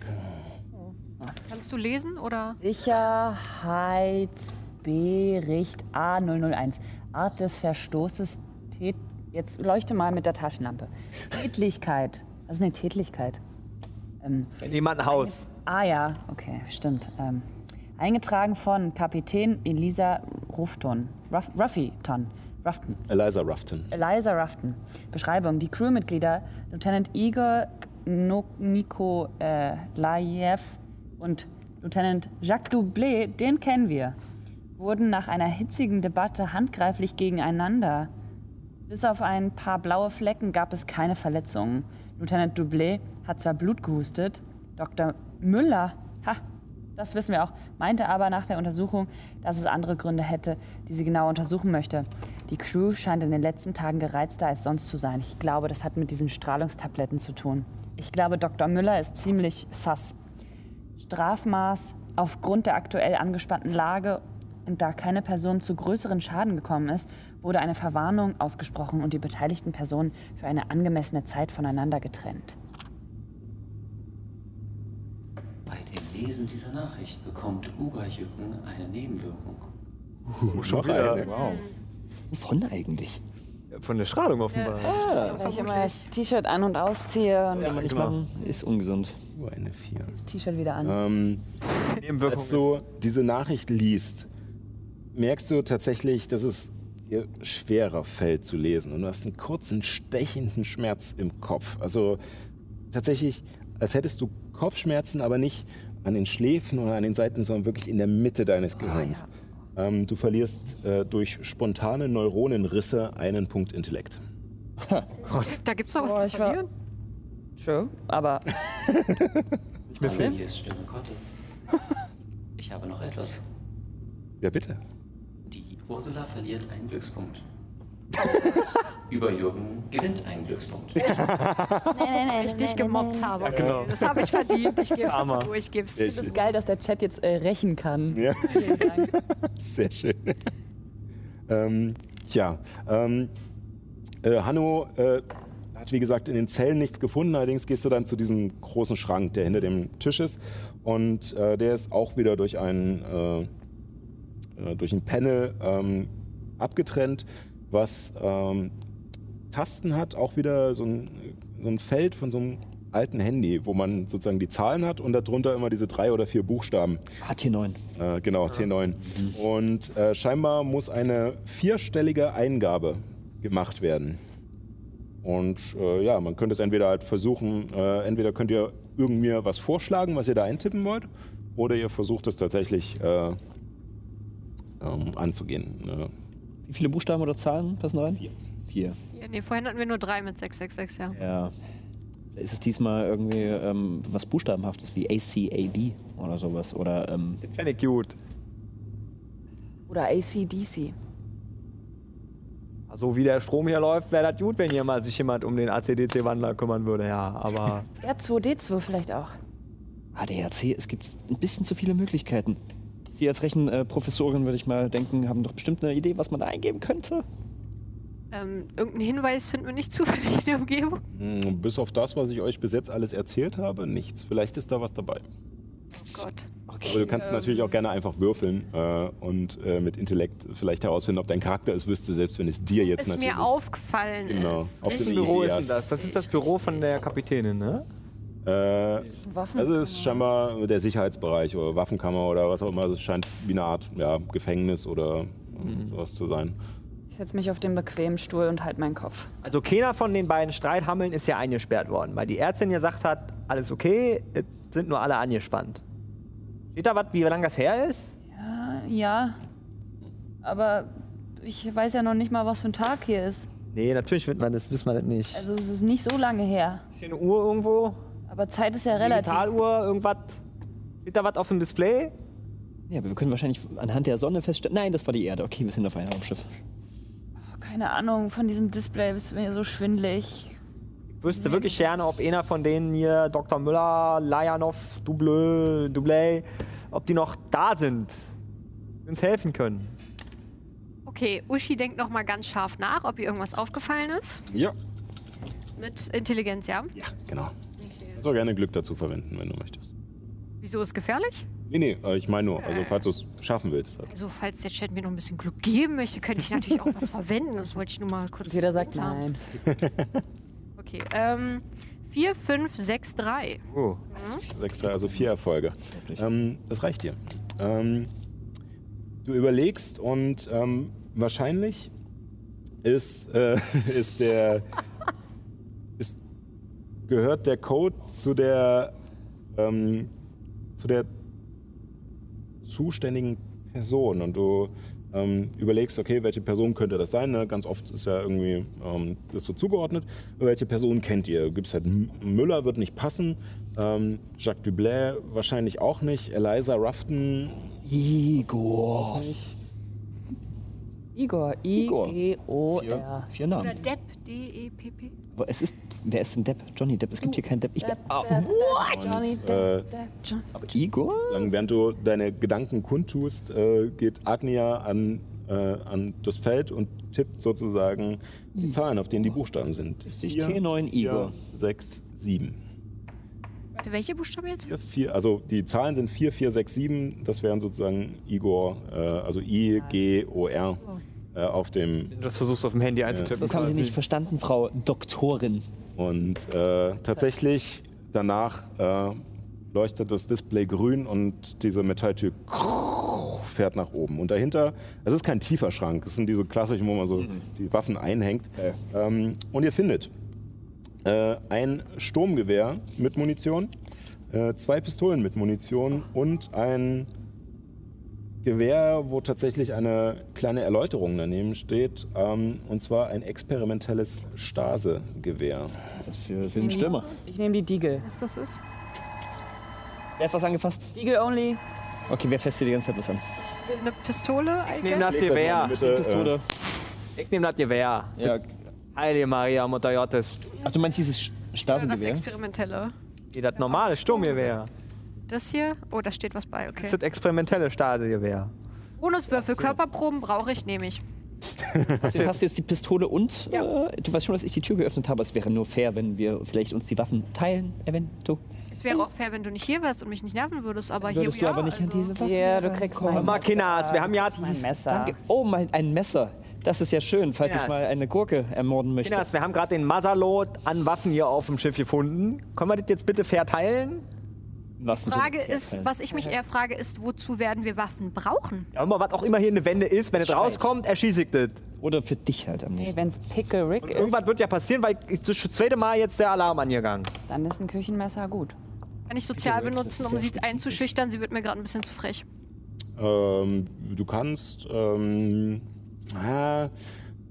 Kannst du lesen oder? Sicherheitsbericht A001. Art des Verstoßes. Tät Jetzt leuchte mal mit der Taschenlampe. Tätlichkeit. Was ist eine Tätlichkeit? Ähm, In jemandem Haus. ah ja, okay, stimmt. Ähm, eingetragen von Kapitän Elisa Rufton. Ruff, Ruffyton. Ruffton. Eliza Ruffton. Eliza Ruffton. Beschreibung. Die Crewmitglieder Lieutenant Igor no Nikolaev und Lieutenant Jacques Doublé, den kennen wir, wurden nach einer hitzigen Debatte handgreiflich gegeneinander. Bis auf ein paar blaue Flecken gab es keine Verletzungen. Lieutenant Doublé hat zwar Blut gehustet, Dr. Müller, ha, das wissen wir auch, meinte aber nach der Untersuchung, dass es andere Gründe hätte, die sie genau untersuchen möchte. Die Crew scheint in den letzten Tagen gereizter als sonst zu sein. Ich glaube, das hat mit diesen Strahlungstabletten zu tun. Ich glaube, Dr. Müller ist ziemlich sass. Strafmaß aufgrund der aktuell angespannten Lage und da keine Person zu größeren Schaden gekommen ist, wurde eine Verwarnung ausgesprochen und die beteiligten Personen für eine angemessene Zeit voneinander getrennt. Bei dem Lesen dieser Nachricht bekommt Uberjücken eine Nebenwirkung. Noch eine. Wow. Wovon eigentlich? Von der Strahlung offenbar. Weil ich immer das T-Shirt an- und ausziehe und Kann man nicht Genau. machen. Ist ungesund. Nur eine vier. das T-Shirt wieder an. Ähm, als du diese Nachricht liest, merkst du tatsächlich, dass es dir schwerer fällt zu lesen. Und du hast einen kurzen, stechenden Schmerz im Kopf. Also tatsächlich, als hättest du Kopfschmerzen, aber nicht an den Schläfen oder an den Seiten, sondern wirklich in der Mitte deines Gehirns. Ähm, du verlierst äh, durch spontane Neuronenrisse einen Punkt Intellekt. Da gibt's doch was Oh, zu ich war- verlieren. True, aber Hallo, hier ist Stimme Gottes. Ich habe noch etwas. Ja, bitte. Die Ursula verliert einen Glückspunkt. Über Jürgen gewinnt einen Glückspunkt. Weil ich dich gemobbt habe. Okay. genau. Das habe ich verdient. Ich gebe es zu. Ich gebe es es ist geil, dass der Chat jetzt äh, rächen kann. Ja. Vielen Dank. *laughs* Sehr schön. ähm, ja, ähm, äh, Hanno äh, hat wie gesagt in den Zellen nichts gefunden, allerdings gehst du dann zu diesem großen Schrank, der hinter dem Tisch ist und äh, der ist auch wieder durch einen äh, äh, durch ein Panel ähm, abgetrennt, was ähm, Tasten hat, auch wieder so ein, so ein Feld von so einem alten Handy, wo man sozusagen die Zahlen hat und darunter immer diese drei oder vier Buchstaben. HT9. Äh, genau, T9. Und äh, scheinbar muss eine vierstellige Eingabe gemacht werden. Und äh, ja, man könnte es entweder halt versuchen, äh, entweder könnt ihr irgend mir was vorschlagen, was ihr da eintippen wollt, oder ihr versucht es tatsächlich äh, ähm, anzugehen. Ne? Wie viele Buchstaben oder Zahlen passen rein? Vier. Vier. Ja, nee, vorhin hatten wir nur drei mit 666, ja. Ja. Ist es diesmal irgendwie ähm, was Buchstabenhaftes wie ACAB oder sowas? Oder ähm, Fände ich gut. Oder ACDC. Also wie der Strom hier läuft, wäre das gut, wenn hier mal sich jemand um den ACDC-Wandler kümmern würde, ja. Aber *laughs* R2D2 vielleicht auch. ADAC, es gibt ein bisschen zu viele Möglichkeiten. Sie als Rechenprofessorin, würde ich mal denken, haben doch bestimmt eine Idee, was man da eingeben könnte. Ähm, irgendeinen Hinweis finden wir nicht *laughs* zufällig in der Umgebung. Hm, Bis auf das, was ich euch bis jetzt alles erzählt habe, nichts. Vielleicht ist da was dabei. Oh Gott. Aber du kannst natürlich auch gerne einfach würfeln äh, und äh, mit Intellekt vielleicht herausfinden, ob dein Charakter es wüsste, selbst wenn es dir jetzt Ist natürlich... mir aufgefallen Genau. ist. Du welches Büro ist denn das? Das ist das Büro von der Kapitänin, ne? Äh, Waffen. also es ist scheinbar der Sicherheitsbereich oder Waffenkammer oder was auch immer. Also es scheint wie eine Art ja, Gefängnis oder äh, sowas zu sein. Ich setze mich auf den bequemen Stuhl und halte meinen Kopf. Also keiner von den beiden Streithammeln ist ja eingesperrt worden, weil die Ärztin gesagt hat, alles okay, es sind nur alle angespannt. Steht da was, wie lange das her ist? Ja, ja. Aber ich weiß ja noch nicht mal, was für ein Tag hier ist. Nee, natürlich wird man das, wissen wir das nicht. Also es ist nicht so lange her. Ist hier eine Uhr irgendwo? Aber Zeit ist ja relativ. Digitaluhr, irgendwas? Steht da was auf dem Display? Ja, aber wir können wahrscheinlich anhand der Sonne feststellen. Nein, das war die Erde. Okay, wir sind auf einem Raumschiff. Keine Ahnung, von diesem Display ist mir so schwindelig. Ich wüsste wirklich gerne, ob einer von denen hier, Dr. Müller, Lajanov, Dublö, Dublé, ob die noch da sind, uns helfen können. Okay, Uschi denkt noch mal ganz scharf nach, ob ihr irgendwas aufgefallen ist. Ja. Mit Intelligenz, ja? Ja, genau. Kannst auch gerne Glück dazu verwenden, wenn du möchtest. Wieso ist es gefährlich? Nee, nee, äh, ich meine nur, also falls du es schaffen willst. Also, falls der Chat mir noch ein bisschen Glück geben möchte, könnte ich natürlich auch was verwenden. Das wollte ich nur mal kurz. Jeder sagt nein. *laughs* Okay, ähm, 4, 5, 6, 3. Oh. Sechs, also vier Erfolge. Ähm, das reicht dir. Ähm, du überlegst und ähm, wahrscheinlich ist, äh, *laughs* ist der gehört der Code zu der ähm, zu der zuständigen Person und du ähm, überlegst, okay, welche Person könnte das sein? Ne? Ganz oft ist ja irgendwie ähm, das so zugeordnet. Welche Person kennt ihr? Gibt es halt M- Müller wird nicht passen, ähm, Jacques Dublé wahrscheinlich auch nicht, Eliza Ruffton Igor. Igor. Igor. I-G-O-R. Vier Oder Namen. Depp, D-E-P-P. Aber es ist. Wer ist denn Depp? Johnny Depp. Es gibt hier keinen Depp. Ich bin. Depp, Ah, Depp, Depp, Johnny Und, Depp, äh, Depp, John. Igor? Sagen, während du deine Gedanken kundtust, äh, geht Agnia an, äh, an das Feld und tippt sozusagen die Zahlen, auf denen die Buchstaben sind. Richtig, T9 Igor. 6, 7. Warte, welche Buchstaben jetzt? Vier, vier, also die Zahlen sind 4, 4, 6, 7. Das wären sozusagen Igor, äh, also I, G, O, R äh, auf dem. Du das versuchst auf dem Handy einzutippen. Das haben Sie nicht verstanden, Frau Doktorin. Und äh, tatsächlich danach äh, leuchtet das Display grün und diese Metalltür fährt nach oben. Und dahinter, es ist kein tiefer Schrank, es sind diese klassischen, wo man so die Waffen einhängt. Ähm, und ihr findet äh, ein Sturmgewehr mit Munition, äh, zwei Pistolen mit Munition und ein Gewehr, wo tatsächlich eine kleine Erläuterung daneben steht, ähm, und zwar ein experimentelles Stase-Gewehr. Was für, für den Stürmer. Ich nehme die Diegel. Was das ist? Wer hat was angefasst? Diegel only. Okay, wer fasst dir die ganze Zeit was an? Eine Pistole, I Ich nehme das Gewehr. Pistole. Ich nehme das Gewehr. Ja. Heilige Maria, Mutter Gottes. Ach, du meinst dieses Sch- Das Stasengewehr? experimentelle. Nee, das normale Sturmgewehr. Das hier? Oh, da steht was bei, Das okay. ist das experimentelle Stasegewehr. Bonuswürfel, Körperproben brauche ich, nehme ich. Also, du hast jetzt die Pistole und Ja. äh, du weißt schon, dass ich die Tür geöffnet habe. Es wäre nur fair, wenn wir vielleicht uns die Waffen teilen, eventuell. Es wäre auch fair, wenn du nicht hier wärst und mich nicht nerven würdest, aber hier Würdest du ja, aber nicht an also. diese Waffen Ja, du kriegst mein Mal, Kinas, wir haben ja Das ist mein Messer. Danke. Oh, mein, ein Messer. Das ist ja schön, falls Yes. ich mal eine Gurke ermorden möchte. Kinas, wir haben gerade den Masalot an Waffen hier auf dem Schiff gefunden. Können wir das jetzt bitte verteilen? Wahrsten Frage ist, was ich mich eher frage, ist, wozu werden wir Waffen brauchen? Ja, immer was auch immer hier eine Wende ist, wenn es rauskommt, erschieße ich das. Oder für dich halt am Nee, nächsten. wenn's Pickle Rick ist, Irgendwas wird ja passieren, weil das ist das zweite Mal jetzt der Alarm angegangen. dann ist ein Küchenmesser gut. Kann ich sozial benutzen, um sie einzuschüchtern? Sie wird mir gerade ein bisschen zu frech. Ähm, du kannst, ähm, ah,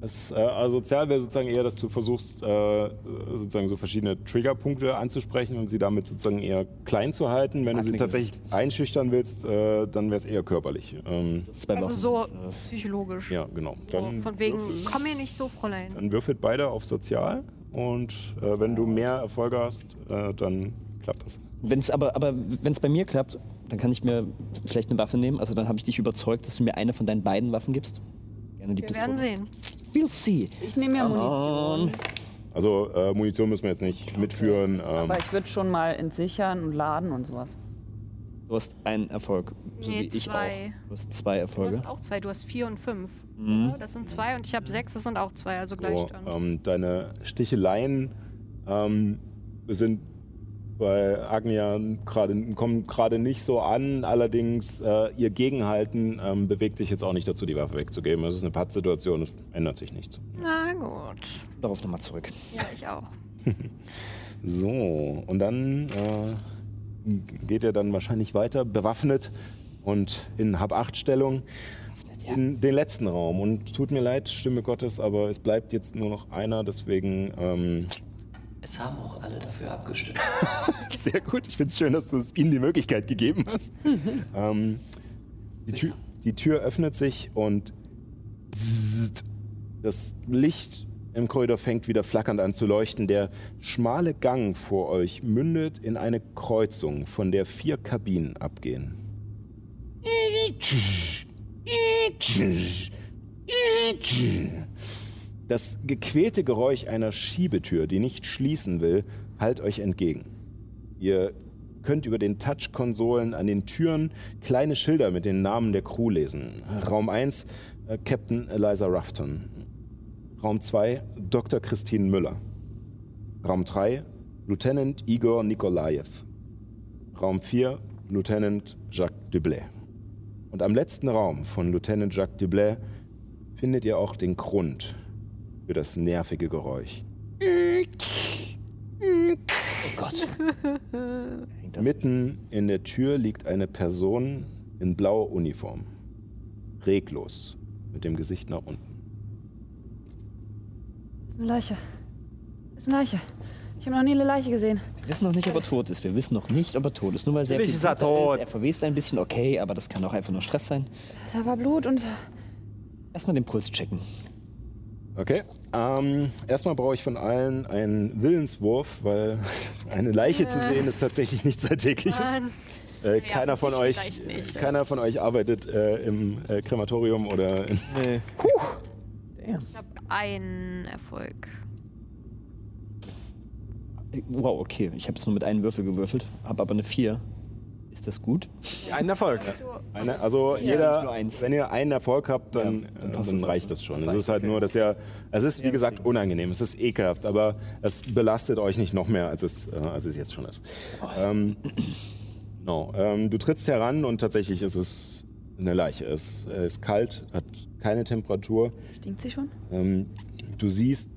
das, äh, also sozial wäre sozusagen eher, dass du versuchst, äh, sozusagen so verschiedene Triggerpunkte anzusprechen und sie damit sozusagen eher klein zu halten. Wenn du sie tatsächlich einschüchtern willst, äh, dann wäre es eher körperlich. Ähm, Also so Äh, psychologisch. ja, genau. So, Dann, von wegen, würfel, komm mir nicht so, Fräulein. dann würfelt beide auf sozial und äh, wenn du mehr Erfolge hast, äh, dann klappt das. Wenn's aber aber wenn es bei mir klappt, dann kann ich mir vielleicht eine Waffe nehmen. Also dann habe ich dich überzeugt, dass du mir eine von deinen beiden Waffen gibst. Gerne die Wir Pistole. werden sehen. We'll see. Ich nehme ja Munition. Also äh, Munition müssen wir jetzt nicht mitführen. Ähm, Aber ich würde schon mal entsichern und laden und sowas. Du hast einen Erfolg, so Nee, wie ich zwei. auch. Du hast zwei Du Erfolge. hast auch zwei, du hast vier und fünf. Mhm. Ja, das sind zwei und ich habe sechs, das sind auch zwei, also So, Gleichstand. ähm, deine Sticheleien ähm, sind bei Agnia gerade kommen gerade nicht so an. Allerdings äh, ihr Gegenhalten ähm, bewegt dich jetzt auch nicht dazu, die Waffe wegzugeben. Es ist eine Pattsituation, es ändert sich nichts. Na gut. Darauf nochmal zurück. Ja, ich auch. *laughs* So, und dann äh, geht er dann wahrscheinlich weiter, bewaffnet und in Hab-8-Stellung in den letzten Raum. Und tut mir leid, Stimme Gottes, aber es bleibt jetzt nur noch einer, deswegen ähm, Es haben auch alle dafür abgestimmt. *laughs* Sehr gut. Ich finde es schön, dass du es ihnen die Möglichkeit gegeben hast. *laughs* ähm, die, Tür, die Tür öffnet sich und das Licht im Korridor fängt wieder flackernd an zu leuchten. Der schmale Gang vor euch mündet in eine Kreuzung, von der vier Kabinen abgehen. Das gequälte Geräusch einer Schiebetür, die nicht schließen will, hallt euch entgegen. Ihr könnt über den Touch-Konsolen an den Türen kleine Schilder mit den Namen der Crew lesen. Raum 1, äh, Captain Eliza Ruffton. Raum 2, Dr. Christine Müller. Raum 3, Lieutenant Igor Nikolaev. Raum 4, Lieutenant Jacques Dublé. Und am letzten Raum von Lieutenant Jacques Dublé findet ihr auch den Grund für das nervige Geräusch. Oh Gott. *laughs* Mitten in der Tür liegt eine Person in blauer Uniform. Reglos, mit dem Gesicht nach unten. Das ist eine Leiche. Das ist eine Leiche. Ich habe noch nie eine Leiche gesehen. Wir wissen noch nicht, ob er tot ist. Wir wissen noch nicht, ob er tot ist. Nur weil sehr Natürlich viel ist er tot. Er verwest ein bisschen, okay, aber das kann auch einfach nur Stress sein. Da war Blut und Erstmal den Puls checken. Okay. Ähm, erstmal brauche ich von allen einen Willenswurf, weil *laughs* eine Leiche zu sehen ist tatsächlich nichts Alltägliches. Nein. Äh, keiner, von euch, nicht. keiner von euch arbeitet äh, im äh, Krematorium oder in *laughs* Nee. Ich habe einen Erfolg. Wow, okay. Ich habe jetzt nur mit einem Würfel gewürfelt, habe aber eine 4. Ist das gut? Ein Erfolg. Eine, also nicht jeder, wenn ihr einen Erfolg habt, dann, Ja, dann dann, dann reicht das schon. Das Es ist halt reicht, nur, dass ihr, es ist wie Ja, gesagt unangenehm, es ist ekelhaft, aber es belastet euch nicht noch mehr, als es, äh, als es jetzt schon ist. Ähm, no, ähm, du trittst heran und tatsächlich ist es eine Leiche. Es ist kalt, hat keine Temperatur. stinkt sie schon? Ähm, du siehst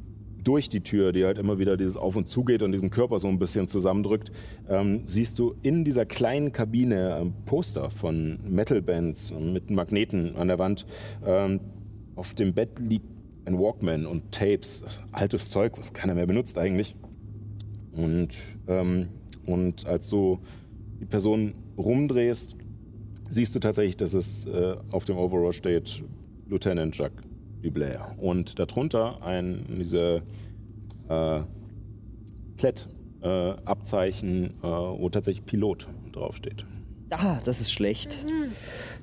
durch die Tür, die halt immer wieder dieses Auf und Zu geht und diesen Körper so ein bisschen zusammendrückt, ähm, siehst du in dieser kleinen Kabine ein Poster von Metal-Bands mit Magneten an der Wand. Ähm, auf dem Bett liegt ein Walkman und Tapes, altes Zeug, was keiner mehr benutzt eigentlich. Und, ähm, und als du die Person rumdrehst, siehst du tatsächlich, dass es äh, auf dem Overall steht Lieutenant Jacques Dublé. Und darunter ein diese äh, Klett-Abzeichen, äh, wo tatsächlich Pilot draufsteht. Ah, das ist schlecht.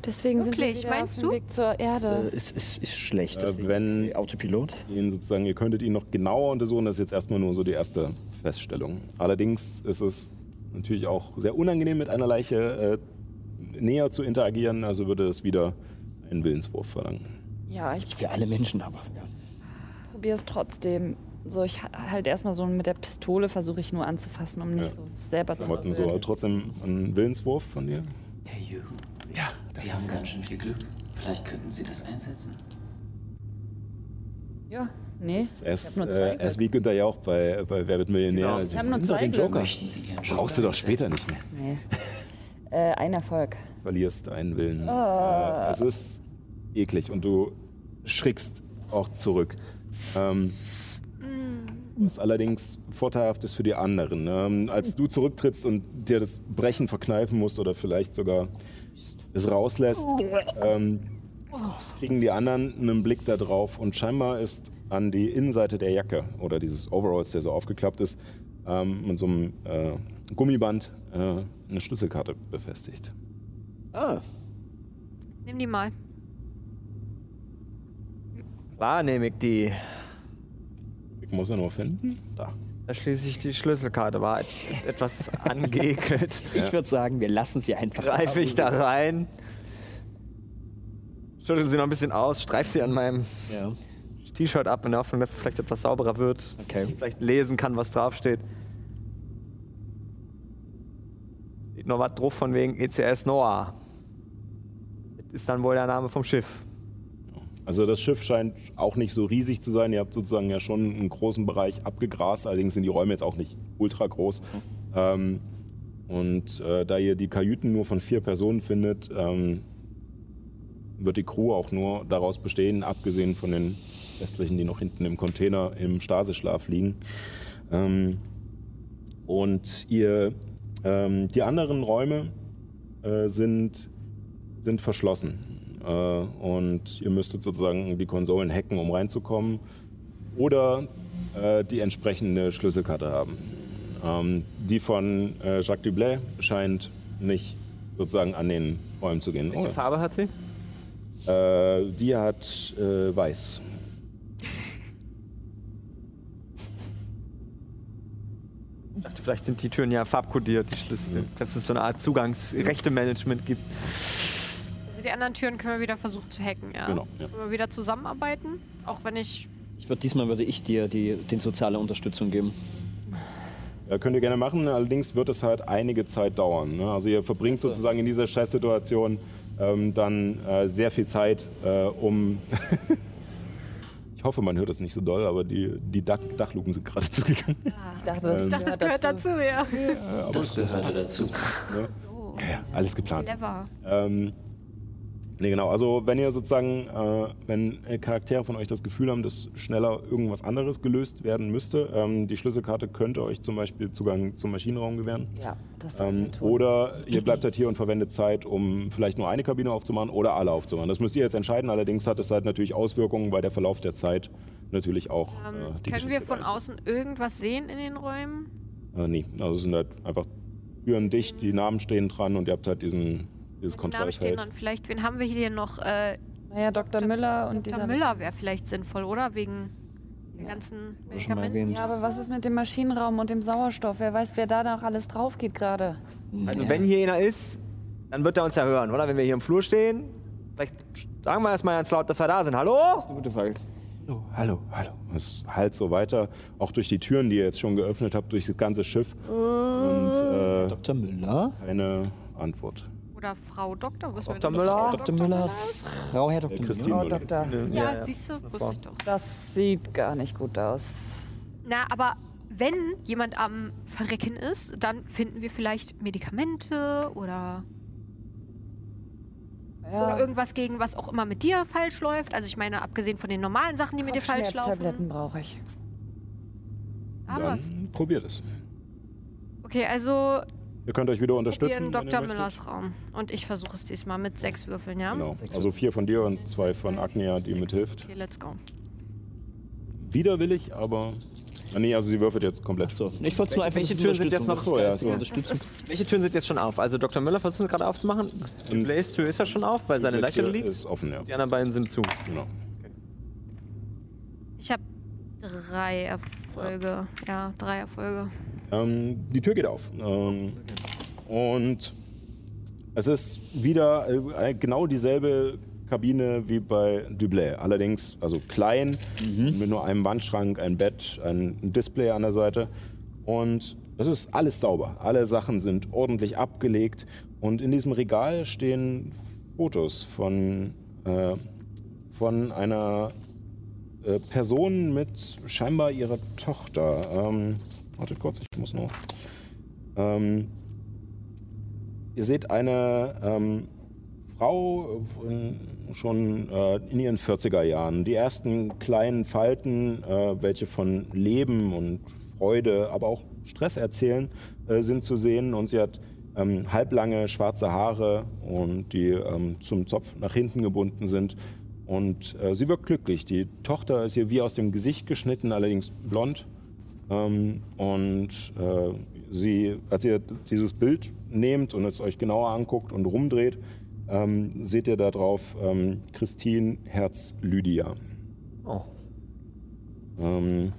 Deswegen sind wir Wirklich, meinst auf dem du? Weg zur Äh, Erde. ist, ist, ist schlecht. Äh, wenn- Autopilot. ihn sozusagen, ihr könntet ihn noch genauer untersuchen, das ist jetzt erstmal nur so die erste Feststellung. Allerdings ist es natürlich auch sehr unangenehm, mit einer Leiche äh, näher zu interagieren, also würde es wieder einen Willenswurf verlangen. Ja, ich Für alle Menschen, aber ja. probiere es trotzdem. So, ich ha- halt erstmal so mit der Pistole versuche ich nur anzufassen, um nicht Ja. so selber zu Klamotten so, aber trotzdem einen Willenswurf von dir. Herr Jürgen, Ja, Sie haben ganz schön viel Glück. Vielleicht könnten Sie das einsetzen. Ja, nee. Er ist, Ich hab nur zwei äh, er ist wie Günther Jauch bei, bei Wer wird Millionär. Genau. Also, Ich hab nur zwei den Glück. Joker. Möchten Sie Ihren Joker Brauchst du doch später einsetzen? nicht mehr. Nee. Äh, ein Erfolg. verlierst einen Willen. Ah. Äh, es ist eklig und du schrickst auch zurück. Ähm, was allerdings vorteilhaft ist für die anderen. Ähm, als du zurücktrittst und dir das Brechen verkneifen musst oder vielleicht sogar es rauslässt, ähm, kriegen die anderen einen Blick da drauf und scheinbar ist an die Innenseite der Jacke oder dieses Overalls, der so aufgeklappt ist, ähm, mit so einem äh, Gummiband äh, eine Schlüsselkarte befestigt. Ah, Nimm die mal. Nehme ich die. Ich muss ja nur finden. Da. Da schließe ich die Schlüsselkarte. War et etwas *laughs* angeekelt. ich würde sagen, wir lassen sie einfach. Greife ich da rein. Schüttel sie noch ein bisschen aus, streif sie an meinem Ja. T-Shirt ab in der Hoffnung, dass es vielleicht etwas sauberer wird. Okay. Ich vielleicht lesen kann, was draufsteht. Steht noch was drauf von wegen ECS Noah. Das ist dann wohl der Name vom Schiff. Also das Schiff scheint auch nicht so riesig zu sein. Ihr habt sozusagen ja schon einen großen Bereich abgegrast. Allerdings sind die Räume jetzt auch nicht ultra groß. Ähm, und äh, da ihr die Kajüten nur von vier Personen findet, ähm, wird die Crew auch nur daraus bestehen, abgesehen von den restlichen, die noch hinten im Container im Staseschlaf liegen. Ähm, und ihr, ähm, die anderen Räume äh, sind, sind verschlossen. Äh, und ihr müsstet sozusagen die Konsolen hacken, um reinzukommen. Oder äh, die entsprechende Schlüsselkarte haben. Ähm, die von äh, Jacques Dublé scheint nicht sozusagen an den Räumen zu gehen. Welche Farbe hat sie? Äh, die hat äh, weiß. Ich dachte, vielleicht sind die Türen ja farbkodiert, die Schlüssel. Dass es so eine Art Zugangsrechte-Management gibt. Also die anderen Türen können wir wieder versuchen zu hacken, ja. Genau, ja. Können wir wieder zusammenarbeiten, auch wenn ich Ich würde diesmal würde ich dir die den soziale Unterstützung geben. Ja, könnt ihr gerne machen, allerdings wird es halt einige Zeit dauern. Ne? Also ihr verbringt sozusagen in dieser Stresssituation ähm, dann äh, sehr viel Zeit, äh, um... *laughs* ich hoffe, man hört das nicht so doll, aber die, die Dach Dachluken sind gerade *laughs* zugegangen. Ich dachte, das, Ähm, Ich dachte, das gehört dazu, ja. Das gehörte dazu. So, Ja, ja, alles geplant. clever. Ähm, nee, genau. Also wenn ihr sozusagen, äh, wenn Charaktere von euch das Gefühl haben, dass schneller irgendwas anderes gelöst werden müsste, ähm, die Schlüsselkarte könnte euch zum Beispiel Zugang zum Maschinenraum gewähren. Ja, das Ähm, tun. oder ihr bleibt halt hier und verwendet Zeit, um vielleicht nur eine Kabine aufzumachen oder alle aufzumachen. Das müsst ihr jetzt entscheiden. Allerdings hat es halt natürlich Auswirkungen, weil der Verlauf der Zeit natürlich auch. Ähm, äh, können wir von außen irgendwas sehen in den Räumen? Äh, nee, also es sind halt einfach Türen dicht, die Namen stehen dran und ihr habt halt diesen, dieses Die Namen stehen dann vielleicht. Wen haben wir hier noch? Äh, Naja, Dr. Müller und Dr. dieser. Müller wäre vielleicht sinnvoll, oder? Wegen den ganzen Medikamenten. Ja, aber was ist mit dem Maschinenraum und dem Sauerstoff? Wer weiß, wer da noch alles drauf geht gerade. Also wenn hier einer ist, dann wird er uns ja hören, oder? Wenn wir hier im Flur stehen, vielleicht sagen wir erstmal ganz laut, dass wir da sind. Hallo? Gute Frage. Hallo, hallo, hallo. Es halt so weiter, auch durch die Türen, die ihr jetzt schon geöffnet habt, durch das ganze Schiff. Und äh, Dr. Müller? keine Antwort. Oder Frau Doktor, wissen wir Dr. das? Müller? Frau Dr. Müller? Frau Herr Dr. Christine Müller. Doktor. Ja, ja. siehst du, Das wusste ich doch. Das sieht gar nicht gut aus. Na, aber wenn jemand am Verrecken ist, dann finden wir vielleicht Medikamente oder, oder Ja, irgendwas gegen was auch immer mit dir falsch läuft. Also ich meine, abgesehen von den normalen Sachen, die mit dir falsch laufen. brauche ich. Aber Dann probiert es. okay, also Ihr könnt euch wieder unterstützen. ihr Dr. Müllers Raum. Und ich versuche es diesmal mit sechs Würfeln, ja? Genau. Also vier von dir und zwei von Agnia, die mithilft. Okay, let's go. Widerwillig, aber Ah, Nee, also sie würfelt jetzt komplett. So, ich wollte nur einfach welche Türen sind jetzt noch- So, ja, geistige so. Welche Türen sind jetzt schon auf? Also Dr. Müller versucht gerade aufzumachen. Die Blaze Tür ist ja schon auf, weil seine Leiche liegt. ist offen, ja. Die anderen beiden sind zu. Genau. Ich habe drei Erfolge. Ja, drei Erfolge. Ähm, die Tür geht auf. Ähm, und es ist wieder äh, genau dieselbe Kabine wie bei Dublé. Allerdings, also klein, mit nur einem Wandschrank, ein Bett, ein Display an der Seite. Und es ist alles sauber. Alle Sachen sind ordentlich abgelegt. Und in diesem Regal stehen Fotos von, äh, von einer äh, Person mit scheinbar ihrer Tochter. Ähm, wartet kurz, ich muss noch. Ähm, ihr seht eine ähm, Frau in, schon äh, in ihren 40er Jahren. Die ersten kleinen Falten, äh, welche von Leben und Freude, aber auch Stress erzählen, äh, sind zu sehen. Und sie hat ähm, halblange schwarze Haare und die ähm, zum Zopf nach hinten gebunden sind. Und äh, sie wirkt glücklich. Die Tochter ist ihr wie aus dem Gesicht geschnitten, allerdings blond. Ähm, und äh, sie, als ihr dieses Bild nehmt und es euch genauer anguckt und rumdreht, ähm, seht ihr da drauf ähm, Christine Herz Lydia. Oh. Ähm,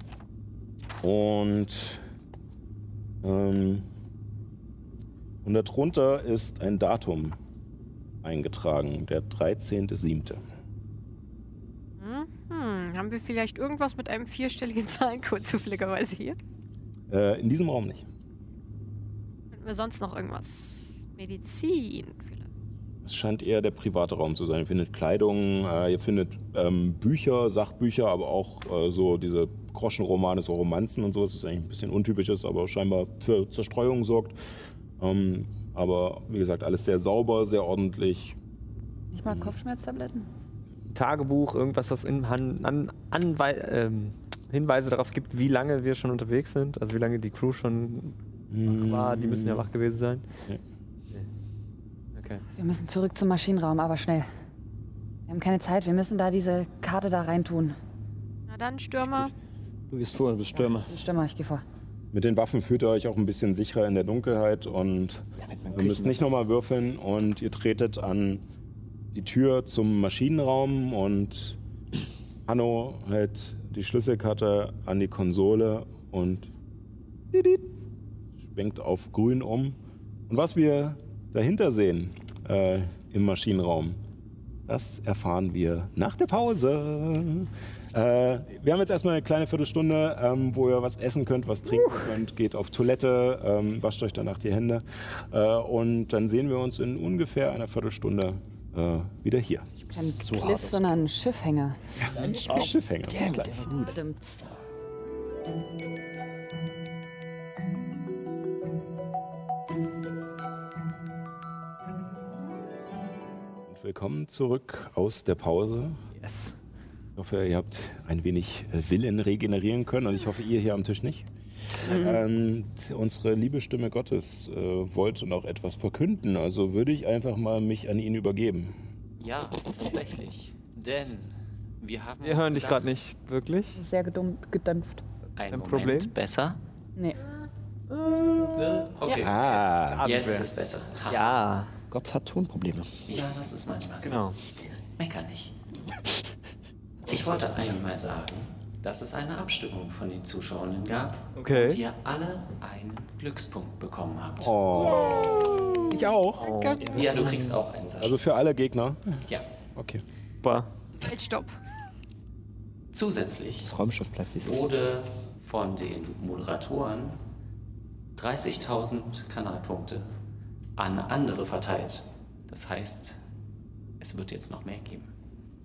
und, ähm, und darunter ist ein Datum eingetragen, der 13.07. Hm, haben wir vielleicht irgendwas mit einem vierstelligen *laughs* Zahlencode zufälligerweise hier? Äh, in diesem Raum nicht. Finden wir sonst noch irgendwas? Medizin vielleicht? Es scheint eher der private Raum zu sein. Ihr findet Kleidung, äh, ihr findet ähm, Bücher, Sachbücher, aber auch äh, so diese Groschenromane, so Romanzen und sowas, was eigentlich ein bisschen untypisch ist, aber scheinbar für Zerstreuung sorgt. Ähm, aber wie gesagt, alles sehr sauber, sehr ordentlich. Nicht mal Kopfschmerztabletten? Tagebuch, irgendwas, was in, an, an, Anwei ähm, Hinweise darauf gibt, wie lange wir schon unterwegs sind. Also wie lange die Crew schon wach war. Die müssen ja wach gewesen sein. Nee. Nee. Okay. Wir müssen zurück zum Maschinenraum, aber schnell. Wir haben keine Zeit, wir müssen da diese Karte da reintun. Na dann, Stürmer. Du gehst vor, du bist Stürmer. Stimme, ich geh vor. Mit den Waffen fühlt ihr euch auch ein bisschen sicherer in der Dunkelheit und ihr müsst nicht nochmal würfeln und ihr tretet an die Tür zum Maschinenraum und Hanno hält die Schlüsselkarte an die Konsole und schwenkt auf grün um. Und was wir dahinter sehen äh, im Maschinenraum, das erfahren wir nach der Pause. Äh, wir haben jetzt erstmal eine kleine Viertelstunde, ähm, wo ihr was essen könnt, was trinken könnt, geht auf Toilette, ähm, wascht euch danach die Hände äh, und dann sehen wir uns in ungefähr einer Viertelstunde äh, wieder hier. Kein So Cliff, sondern ein Schiffhänger. Schiffhänger. bis Damn, gleich. der war gut. Und willkommen zurück aus der Pause. Yes. Ich hoffe, ihr habt ein wenig äh, Willen regenerieren können und ich hoffe, ihr hier am Tisch nicht. Ähm, t- unsere liebe Stimme Gottes äh, wollte noch etwas verkünden, also würde ich einfach mal mich an ihn übergeben. Ja, tatsächlich. Denn wir haben. Wir hören dich gerade nicht wirklich. Sehr gedämpft. Ein Ein Moment Problem? besser. Nee. Okay. Ah, Jetzt Abwehr. ist besser. Ha. Ja, Gott hat Tonprobleme. Ja, das ist manchmal so. genau. Mecker nicht. Ich wollte einmal sagen, dass es eine Abstimmung von den Zuschauern gab Okay. und ihr alle einen Glückspunkt bekommen habt. oh. Ich auch. Danke. Ja, du kriegst auch einen Sascha. Also für alle Gegner. ja. Okay. Super. Halt, stopp. Zusätzlich Das Raumschiff bleibt wie es ist. wurde von den Moderatoren 30.000 Kanalpunkte an andere verteilt. Das heißt, es wird jetzt noch mehr geben.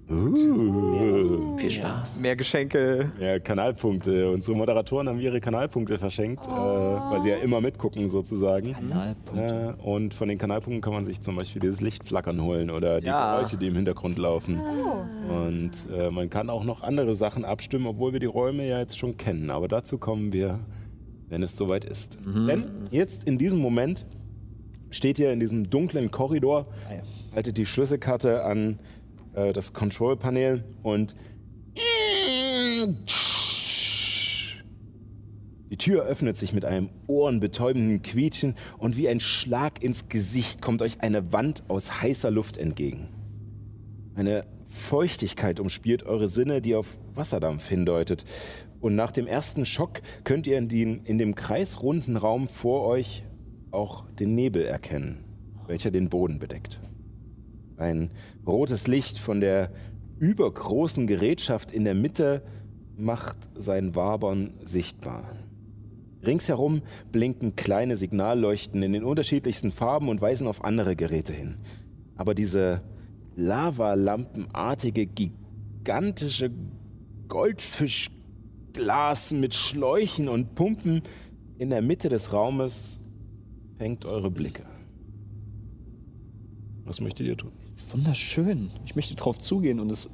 Uh. Viel Spaß. Mehr Geschenke. Ja, Kanalpunkte. Unsere Moderatoren haben ihre Kanalpunkte verschenkt, äh, weil sie ja immer mitgucken sozusagen. Kanalpunkte. Äh, und von den Kanalpunkten kann man sich zum Beispiel dieses Lichtflackern holen oder die Ja. Geräusche, die im Hintergrund laufen. Und äh, man kann auch noch andere Sachen abstimmen, obwohl wir die Räume ja jetzt schon kennen. Aber dazu kommen wir, wenn es soweit ist. Denn jetzt in diesem Moment steht ihr in diesem dunklen Korridor, Ah, haltet die Schlüsselkarte an äh, das Control-Panel und Die Tür öffnet sich mit einem ohrenbetäubenden Quietschen und wie ein Schlag ins Gesicht kommt euch eine Wand aus heißer Luft entgegen. Eine Feuchtigkeit umspielt eure Sinne, die auf Wasserdampf hindeutet. Und nach dem ersten Schock könnt ihr in, den, in dem kreisrunden Raum vor euch auch den Nebel erkennen, welcher den Boden bedeckt. Ein rotes Licht von der übergroßen Gerätschaft in der Mitte macht sein Wabern sichtbar. Ringsherum blinken kleine Signalleuchten in den unterschiedlichsten Farben und weisen auf andere Geräte hin. Aber diese lavalampenartige, gigantische Goldfischglas mit Schläuchen und Pumpen in der Mitte des Raumes fängt eure Blicke. Was möchtet ihr tun? Wunderschön. Ich möchte drauf zugehen und es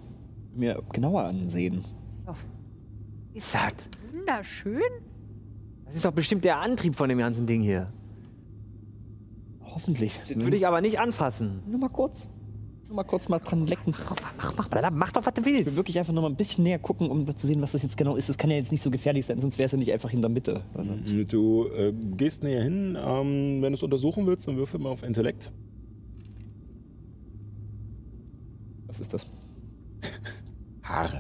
mir genauer ansehen. Ist das? Wunderschön. Das ist doch bestimmt der Antrieb von dem ganzen Ding hier. Hoffentlich. Den würde ich aber nicht anfassen. nur mal kurz. Nur mal kurz mal dran lecken. Mach, mach, mach, mach doch, was du Ich will willst. wirklich einfach noch mal ein bisschen näher gucken, um zu sehen, was das jetzt genau ist. Das kann ja jetzt nicht so gefährlich sein, sonst wäre es ja nicht einfach in der Mitte. Du äh, gehst näher hin. Ähm, wenn du es untersuchen willst, dann würfel mal auf Intellekt. Was ist das? Haare.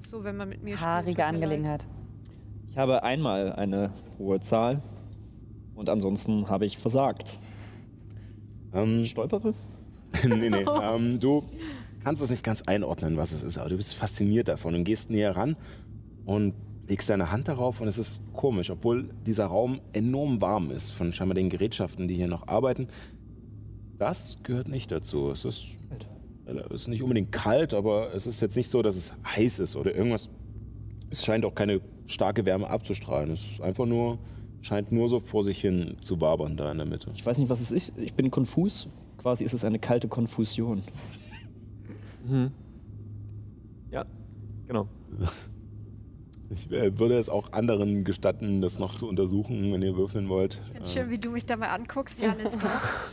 So, wenn man mit mir spielt. Haarige leid. Angelegenheit. Ich habe einmal eine hohe Zahl und ansonsten habe ich versagt. Ähm, Stolpere? *laughs* nee, nee. *laughs* Ähm, du kannst es nicht ganz einordnen, was es ist, aber du bist fasziniert davon und gehst näher ran und legst deine Hand darauf und es ist komisch, obwohl dieser Raum enorm warm ist von scheinbar den Gerätschaften, die hier noch arbeiten. Das gehört nicht dazu. Es ist, es ist nicht unbedingt kalt, aber es ist jetzt nicht so, dass es heiß ist oder irgendwas. Es scheint auch keine starke Wärme abzustrahlen. Es ist einfach nur, scheint nur so vor sich hin zu wabern da in der Mitte. Ich weiß nicht, was es ist. Ich bin konfus. Quasi ist es eine kalte Konfusion. Ja, genau. *laughs* Ich äh, würde es auch anderen gestatten, das noch zu untersuchen, wenn ihr würfeln wollt. Ich find's schön, wie du mich dabei anguckst. *laughs* Ja, let's go.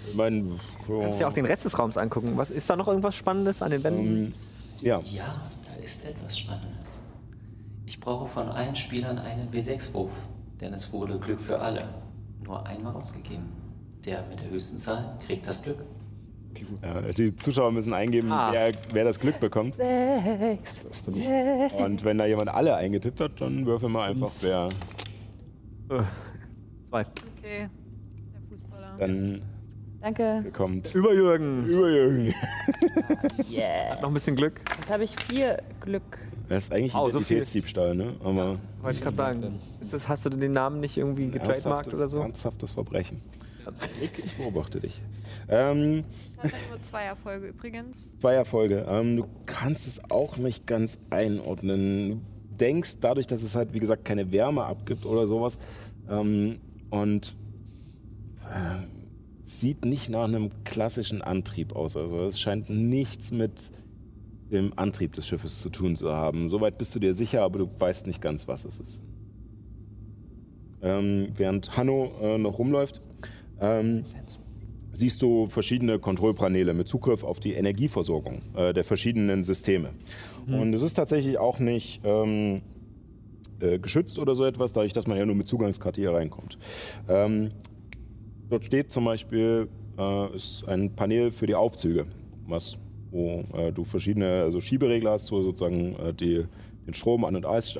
Ich meine, Du kannst dir auch den Rest des Raums angucken. Was ist da noch irgendwas Spannendes an den Wänden? ähm, ja, Ja, da ist etwas Spannendes. Ich brauche von allen Spielern einen W6-Wurf, denn es wurde Glück für alle. Nur einmal ausgegeben. Der mit der höchsten Zahl kriegt das Glück. Ja, die Zuschauer müssen eingeben, Ah. wer, wer das Glück bekommt. Das ist doch nicht. Und wenn da jemand alle eingetippt hat, dann würfel mal einfach, wer Zwei. Okay. Der Fußballer. dann Danke. bekommt. Über Jürgen. Über Jürgen. Yeah. Hat noch ein bisschen Glück. Jetzt habe ich vier Glück. Das ist eigentlich Oh, so viel. Identitätsdiebstahl, ne? Aber Wollte ich gerade sagen. Ist das, hast du den Namen nicht irgendwie getrademarkt oder so? ernsthaftes Verbrechen. Ich, ich beobachte dich. Ähm, Das hat nur zwei Erfolge übrigens. zwei Erfolge. Ähm, du kannst es auch nicht ganz einordnen. Du denkst dadurch, dass es halt, wie gesagt, keine Wärme abgibt oder sowas. Ähm, und äh, sieht nicht nach einem klassischen Antrieb aus. Also es scheint nichts mit dem Antrieb des Schiffes zu tun zu haben. Soweit bist du dir sicher, aber du weißt nicht ganz, was es ist. Ähm, während Hanno äh, noch rumläuft, ähm, siehst du verschiedene Kontrollpaneele mit Zugriff auf die Energieversorgung äh, der verschiedenen Systeme. Und es ist tatsächlich auch nicht ähm, äh, geschützt oder so etwas, dadurch, dass man ja nur mit Zugangskarte hier reinkommt. Ähm, dort steht zum Beispiel äh, ist ein Panel für die Aufzüge, was, wo äh, du verschiedene also Schieberegler hast, wo du sozusagen äh, die, den Strom an und, aus, äh,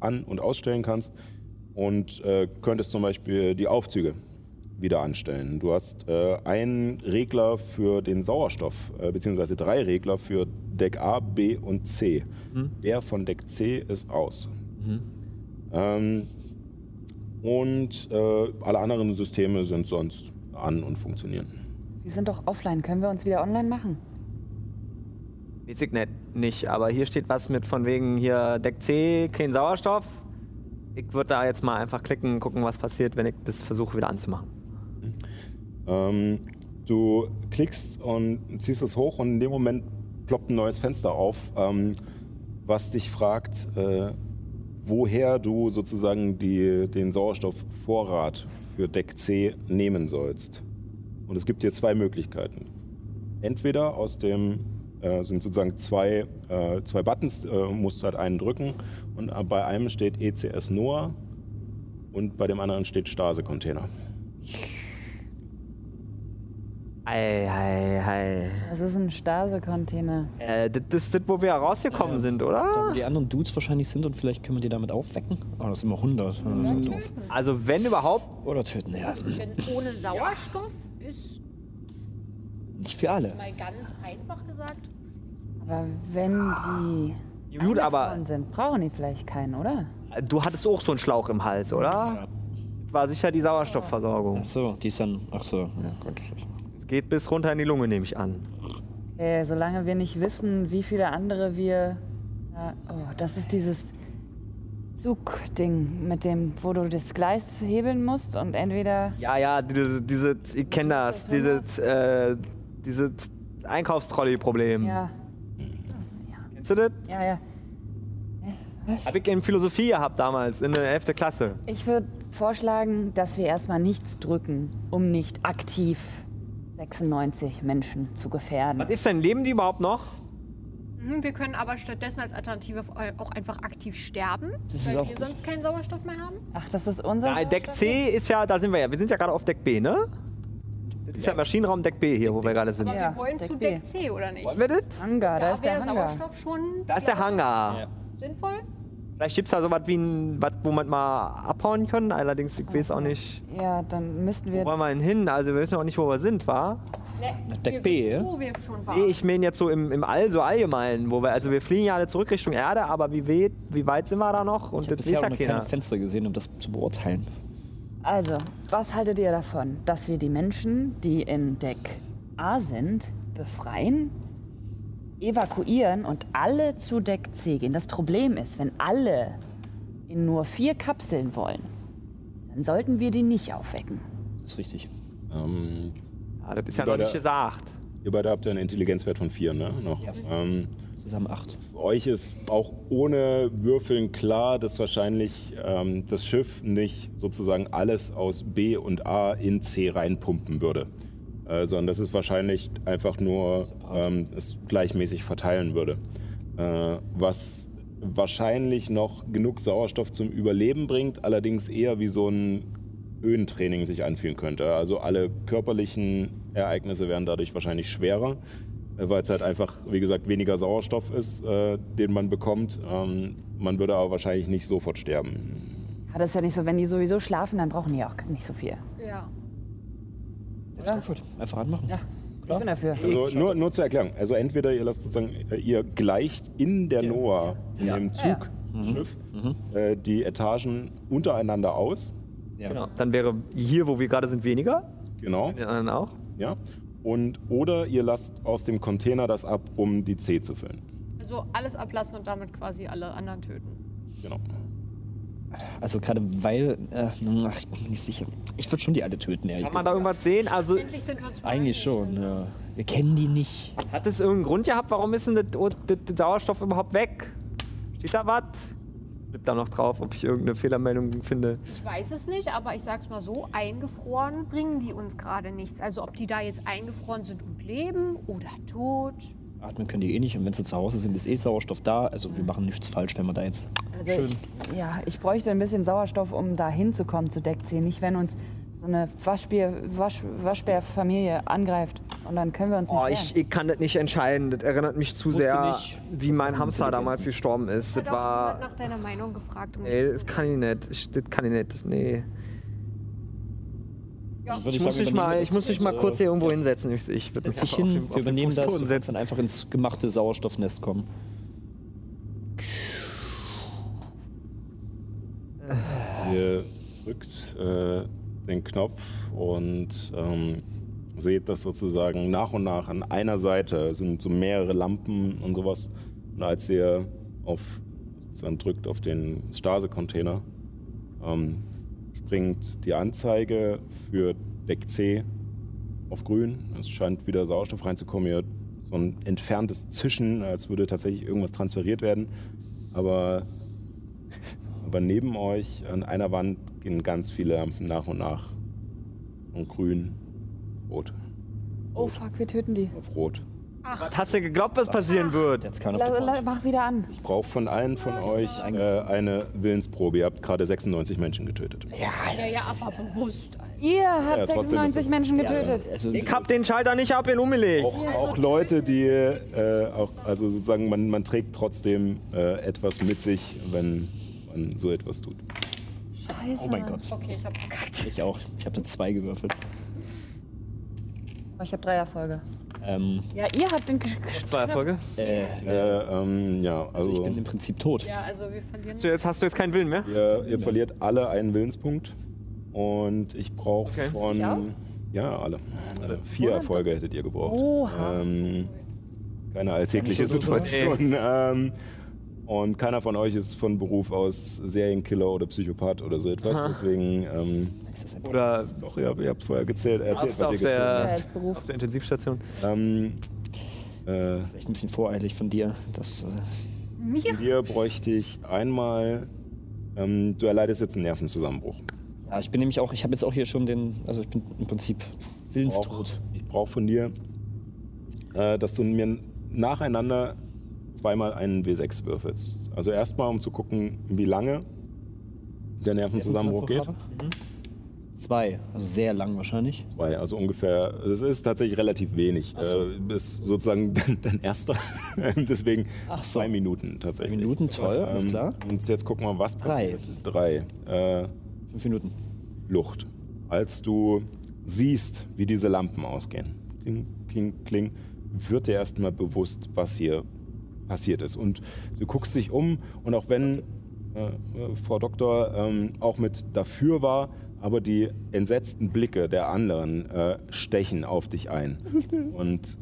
an und ausstellen kannst und könntest zum Beispiel die Aufzüge wieder anstellen. Du hast äh, einen Regler für den Sauerstoff, äh, beziehungsweise drei Regler für Deck A, B und C. Der von Deck C ist aus. Ähm, und äh, alle anderen Systeme sind sonst an und funktionieren. Wir sind doch offline. Können wir uns wieder online machen? Ich nicht, nicht, aber hier steht was mit von wegen hier Deck C, kein Sauerstoff. Ich würde da jetzt mal einfach klicken, gucken, was passiert, wenn ich das versuche wieder anzumachen. Ähm, du klickst und ziehst es hoch und in dem Moment ploppt ein neues Fenster auf, ähm, was dich fragt, äh, woher du sozusagen die, den Sauerstoffvorrat für Deck C nehmen sollst. Und es gibt dir zwei Möglichkeiten. Entweder aus dem äh, sind sozusagen zwei, äh, zwei Buttons, äh, musst halt einen drücken und bei einem steht ECS Noah und bei dem anderen steht Stase-Container. Ei, ei, ei. Das ist ein Stase-Container. Äh, das ist das, wo wir rausgekommen sind, Da, oder? wo die anderen Dudes wahrscheinlich sind und vielleicht können wir die damit aufwecken. Oh, das sind immer 100. Ja, doof. Also wenn überhaupt, Oder töten, ja. Denn ohne Sauerstoff ist, Nicht für alle. mal ganz einfach gesagt, Aber wenn die gut, aber sind, brauchen die vielleicht keinen, oder? du hattest auch so einen Schlauch im Hals, oder? War sicher die Sauerstoffversorgung. Ach so, die ist dann. Ach so, ja, gut. Geht bis runter in die Lunge, nehme ich an. Äh, solange wir nicht wissen, wie viele andere wir. Ja, oh, das ist dieses Zugding, mit dem, wo du das Gleis hebeln musst und entweder. Ja, ja, diese, diese ich kenne das, dieses, äh, dieses Einkaufstrolley-Problem. Ja, Kennst du das? ja, ja. Hab ich in Philosophie gehabt damals, in der 11. Klasse. Ich würde vorschlagen, dass wir erstmal nichts drücken, um nicht aktiv 96 Menschen zu gefährden. Was ist denn, leben die überhaupt noch? mhm, wir können aber stattdessen als Alternative auch einfach aktiv sterben, weil wir gut. sonst keinen Sauerstoff mehr haben. Ach, das ist unser. Ja, Deck C ist ja, da sind wir ja, wir sind ja gerade auf Deck B, ne? Das ist ja Maschinenraum Deck B hier, wo wir gerade sind. Aber Ja, wir wollen Deck zu B. Deck C, oder nicht? Wollen wir das? Hangar, da, Da ist der wäre Hangar. Sauerstoff schon Da ist der Hangar. Ja. sinnvoll. Vielleicht gibt es da sowas wie ein, was, wo man mal abhauen können. Allerdings, ich weiß auch nicht, Ja, dann müssten wo wir. wollen wir denn hin? Also wir wissen auch nicht, wo wir sind, wa? Ne, Deck wir B, wissen, wo wir schon waren. Nee, ich meine jetzt so im, im All, so allgemein. Wo wir, also wir fliegen ja alle zurück Richtung Erde, aber wie, weit, wie weit sind wir da noch? Und Ich habe bisher auch noch keine. Fenster gesehen, um das zu beurteilen. Also, was haltet ihr davon, dass wir die Menschen, die in Deck A sind, befreien, evakuieren und alle zu Deck C gehen? Das Problem ist, wenn alle in nur vier Kapseln wollen, dann sollten wir die nicht aufwecken. Das ist richtig. Ähm, Ja, das ist ja noch nicht gesagt. ihr beide habt ja einen Intelligenzwert von 4, ne? Noch. Ähm, Zusammen acht. Für euch ist auch ohne Würfeln klar, dass wahrscheinlich ähm, das Schiff nicht sozusagen alles aus B und A in C reinpumpen würde. Äh, sondern dass es wahrscheinlich einfach nur ähm, es gleichmäßig verteilen würde. Äh, was wahrscheinlich noch genug Sauerstoff zum Überleben bringt, allerdings eher wie so ein Höhentraining sich anfühlen könnte. Also alle körperlichen Ereignisse wären dadurch wahrscheinlich schwerer, äh, weil es halt einfach, wie gesagt, weniger Sauerstoff ist, äh, den man bekommt. Ähm, man würde aber wahrscheinlich nicht sofort sterben. Ja, das ist ja nicht so, wenn die sowieso schlafen, dann brauchen die auch nicht so viel. Ja. Let's go for it. Einfach anmachen. Ja, ich bin dafür. Also nur, nur zur Erklärung. Also entweder ihr lasst sozusagen, äh, ihr gleicht in der Noah, in dem Zugschiff, äh, die Etagen untereinander aus. Ja. Genau. Dann wäre hier, wo wir gerade sind, weniger. Genau. Den anderen auch. Ja. Und, oder ihr lasst aus dem Container das ab, um die C zu füllen. Also alles ablassen und damit quasi alle anderen töten. Genau. Also gerade weil, äh, ach, ich bin mir nicht sicher. Ich würde schon die alle töten, ehrlich Kann man da gesagt. irgendwas sehen? Also Endlich sind wir uns mal Eigentlich schon, ja. Wir kennen die nicht. hat es irgendeinen Grund gehabt, warum ist denn der Sauerstoff überhaupt weg? Steht da was? Ich da noch drauf, ob ich irgendeine Fehlermeldung finde. Ich weiß es nicht, aber ich sag's mal so, eingefroren bringen die uns gerade nichts. Also ob die da jetzt eingefroren sind und leben oder tot. Atmen können die eh nicht und wenn sie zu Hause sind, ist eh Sauerstoff da. Also wir machen nichts falsch, wenn wir da jetzt. Also ich, ja, ich bräuchte ein bisschen Sauerstoff, um da hinzukommen zu Deck C. Nicht, wenn uns so eine Waschbier, Wasch, Waschbärfamilie angreift. Und dann können wir uns nicht Oh, ich, ich kann das nicht entscheiden. Das erinnert mich zu Wusste sehr, nicht. wie mein Hamster damals gestorben ist. Das war. nach deiner Meinung gefragt. Um Nee, das kann ich nicht. Ich, das kann ich nicht. Nee. Ja. Ich, sagen, muss übernehmen mal, ich muss mich mal äh, kurz hier irgendwo ja. hinsetzen. Ich, ich würde mich Setz dich hin, den- wir übernehmen das und dann einfach ins gemachte Sauerstoffnest kommen. Ihr drückt äh, den Knopf und ähm, seht, dass sozusagen nach und nach an einer Seite sind so mehrere Lampen und sowas. Und als ihr auf, drückt auf den Stase-Container, ähm, springt die Anzeige für Deck C auf grün. Es scheint wieder Sauerstoff reinzukommen. Ihr so ein entferntes Zischen, als würde tatsächlich irgendwas transferiert werden. Aber *laughs* aber neben euch an einer Wand gehen ganz viele Lampen nach und nach. Und grün, rot, oh fuck, wir töten die. auf rot. Was hast du geglaubt, was passieren wird? Jetzt kann Couch. mach wieder an. Ich brauche von allen von euch äh, eine Willensprobe. Ihr habt gerade 96 Menschen getötet. Ja, ja, aber bewusst. Ihr habt Ja, trotzdem 96 ist es- Menschen getötet. Also, Ich hab den Schalter nicht ab in umgelegt. Auch, auch Leute, die äh, auch, also sozusagen, man, man trägt trotzdem äh, etwas mit sich, wenn man so etwas tut. Scheiße. oh mein. Gott. Okay, ich hab verkackt. Ich auch. Ich habe eine 2 gewürfelt. Oh, ich habe drei Erfolge. Ähm, Ja, ihr habt den. gesch- gesch- Zwei Erfolge. äh, Äh, ähm, ja, also ich also bin im Prinzip tot. Ja, also wir verlieren. Hast du jetzt, hast du jetzt keinen Willen mehr? ihr, ihr verliert alle einen Willenspunkt und ich brauche Okay. von Ich auch? ja alle, alle vier Erfolge hättet ihr gebraucht. Oha. Ähm, keine alltägliche Situation. Ähm, und keiner von euch ist von Beruf aus Serienkiller oder Psychopath oder so etwas. Aha. Deswegen, ähm, Ist das ein Oder doch, ihr, habt- ihr habt vorher gezählt, erzählt, Arzt was ihr gezählt der- habt. auf der Intensivstation? Ähm, äh, Vielleicht ein bisschen voreilig von dir. Das, äh, Mir? hier bräuchte ich einmal, ähm, du erleidest jetzt einen Nervenzusammenbruch. ja, ich bin nämlich auch, ich habe jetzt auch hier schon den, also ich bin im Prinzip brauch, willenstot. ich brauche von dir, äh, dass du mir nacheinander zweimal einen W6 würfelst. Also erstmal, um zu gucken, wie lange der Nervenzusammenbruch geht. Zwei, also sehr lang wahrscheinlich. Zwei, also ungefähr, es ist tatsächlich relativ wenig. Ach so. Äh, ist sozusagen *laughs* dein, dein erster. *laughs* Deswegen so. zwei Minuten tatsächlich. Zwei Minuten, toll, alles Ähm, klar. Und jetzt gucken wir, was Drei. passiert. Drei. Äh, Fünf Minuten. Luft. Als du siehst, wie diese Lampen ausgehen, kling, kling, kling, wird dir erstmal bewusst, was hier passiert ist. Und du guckst dich um und auch wenn äh, äh, Frau Doktor ähm, auch mit dafür war, aber die entsetzten Blicke der anderen äh, stechen auf dich ein. *laughs* Und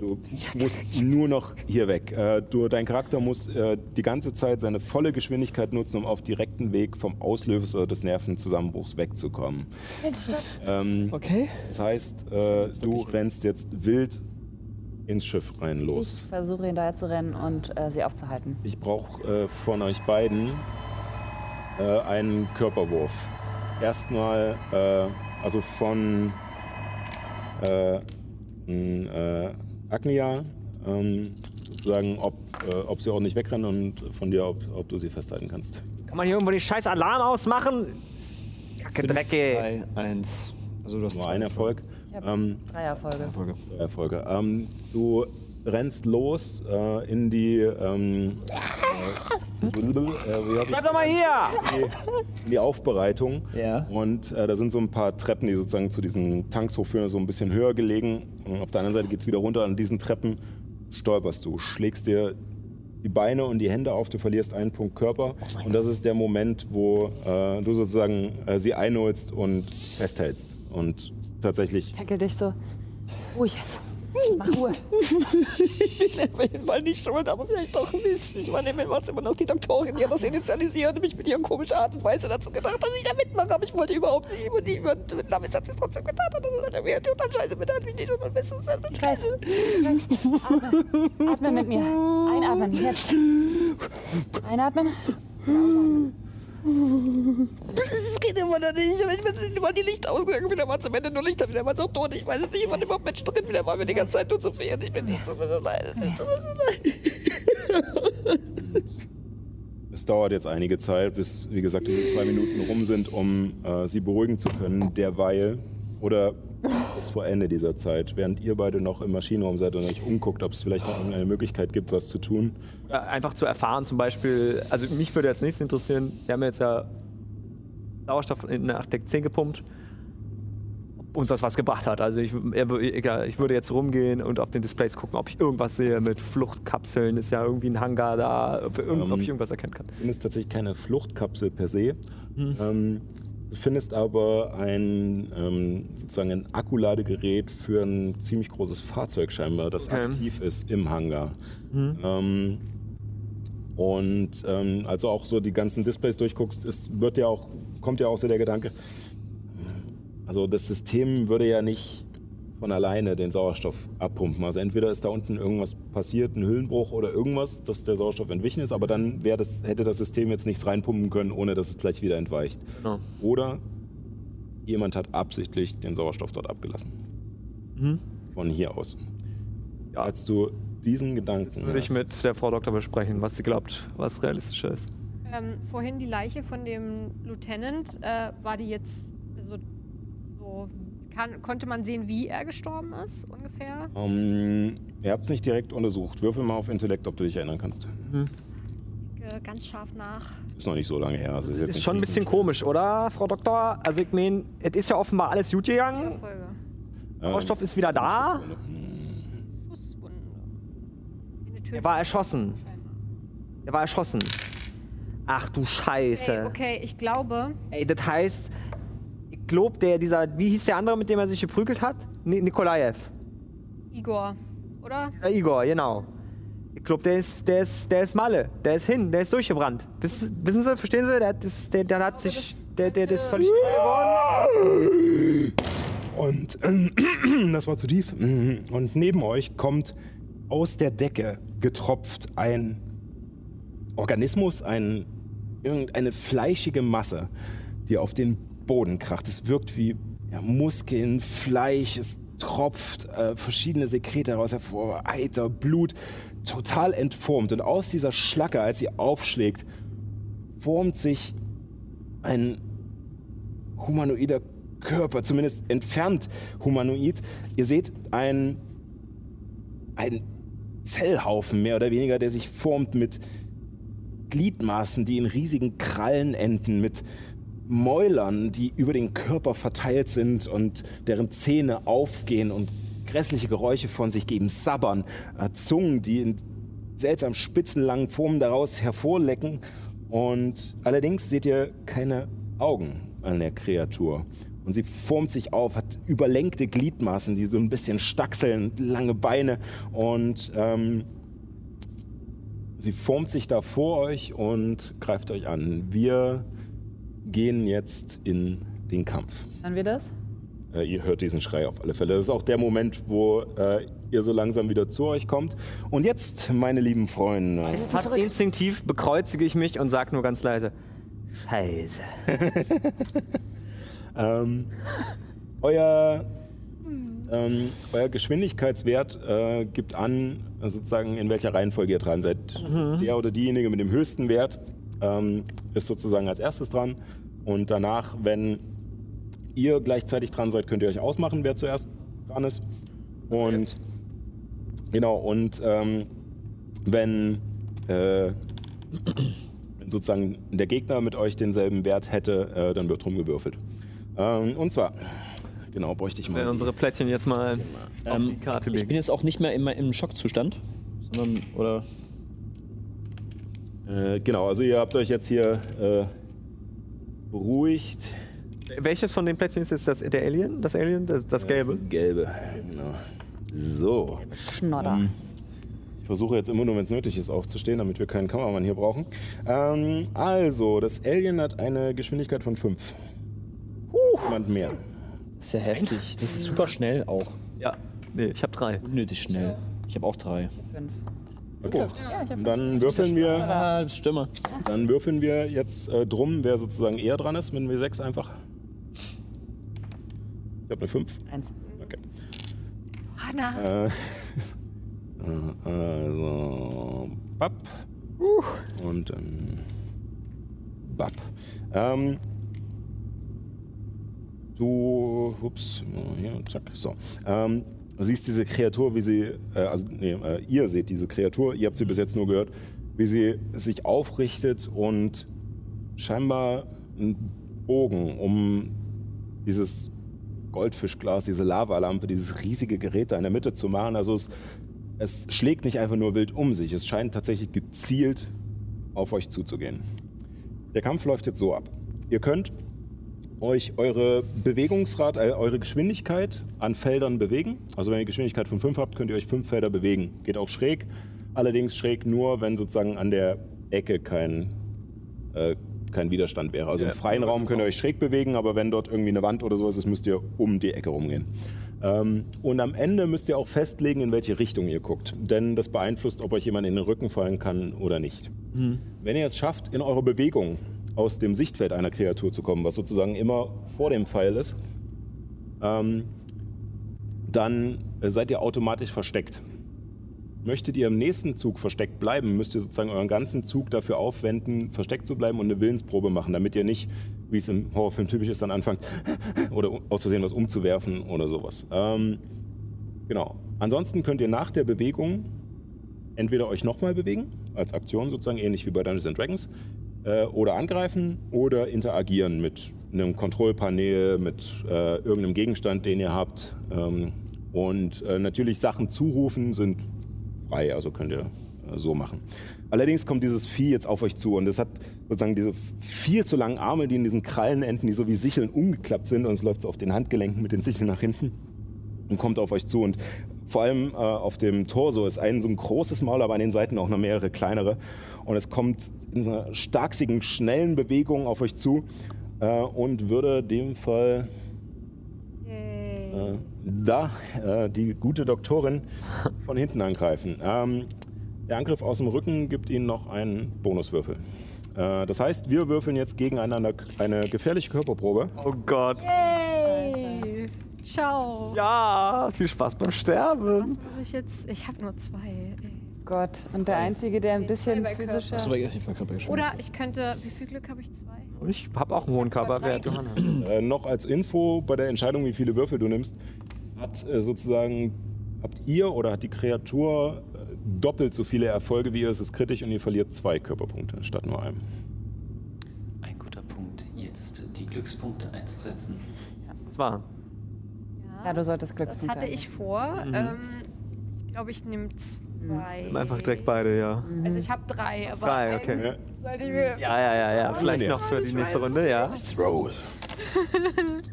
Du musst nur noch hier weg. Äh, du, dein Charakter muss äh, die ganze Zeit seine volle Geschwindigkeit nutzen, um auf direkten Weg vom Auslöser des Nervenzusammenbruchs wegzukommen. Ähm, Okay. das heißt, äh, du rennst jetzt wild ins Schiff rein Ich los. versuche hinterher zu rennen und äh, sie aufzuhalten. Ich brauche äh, von euch beiden äh, einen Körperwurf. Erstmal, äh, also von äh, äh, Agnia, ähm, sozusagen, ob, äh, ob sie auch nicht wegrennen und von dir, ob, ob du sie festhalten kannst. Kann man hier irgendwo den scheiß Alarm ausmachen? Kacke, Drecke. Drei, eins. Also du hast Nur zwei ein Erfolg. Ich habe Ähm, drei Erfolge. Erfolge. Drei Erfolge. Ähm, du rennst los äh, in die. Ähm, äh, äh, Bleib doch mal hier! in die Aufbereitung. Ja. Und äh, da sind so ein paar Treppen, die sozusagen zu diesen Tanks hochführen, so ein bisschen höher gelegen. Und auf der anderen Seite geht es wieder runter. An diesen Treppen stolperst du, schlägst dir die Beine und die Hände auf, du verlierst einen Punkt Körper. und das ist der Moment, wo äh, du sozusagen äh, sie einholst und festhältst. Und tatsächlich Tackle dich so. Ruhig jetzt. Mach Ruhe. Ich bin auf jeden Fall nicht schuld, aber vielleicht doch ein bisschen. Ich meine, war es immer noch die Doktorin, die hat das initialisiert und mich mit ihrer komischen Art und Weise dazu gedacht, dass ich da mitmache. Aber ich wollte überhaupt nicht. Und die mit Navis hat sie es trotzdem getan. Und dann hat er mir total scheiße mit mich nicht so ein bisschen Ich weiß. Ich weiß. Atme. Atme mit mir. Einatmen. Jetzt. Einatmen. Es geht immer noch nicht. Ich bin immer die Lichter ausgegangen. Wieder mal zum Ende nur Lichter. Wieder mal so tot. Ich weiß es nicht. Wann überhaupt Menschen drin. Wieder mal mir die ganze Zeit nur zu fehlen. Ich bin nicht so leid. Es ist so leid. *laughs* Es dauert jetzt einige Zeit, bis, wie gesagt, diese zwei Minuten rum sind, um äh, sie beruhigen zu können. Derweil oder jetzt vor Ende dieser Zeit, während ihr beide noch im Maschinenraum seid und euch umguckt, ob es vielleicht noch irgendeine Möglichkeit gibt, was zu tun. Einfach zu erfahren, zum Beispiel, also mich würde jetzt nichts interessieren, wir haben jetzt ja Sauerstoff in nach Deck 10 gepumpt, ob uns das was gebracht hat. Also ich, egal, ich würde jetzt rumgehen und auf den Displays gucken, ob ich irgendwas sehe mit Fluchtkapseln, ist ja irgendwie ein Hangar da, ob, irgend, Ähm, ob ich irgendwas erkennen kann. Du findest tatsächlich keine Fluchtkapsel per se. Ähm, du findest aber ein ähm, sozusagen ein Akkuladegerät für ein ziemlich großes Fahrzeug scheinbar, das Okay. aktiv ist im Hangar. Ähm, und ähm, also auch so die ganzen Displays durchguckst, ist, wird ja auch, kommt ja auch so der Gedanke, also das System würde ja nicht von alleine den Sauerstoff abpumpen. Also entweder ist da unten irgendwas passiert, ein Hüllenbruch oder irgendwas, dass der Sauerstoff entwichen ist, aber dann wäre das, hätte das System jetzt nichts reinpumpen können, ohne dass es gleich wieder entweicht. Genau. Oder jemand hat absichtlich den Sauerstoff dort abgelassen. Von hier aus. Ja. als du diesen Gedanken Würde ich mit der Frau Doktor besprechen, was sie glaubt, was realistisch ist. Ähm, vorhin die Leiche von dem Lieutenant, äh, war die jetzt, also, so, kann, konnte man sehen, wie er gestorben ist, ungefähr? Ähm, ihr habt es nicht direkt untersucht. Würfel mal auf Intellekt, ob du dich erinnern kannst. Äh, ganz scharf nach. Ist noch nicht so lange her. Also ist jetzt Ist schon ein bisschen komisch, oder, Frau Doktor? Also ich meine, es ist ja offenbar alles gut gegangen. Folge. Ähm, Sauerstoff ist wieder da. Schusswunde. Eine Tötung. Er war erschossen. Er war erschossen. Ach du Scheiße. Okay, okay, ich glaube, Ey, das heißt, ich glaub, der, dieser, wie hieß der andere, mit dem er sich geprügelt hat? Ni Nikolaev. Igor, oder? Der Igor, genau. Ich glaub, der ist, der ist, der ist Malle. Der ist hin, der ist durchgebrannt. Wiss, wissen Sie, verstehen Sie? Der, hat das, der, der hat sich, der, der, der ist völlig geworden. Und äh, *clears throat* das war zu tief. *clears throat* Und neben euch kommt aus der Decke getropft ein Organismus, ein, irgendeine fleischige Masse, die auf den Boden kracht. Es wirkt wie ja, Muskeln, Fleisch, es tropft äh, verschiedene Sekrete heraus hervor, Eiter, Blut, total entformt. Und aus dieser Schlacke, als sie aufschlägt, formt sich ein humanoider Körper, zumindest entfernt humanoid. Ihr seht ein, ein Zellhaufen mehr oder weniger, der sich formt mit Gliedmaßen, die in riesigen Krallen enden, mit Mäulern, die über den Körper verteilt sind und deren Zähne aufgehen und grässliche Geräusche von sich geben, sabbern, äh, Zungen, die in seltsam spitzenlangen Formen daraus hervorlecken. Und allerdings seht ihr keine Augen an der Kreatur. Und sie formt sich auf, hat überlenkte Gliedmaßen, die so ein bisschen stachseln, lange Beine. Und ähm, sie formt sich da vor euch und greift euch an. Wir gehen jetzt in den Kampf. Hören wir das? Äh, ihr hört diesen Schrei auf alle Fälle. Das ist auch der Moment, wo äh, ihr so langsam wieder zu euch kommt. Und jetzt, meine lieben Freunde, Fast instinktiv bekreuzige ich mich und sag nur ganz leise: Scheiße. *laughs* ähm, euer, ähm, euer Geschwindigkeitswert äh, gibt an, sozusagen, in welcher Reihenfolge ihr dran seid. Der oder diejenige mit dem höchsten Wert ähm, ist sozusagen als erstes dran. Und danach, wenn ihr gleichzeitig dran seid, könnt ihr euch ausmachen, wer zuerst dran ist. Und genau, und ähm, wenn, äh, wenn sozusagen der Gegner mit euch denselben Wert hätte, äh, dann wird rumgewürfelt. Ähm, und zwar, genau, bräuchte ich mal. unsere Plättchen jetzt mal auf die Ähm, Karte ich bin legen. jetzt auch nicht mehr immer im Schockzustand, sondern, oder? Äh, genau, also ihr habt euch jetzt hier äh, beruhigt. Welches von den Plättchen ist jetzt das, der Alien? Das Alien? Das, das Gelbe? Das Gelbe, genau. So. Schnodder. Ähm, Ich versuche jetzt immer nur, wenn es nötig ist, aufzustehen, damit wir keinen Kameramann hier brauchen. Ähm, also, das Alien hat eine Geschwindigkeit von 5. Jemand mehr. Das ist ja heftig. Das ist super schnell auch. Ja. Nee, ich habe drei. Unnötig schnell. Ich habe auch drei. Fünf. Okay. Ja, Dann würfeln wir, Stimme. dann würfeln wir jetzt äh, drum, wer sozusagen eher dran ist, mit einem W6 einfach. Ich habe eine 5. eins. Okay. Hanna. Äh, *laughs* äh, also, Bap. Und dann Bap. Ähm, du, ups, hier, zack, so. Ähm, du siehst diese Kreatur, wie sie, äh, also, nee, äh, ihr seht diese Kreatur, ihr habt sie bis jetzt nur gehört, wie sie sich aufrichtet und scheinbar einen Bogen um dieses Goldfischglas, diese Lavalampe, dieses riesige Gerät da in der Mitte zu machen. Also es, es schlägt nicht einfach nur wild um sich, es scheint tatsächlich gezielt auf euch zuzugehen. Der Kampf läuft jetzt so ab. Ihr könnt euch eure Bewegungsrad, äh, eure Geschwindigkeit an Feldern bewegen. Also wenn ihr Geschwindigkeit von 5 habt, könnt ihr euch 5 Felder bewegen. Geht auch schräg, allerdings schräg nur, wenn sozusagen an der Ecke kein, äh, kein Widerstand wäre. Also im freien Raum könnt ihr euch schräg bewegen, aber wenn dort irgendwie eine Wand oder sowas ist, müsst ihr um die Ecke rumgehen. Ähm, und am Ende müsst ihr auch festlegen, in welche Richtung ihr guckt. Denn das beeinflusst, ob euch jemand in den Rücken fallen kann oder nicht. Wenn ihr es schafft, in eurer Bewegung aus dem Sichtfeld einer Kreatur zu kommen, was sozusagen immer vor dem Pfeil ist, ähm, dann äh, seid ihr automatisch versteckt. möchtet ihr im nächsten Zug versteckt bleiben, müsst ihr sozusagen euren ganzen Zug dafür aufwenden, versteckt zu bleiben und eine Willensprobe machen, damit ihr nicht, wie es im Horrorfilm typisch ist, dann anfangt *laughs* oder aus Versehen was umzuwerfen oder sowas. Ähm, genau. Ansonsten könnt ihr nach der Bewegung entweder euch nochmal bewegen, als Aktion sozusagen, ähnlich wie bei Dungeons Dragons, äh, oder angreifen oder interagieren mit einem Kontrollpanel, mit äh, irgendeinem Gegenstand, den ihr habt. Ähm, und äh, natürlich Sachen zurufen sind frei, also könnt ihr äh, so machen. Allerdings kommt dieses Vieh jetzt auf euch zu und es hat sozusagen diese viel zu langen Arme, die in diesen Krallenenden, die so wie Sicheln umgeklappt sind und es läuft so auf den Handgelenken mit den Sicheln nach hinten und kommt auf euch zu und vor allem äh, auf dem Torso ist ein so ein großes Maul, aber an den Seiten auch noch mehrere kleinere und es kommt in so einer starksigen, schnellen Bewegung auf euch zu äh, und würde dem Fall äh, da äh, die gute Doktorin von hinten angreifen. Ähm, der Angriff aus dem Rücken gibt Ihnen noch einen Bonuswürfel. Äh, das heißt, wir würfeln jetzt gegeneinander eine gefährliche Körperprobe. Oh Gott. Yay! Ciao. Ja, viel Spaß beim Was Sterben. muss ich jetzt? Ich habe nur zwei. Gott, und der Einzige, der ein bisschen physischer... Achso, ich war Oder ich könnte. Wie viel Glück habe ich? Zwei? Ich habe auch einen hohen Körperwert. Äh, noch als Info bei der Entscheidung, wie viele Würfel du nimmst, hat äh, sozusagen habt ihr oder hat die Kreatur äh, doppelt so viele Erfolge wie ihr. Es ist kritisch und ihr verliert zwei Körperpunkte statt nur einem. Ein guter Punkt, jetzt die Glückspunkte einzusetzen. Das war. Ja, du solltest Das Glückspunkte hatte ich vor. Mhm. Ähm, ich glaube, ich nehme zwei. Nimm Einfach direkt beide, ja. Also ich habe drei, aber Drei, einen okay. Ja. sollte ich mir. Ja, ja, ja, ja. Vielleicht noch für die nächste Runde, ja. Roll.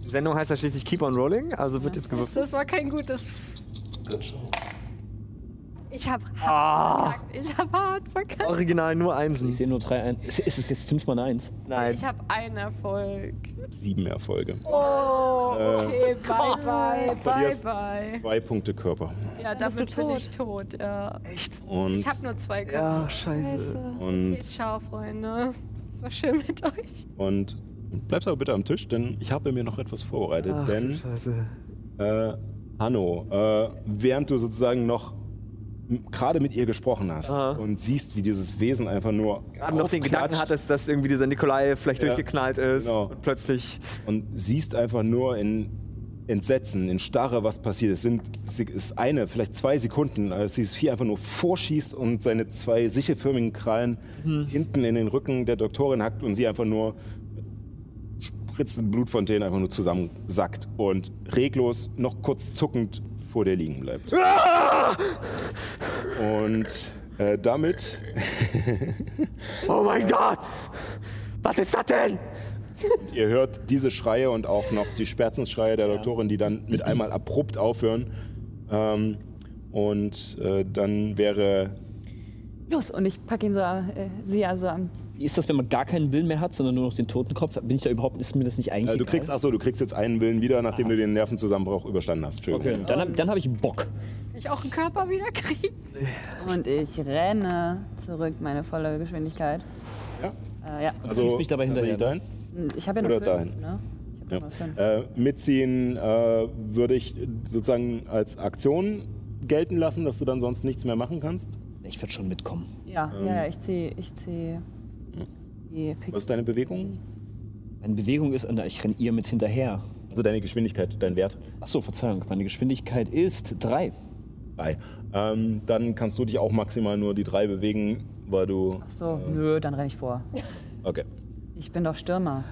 Die Sendung heißt ja schließlich Keep on Rolling, also wird jetzt gewürfelt. Das war kein gutes. Ich habe Ah, verkackt. Ich habe hart verkackt. original nur Ich Einsen. sehe nur drei ein. Ist, ist es jetzt 5 mal 1? Nein. Ich habe einen Erfolg. Sieben Erfolge. Oh, okay, bye bye, bye verlierst bye. Zwei Punkte Körper. Ja, damit bin ich tot. Ja. Und, Ich habe nur zwei Körper. Ja, scheiße. und, Okay, ciao, Freunde. Es war schön mit euch. und bleibst aber bitte am Tisch, denn ich habe mir noch etwas vorbereitet. Ach, denn Scheiße. Äh, Hanno, äh, während du sozusagen noch gerade mit ihr gesprochen hast Aha. und siehst, wie dieses Wesen einfach nur Gerade noch den Gedanken hattest, dass irgendwie dieser Nikolai vielleicht Ja, durchgeknallt ist genau. und plötzlich. und siehst einfach nur in Entsetzen, in Starre, was passiert. Es sind es ist eine, vielleicht zwei Sekunden, als dieses Vieh einfach nur vorschießt und seine zwei sichelförmigen Krallen hinten in den Rücken der Doktorin hackt und sie einfach nur spritzende Blutfontänen einfach nur zusammensackt und reglos, noch kurz zuckend vor der liegen bleibt. Und äh, damit *laughs* Oh mein Gott! Was ist das denn? Ihr hört diese Schreie und auch noch die Schmerzensschreie der Doktorin, die dann mit einmal abrupt aufhören. Ähm, und äh, dann wäre. Los, und ich packe ihn so, äh, sie also am... Wie ist das, wenn man gar keinen Willen mehr hat, sondern nur noch den Totenkopf? Bin ich da überhaupt, ist mir das nicht eigentlich Äh, du egal? kriegst, achso, du kriegst jetzt einen Willen wieder, nachdem du den Nervenzusammenbruch überstanden hast. Entschuldigung. Okay, dann, hab- dann habe ich Bock. Ich auch einen Körper wieder kriegen? Und ich renne zurück, meine volle Geschwindigkeit. Ja. Äh, ja. Also, ziehst mich dabei hinterher, Dahin. Ich habe ja nur Oder fünf, dahin. ne? Ich Ja. Äh, mitziehen äh, würde ich sozusagen als Aktion gelten lassen, dass du dann sonst nichts mehr machen kannst. Ich würde schon mitkommen. Ja, ja, ja, ich ziehe ich zieh Was ist deine Bewegung? Meine Bewegung ist, ich renne ihr mit hinterher. Also deine Geschwindigkeit, dein Wert. Achso, Verzeihung, meine Geschwindigkeit ist 3. Drei. Ähm, dann kannst du dich auch maximal nur die drei bewegen, weil du. Ach so, nö, dann renne ich vor. Okay. Ich bin doch Stürmer.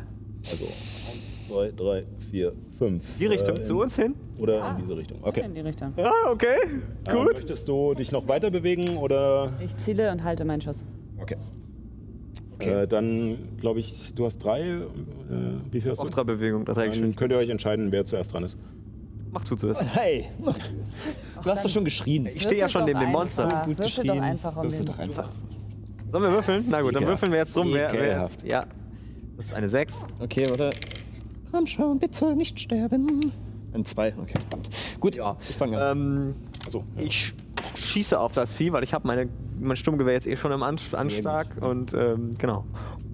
Also eins, zwei, drei, vier, fünf. Die Richtung, Äh, zu uns hin? Oder in diese Richtung. Okay. In die Richtung. Ja, okay. Äh, Gut. möchtest du dich noch weiter bewegen oder? Ich ziele und halte meinen Schuss. Okay. Äh, dann glaube ich, du hast drei. Äh, wie viel hast Auch du? drei Bewegungen, drei Dann könnt ihr euch entscheiden, wer zuerst dran ist. Mach zu zuerst. Hey! Du hast doch schon geschrien. Ich stehe ja schon neben dem Monster. So gut Würfel doch geschrien. einfach um Würfel doch einfach. Sollen wir würfeln? Na gut, dann würfeln wir jetzt rum. Wer, wer, Ekelhaft. ja. Das ist eine 6. Okay, warte. Komm schon, bitte nicht sterben. Ein 2, okay, verdammt. Gut, Ja. ich fange an. Ähm, Achso. ich schieße auf das Vieh, weil ich habe meine, mein Sturmgewehr jetzt eh schon im An Anschlag. Und ähm, genau.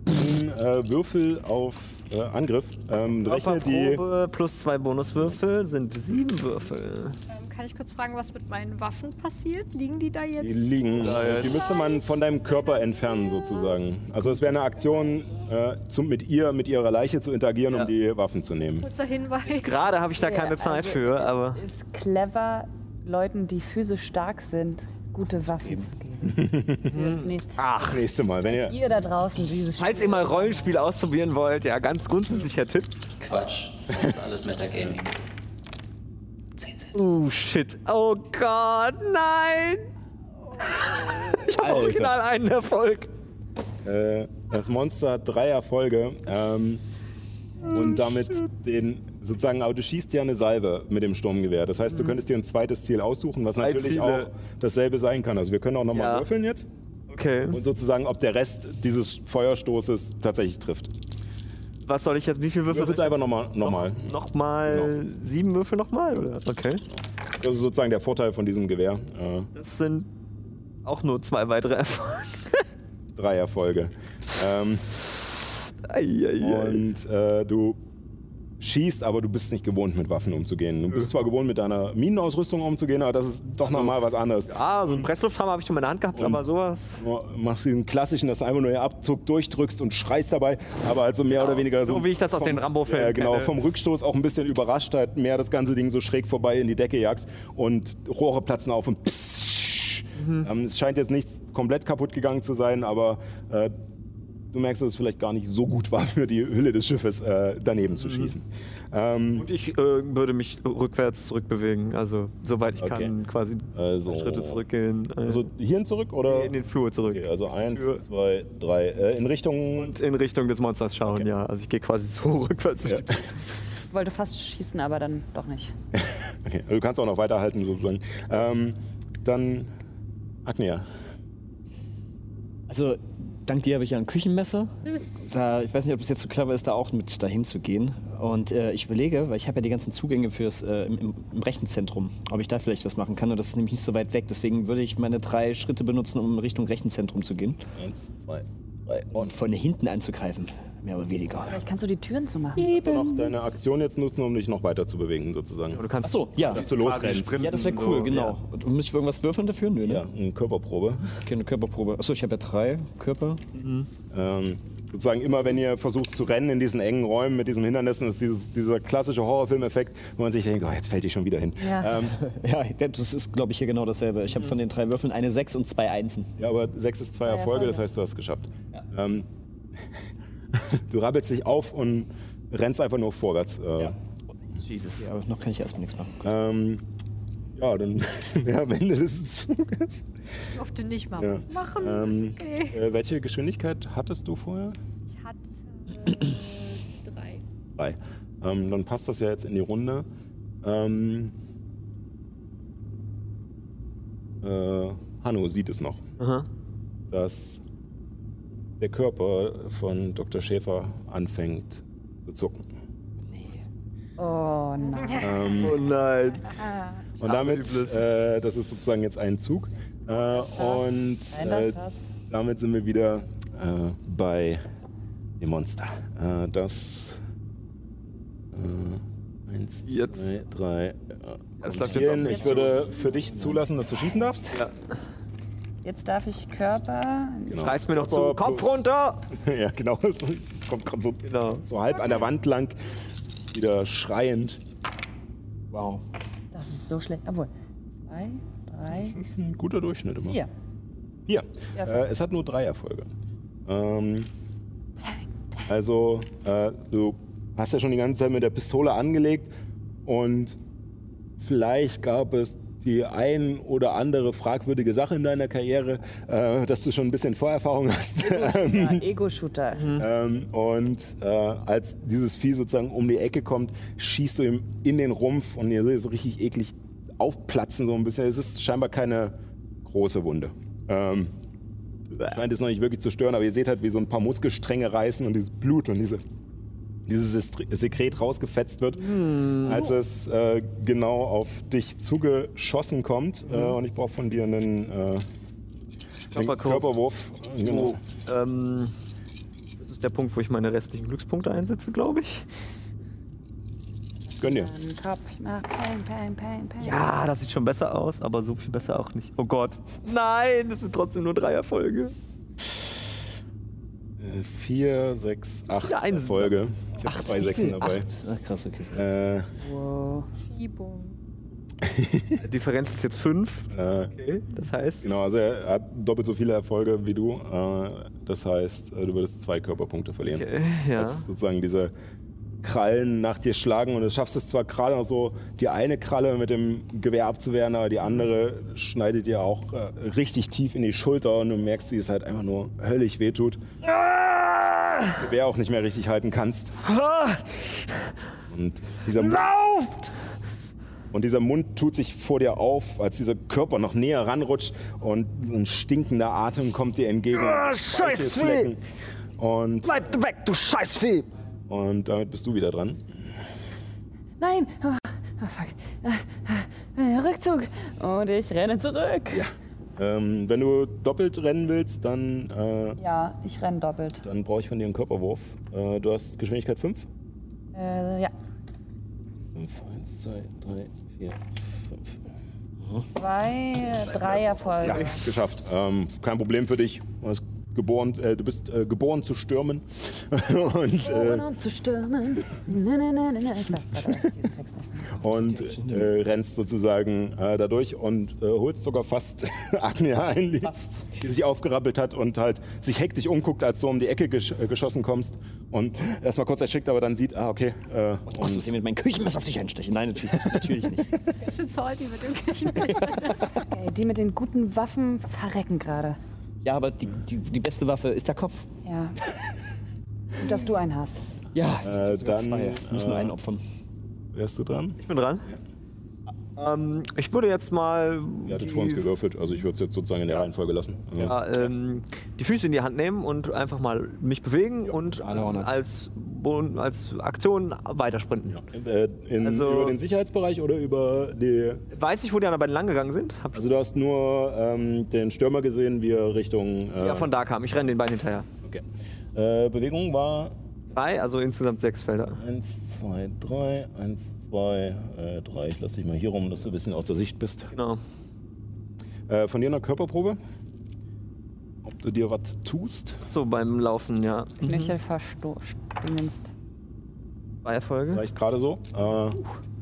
Äh, Würfel auf äh, Angriff. Ähm, rechne die. Plus zwei Bonuswürfel sind sieben Würfel. Ähm, kann ich kurz fragen, was mit meinen Waffen passiert? Liegen die da Die jetzt? liegen. Die müsste man von deinem Körper entfernen, sozusagen. Also, es wäre eine Aktion, äh, zum, mit ihr, mit ihrer Leiche zu interagieren, Ja. um die Waffen zu nehmen. Kurzer Hinweis. Gerade habe ich da keine Zeit Also, für, aber. ist clever, Leuten, die physisch stark sind, gute Waffen zu geben. *laughs* Nächste- Ach, Nächste Mal, wenn ihr. Ihr da draußen dieses falls ihr mal Rollenspiel ausprobieren wollt, ja, ganz grundsätzlicher Tipp. Quatsch. Das ist alles Metagaming. 10 Cent. Oh shit. Oh Gott, nein! Ich habe Alter. original einen Erfolg. Äh, das Monster hat drei Erfolge. Ähm, und damit den sozusagen, aber du schießt ja eine Salve mit dem Sturmgewehr. Das heißt, du könntest dir ein zweites Ziel aussuchen, was Mhm. Zwei natürlich Ziele. auch dasselbe sein kann. Also wir können auch nochmal Ja. würfeln jetzt Okay. und sozusagen, ob der Rest dieses Feuerstoßes tatsächlich trifft. Was soll ich jetzt? Wie viele Würfel? Würfelst einfach nochmal. Nochmal. Nochmal sieben Würfel nochmal? Oder? Okay. Das ist sozusagen der Vorteil von diesem Gewehr. Äh, Das sind auch nur zwei weitere Erfolge. drei Erfolge. Ähm, Eieiei. und äh, du schießt, aber du bist nicht gewohnt, mit Waffen umzugehen. Du bist zwar gewohnt, mit deiner Minenausrüstung umzugehen, aber das ist doch nochmal was anderes. Ah, so einen Presslufthammer habe ich schon in meiner Hand gehabt, aber sowas. Machst diesen klassischen, dass du einfach nur den Abzug durchdrückst und schreist dabei, aber also mehr oder weniger so. So wie ich das aus vom- den Rambo-Filmen Ja, genau, kenne. vom Rückstoß auch ein bisschen überrascht, halt mehr das ganze Ding so schräg vorbei in die Decke jagst und Rohre platzen auf und pssst. Mhm. Ähm, es scheint jetzt nichts komplett kaputt gegangen zu sein, aber äh, du merkst, dass es vielleicht gar nicht so gut war für die Hülle des Schiffes äh, daneben Mhm. zu schießen. Ähm, Und ich äh, würde mich rückwärts zurückbewegen, also soweit ich Okay. kann, quasi also, Schritte zurückgehen. Äh, Also hierhin zurück oder? in den Flur zurück. Okay, also eins, Tür. zwei, drei. Äh, in Richtung. Und in Richtung des Monsters schauen, ja. Also ich gehe quasi so *laughs* rückwärts. Ja. Ich wollte fast schießen, aber dann doch nicht. *laughs* Okay, also du kannst auch noch weiterhalten sozusagen. Ähm, dann Agnea. Also, dank dir habe ich ja ein Küchenmesser. Da, ich weiß nicht, ob es jetzt so clever ist, da auch mit dahin zu gehen. Und äh, ich überlege, weil ich habe ja die ganzen Zugänge fürs äh, im, im, Rechenzentrum, ob ich da vielleicht was machen kann. Und das ist nämlich nicht so weit weg. Deswegen würde ich meine drei Schritte benutzen, um Richtung Rechenzentrum zu gehen. Eins, zwei, drei Und von hinten anzugreifen. Mehr oder weniger. Vielleicht kannst du die Türen zumachen. Kannst du noch deine Aktion jetzt nutzen, um dich noch weiter zu bewegen sozusagen? Du kannst Achso, ja. Dass du losrennst. Ja, das wäre cool, so, genau. Und muss ich irgendwas würfeln dafür? Nö, ne? Ja, eine Körperprobe. Okay, eine Körperprobe. Achso, ich habe ja drei Körper. Ähm, sozusagen immer, wenn ihr versucht zu rennen in diesen engen Räumen mit diesen Hindernissen, ist dieses, dieser klassische Horrorfilmeffekt, wo man sich denkt, oh, jetzt fällt die schon wieder hin. Ja. Ähm, *laughs* Ja, das ist, glaube ich, hier genau dasselbe. Ich habe von den drei Würfeln eine Sechs und zwei Einsen. ja, aber sechs ist zwei Erfolge, Erfolge. das heißt, du hast es geschafft. Ähm, du rabbelst dich auf und rennst einfach nur vorwärts. Äh, Ja. Jesus. Ja, aber noch kann ich erstmal nichts machen. Ähm, ja, dann *laughs* ja, am Ende des Zuges. Ich durfte nicht mal Ja. was machen. Ähm, ist okay. äh, welche Geschwindigkeit hattest du vorher? Ich hatte äh, *clears throat* drei. Drei. Ähm, dann passt das ja jetzt in die Runde. Ähm, äh, Hanno sieht es noch, Aha. dass der Körper von Dr. Schäfer anfängt zu zucken. Oh nein. Ähm, Oh nein. und damit, äh, das ist sozusagen jetzt ein Zug. Äh, und äh, damit sind wir wieder äh, bei dem Monster. Äh, das. Äh, eins, Jetzt. zwei, drei. Äh, ich würde für dich zulassen, dass du schießen darfst. Jetzt darf ich Körper. Genau. Reiß mir noch zu. Körper Kopf plus- runter! *laughs* ja, genau. Es kommt gerade so, Genau. so halb an der Wand lang, wieder schreiend. Wow. Das ist so schlecht. Obwohl. Zwei, drei, Das ist ein guter Durchschnitt immer. vier. Vier. Ja, Äh, es hat nur drei Erfolge. Ähm, also, äh, du hast ja schon die ganze Zeit mit der Pistole angelegt und vielleicht gab es die ein oder andere fragwürdige Sache in deiner Karriere, äh, dass du schon ein bisschen Vorerfahrung hast. Ego-Shooter. *laughs* Ähm, und äh, als dieses Vieh sozusagen um die Ecke kommt, schießt du ihm in den Rumpf und ihr seht so richtig eklig aufplatzen so ein bisschen. Es ist scheinbar keine große Wunde. Ähm, scheint es noch nicht wirklich zu stören, aber ihr seht halt, wie so ein paar Muskelstränge reißen und dieses Blut und diese, dieses Sekret rausgefetzt wird, als es äh, genau auf dich zugeschossen kommt. Äh, und ich brauche von dir einen, äh, einen Körperwurf. Körperwurf. Genau. Ähm, das ist der Punkt, wo ich meine restlichen Glückspunkte einsetze, glaube ich. Gönn dir. Ja, das sieht schon besser aus, aber so viel besser auch nicht. Oh Gott. Nein, das sind trotzdem nur drei Erfolge. Äh, Vier, sechs, acht Ja, eins- Erfolge. Ich habe zwei Sechsen dabei. Acht. Ach, krass, okay. Äh, Wow. Schiebung. *laughs* Die Differenz ist jetzt fünf. äh, Okay, das heißt. genau, also er hat doppelt so viele Erfolge wie du. Äh, das heißt, äh, du würdest zwei Körperpunkte verlieren. Okay, ja. Als sozusagen diese Krallen nach dir schlagen und du schaffst es zwar gerade noch so, die eine Kralle mit dem Gewehr abzuwehren, aber die andere schneidet dir auch äh, richtig tief in die Schulter und du merkst, wie es halt einfach nur höllisch wehtut. Gewehr auch nicht mehr richtig halten kannst. Und dieser, Mund, Lauft! und dieser Mund tut sich vor dir auf, als dieser Körper noch näher ranrutscht und ein stinkender Atem kommt dir entgegen. Ah, Speichelflecken. Und, Bleib weg, du Scheißvieh! Und damit bist du wieder dran. Nein! Oh, oh fuck. Äh, äh, Rückzug! Und ich renne zurück. Ja, Ähm, wenn du doppelt rennen willst, dann, äh, ich renne doppelt. dann brauche ich von dir einen Körperwurf. Äh, du hast Geschwindigkeit 5? Äh, ja. 5, 1, 2, 3, 4, 5. Zwei, drei Erfolge. Ja, geschafft. Ähm, kein Problem für dich. Du, hast geboren, äh, du bist äh, geboren zu stürmen. *laughs* Und, äh, Um zu stürmen. Na, na, na, na, und äh, rennst sozusagen äh, dadurch und äh, holst sogar fast *laughs* Agnea ein, die, Fast. die sich aufgerappelt hat und halt sich hektisch umguckt, als du um die Ecke gesch äh, geschossen kommst und erstmal kurz erschrickt, aber dann sieht, ah, okay. Äh, Machst du es und, hier mit meinem Küchenmesser auf dich einstechen? Nein, natürlich, nicht. natürlich nicht. *laughs* Ganz schön salty mit dem Küchenmesser. Okay, die mit den guten Waffen verrecken gerade. Ja, aber die, die, die beste Waffe ist der Kopf. Ja. Gut, dass du einen hast. Ja, Äh, dann, zwei. Wir müssen äh, einen opfern. wärst du dran? Ich bin dran. Ähm, ich würde jetzt mal. Die- vor uns gewürfelt, also ich würde es jetzt sozusagen in der Reihenfolge lassen. Also, Ja, ähm, die Füße in die Hand nehmen und einfach mal mich bewegen und Alle als, als Aktion weitersprinten. Äh, in, Also- über den Sicherheitsbereich oder über die. Weiß ich, wo die anderen beiden lang gegangen sind? Hab, Also du hast nur ähm, den Stürmer gesehen, wie er Richtung. Äh, ja, von da kam. Ich renne den beiden hinterher. Okay. Äh, Bewegung war Drei, also insgesamt sechs Felder. 1, 2, 3, 1, 2, 3. Ich lasse dich mal hier rum, dass du ein bisschen aus der Sicht bist. Genau. Äh, von dir eine Körperprobe. Ob du dir was tust. So beim Laufen, ja. Knöchel verstoßt. Zwei Erfolge. Vielleicht gerade so. Äh,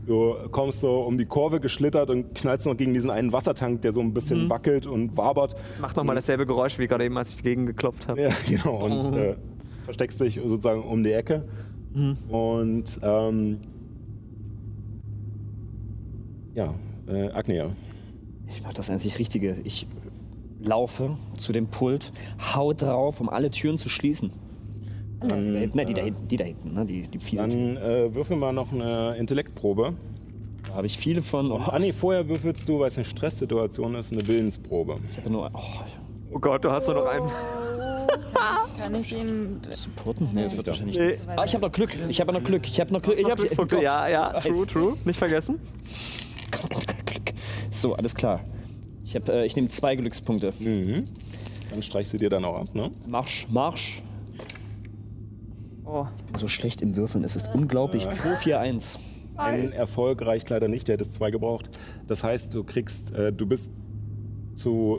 du kommst so um die Kurve geschlittert und knallst noch gegen diesen einen Wassertank, der so ein bisschen wackelt und wabert. Macht nochmal dasselbe Geräusch wie gerade eben, als ich dagegen geklopft habe. Ja, *laughs* genau. Und äh, versteckst dich sozusagen um die Ecke. Und ähm, ja, äh, Agnea. Ich mach das einzig Richtige. Ich laufe zu dem Pult, hau drauf, um alle Türen zu schließen. Dann, Äh, Nein, die da hinten, die da hinten, ne? die, die fiese dann äh, würfel mal noch eine Intellektprobe. Da habe ich viele von. Oh, Ah nee, vorher würfelst du, weil es eine Stresssituation ist, eine Willensprobe. ich habe nur. Oh, Oh Gott, du hast nur noch einen. *laughs* Kann ich ihn. supporten? Nee, das wird wahrscheinlich Nee. nicht. Ah, ich habe noch Glück. Ich habe noch Glück. Ich habe noch Glück. Ich habe Glückspunkte, ja, ja, true, true. Nicht vergessen. Glück. So, alles klar. Ich, hab, äh, ich nehme zwei Glückspunkte. Mhm. Dann streichst du dir dann auch ab, ne? Marsch, Marsch. Oh. So schlecht im Würfeln. Es ist unglaublich. 2, 4, 1. Ein Erfolg reicht leider nicht, der hätte zwei gebraucht. Das heißt, du kriegst, äh, du bist zu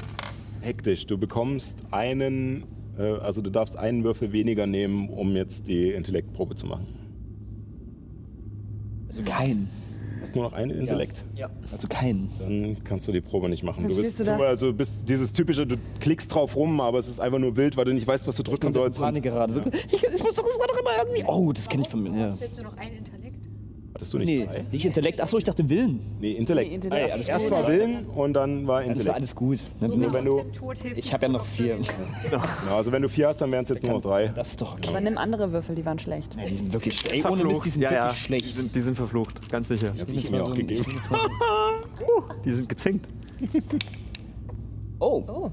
hektisch. Du bekommst einen, äh, also du darfst einen Würfel weniger nehmen, um jetzt die Intellektprobe zu machen. Also kein. Hast nur noch einen Intellekt. Ja. Also kein. Dann kannst du die Probe nicht machen. Du bist, du also bist dieses typische, du klickst drauf rum, aber es ist einfach nur wild, weil du nicht weißt, was du drücken in sollst. Panik gerade. So, ich, ich muss doch das war doch immer irgendwie. Oh, das kenne ich von mir. Ja. Hast du jetzt nur noch ein Intellekt? Hattest du nicht Nee, drei? nicht Intellekt. Achso, ich dachte Willen. Nee, Intellekt. Nee, Intellekt. Erst, Alles erst gut. war Willen und dann war Das war Intellekt. alles gut. So wenn wie du- Ich die habe ja noch vier. Insel. Ja, *laughs* also wenn du vier hast, dann wären es jetzt nur noch drei. Das ist doch okay. Aber nimm andere Würfel, die waren schlecht. Ja, die sind wirklich schlecht. Ohne Mist, die sind ja, wirklich ja. schlecht. Die sind, die sind verflucht, ganz sicher. Ja, Ich hab nehme ich mir auch so gegeben. *laughs* Die sind gezinkt. Oh, Oh.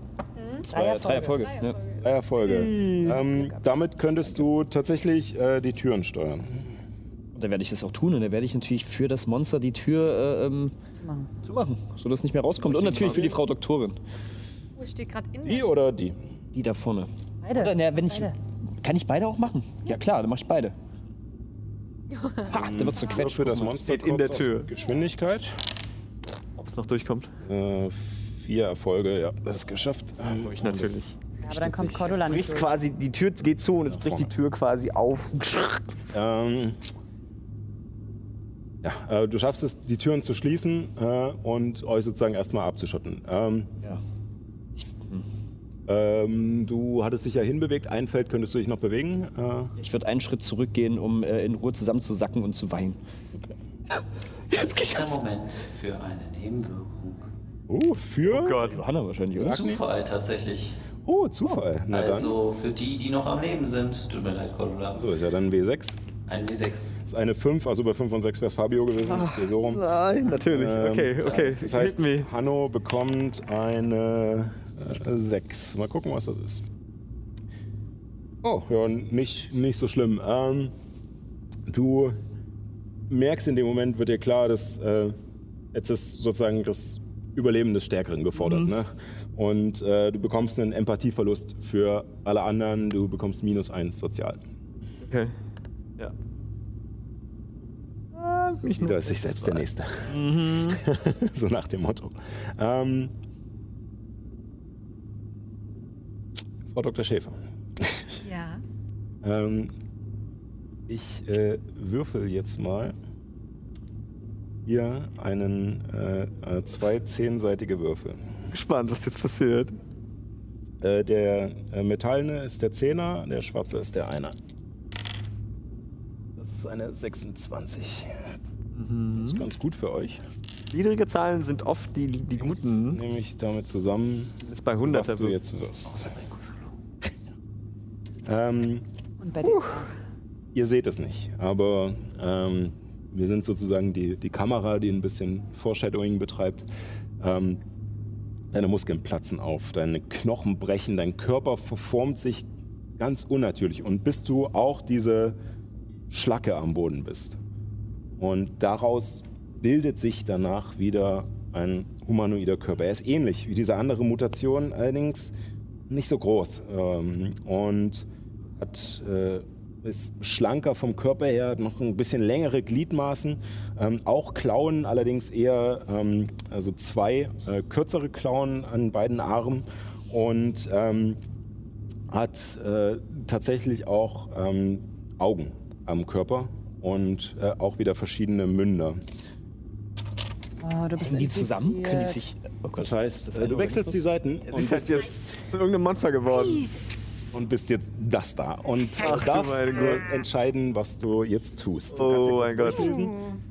zwei, drei Erfolge. Ja. Drei Erfolge. Ähm, damit könntest du tatsächlich äh, die Türen steuern. Und da werde ich das auch tun und da werde ich natürlich für das Monster die Tür äh, ähm, Zu machen. zu machen, sodass es nicht mehr rauskommt. Und natürlich für die Frau Doktorin. Es steht gerade in Die der oder die? Die da vorne. Beide. Oder, na, wenn ich, Beide. Kann ich beide auch machen? Ja klar, dann mach ich beide. *laughs* Ha, da wird's so quetscht. für das Monster steht in der Tür. Geschwindigkeit. Ob es noch durchkommt? Äh, vier Erfolge, ja, das ist geschafft. Ähm, Ich natürlich. Ja, aber dann kommt Cordula nicht Bricht durch. quasi, die Tür geht zu und es bricht die Tür quasi auf. Ähm, ja, äh, du schaffst es, die Türen zu schließen äh, und euch sozusagen erstmal abzuschotten. Ähm, Ja. ähm, du hattest dich ja hinbewegt, ein Feld könntest du dich noch bewegen. Äh, Ich würde einen Schritt zurückgehen, um äh, in Ruhe zusammenzusacken und zu weinen. Der Moment für eine Nebenwirkung. oh, für? Oh Gott. Johanna wahrscheinlich, oder? Zufall tatsächlich. Oh, Zufall. Na Also für die, die noch am Leben sind. Tut mir leid, Cordula. dann. So, ist ja dann W6. Ein W6. Das ist eine 5, also bei 5 und 6 wäre es Fabio gewesen. Hier so rum. Nein, natürlich. Ähm, Okay, okay. Das heißt. Hanno bekommt eine äh, 6. Mal gucken, was das ist. Oh, ja, nicht, nicht so schlimm. Ähm, du merkst in dem Moment, wird dir klar, dass äh, jetzt ist sozusagen das Überleben des Stärkeren gefordert. Mhm. Ne? Und äh, du bekommst einen Empathieverlust für alle anderen. Du bekommst minus 1 sozial. Okay. Ja. Ah, mich Jeder ist sich selbst der Nächste. Mhm. *laughs* so nach dem Motto. Ähm, Frau Dr. Schäfer, Ja. ähm, ich äh, würfel jetzt mal hier einen äh, äh, zwei zehnseitige Würfel. gespannt, was jetzt passiert. Äh, der äh, metallene ist der Zehner, der schwarze ist der Einer. Das ist eine 26. Das ist ganz gut für euch. Niedrige Zahlen sind oft die, die guten. Nehme ich damit zusammen, Ist bei 100 was du jetzt wirst. *laughs* Ähm, Und bei dir. Ihr seht es nicht, aber ähm, wir sind sozusagen die, die Kamera, die ein bisschen Foreshadowing betreibt. Ähm, deine Muskeln platzen auf, deine Knochen brechen, dein Körper verformt sich ganz unnatürlich. Und bis du auch diese Schlacke am Boden bist. Und daraus bildet sich danach wieder ein humanoider Körper. Er ist ähnlich wie diese andere Mutation, allerdings nicht so groß. Ähm, und hat, äh, ist schlanker vom Körper her, hat noch ein bisschen längere Gliedmaßen, ähm, auch Klauen, allerdings eher ähm, also zwei äh, kürzere Klauen an beiden Armen und ähm, hat äh, tatsächlich auch ähm, Augen am Körper und äh, auch wieder verschiedene Münder. Oh, du bist Hängen die zusammen? Können die sich. Oh Gott. Das heißt, Das äh, du wechselst die Seiten Sie und ist halt bist, jetzt zu irgendeinem Monster geworden. und bist jetzt das da und Ach, du darfst meine äh, entscheiden, was du jetzt tust. Du kannst Oh mein Gott. durchlesen.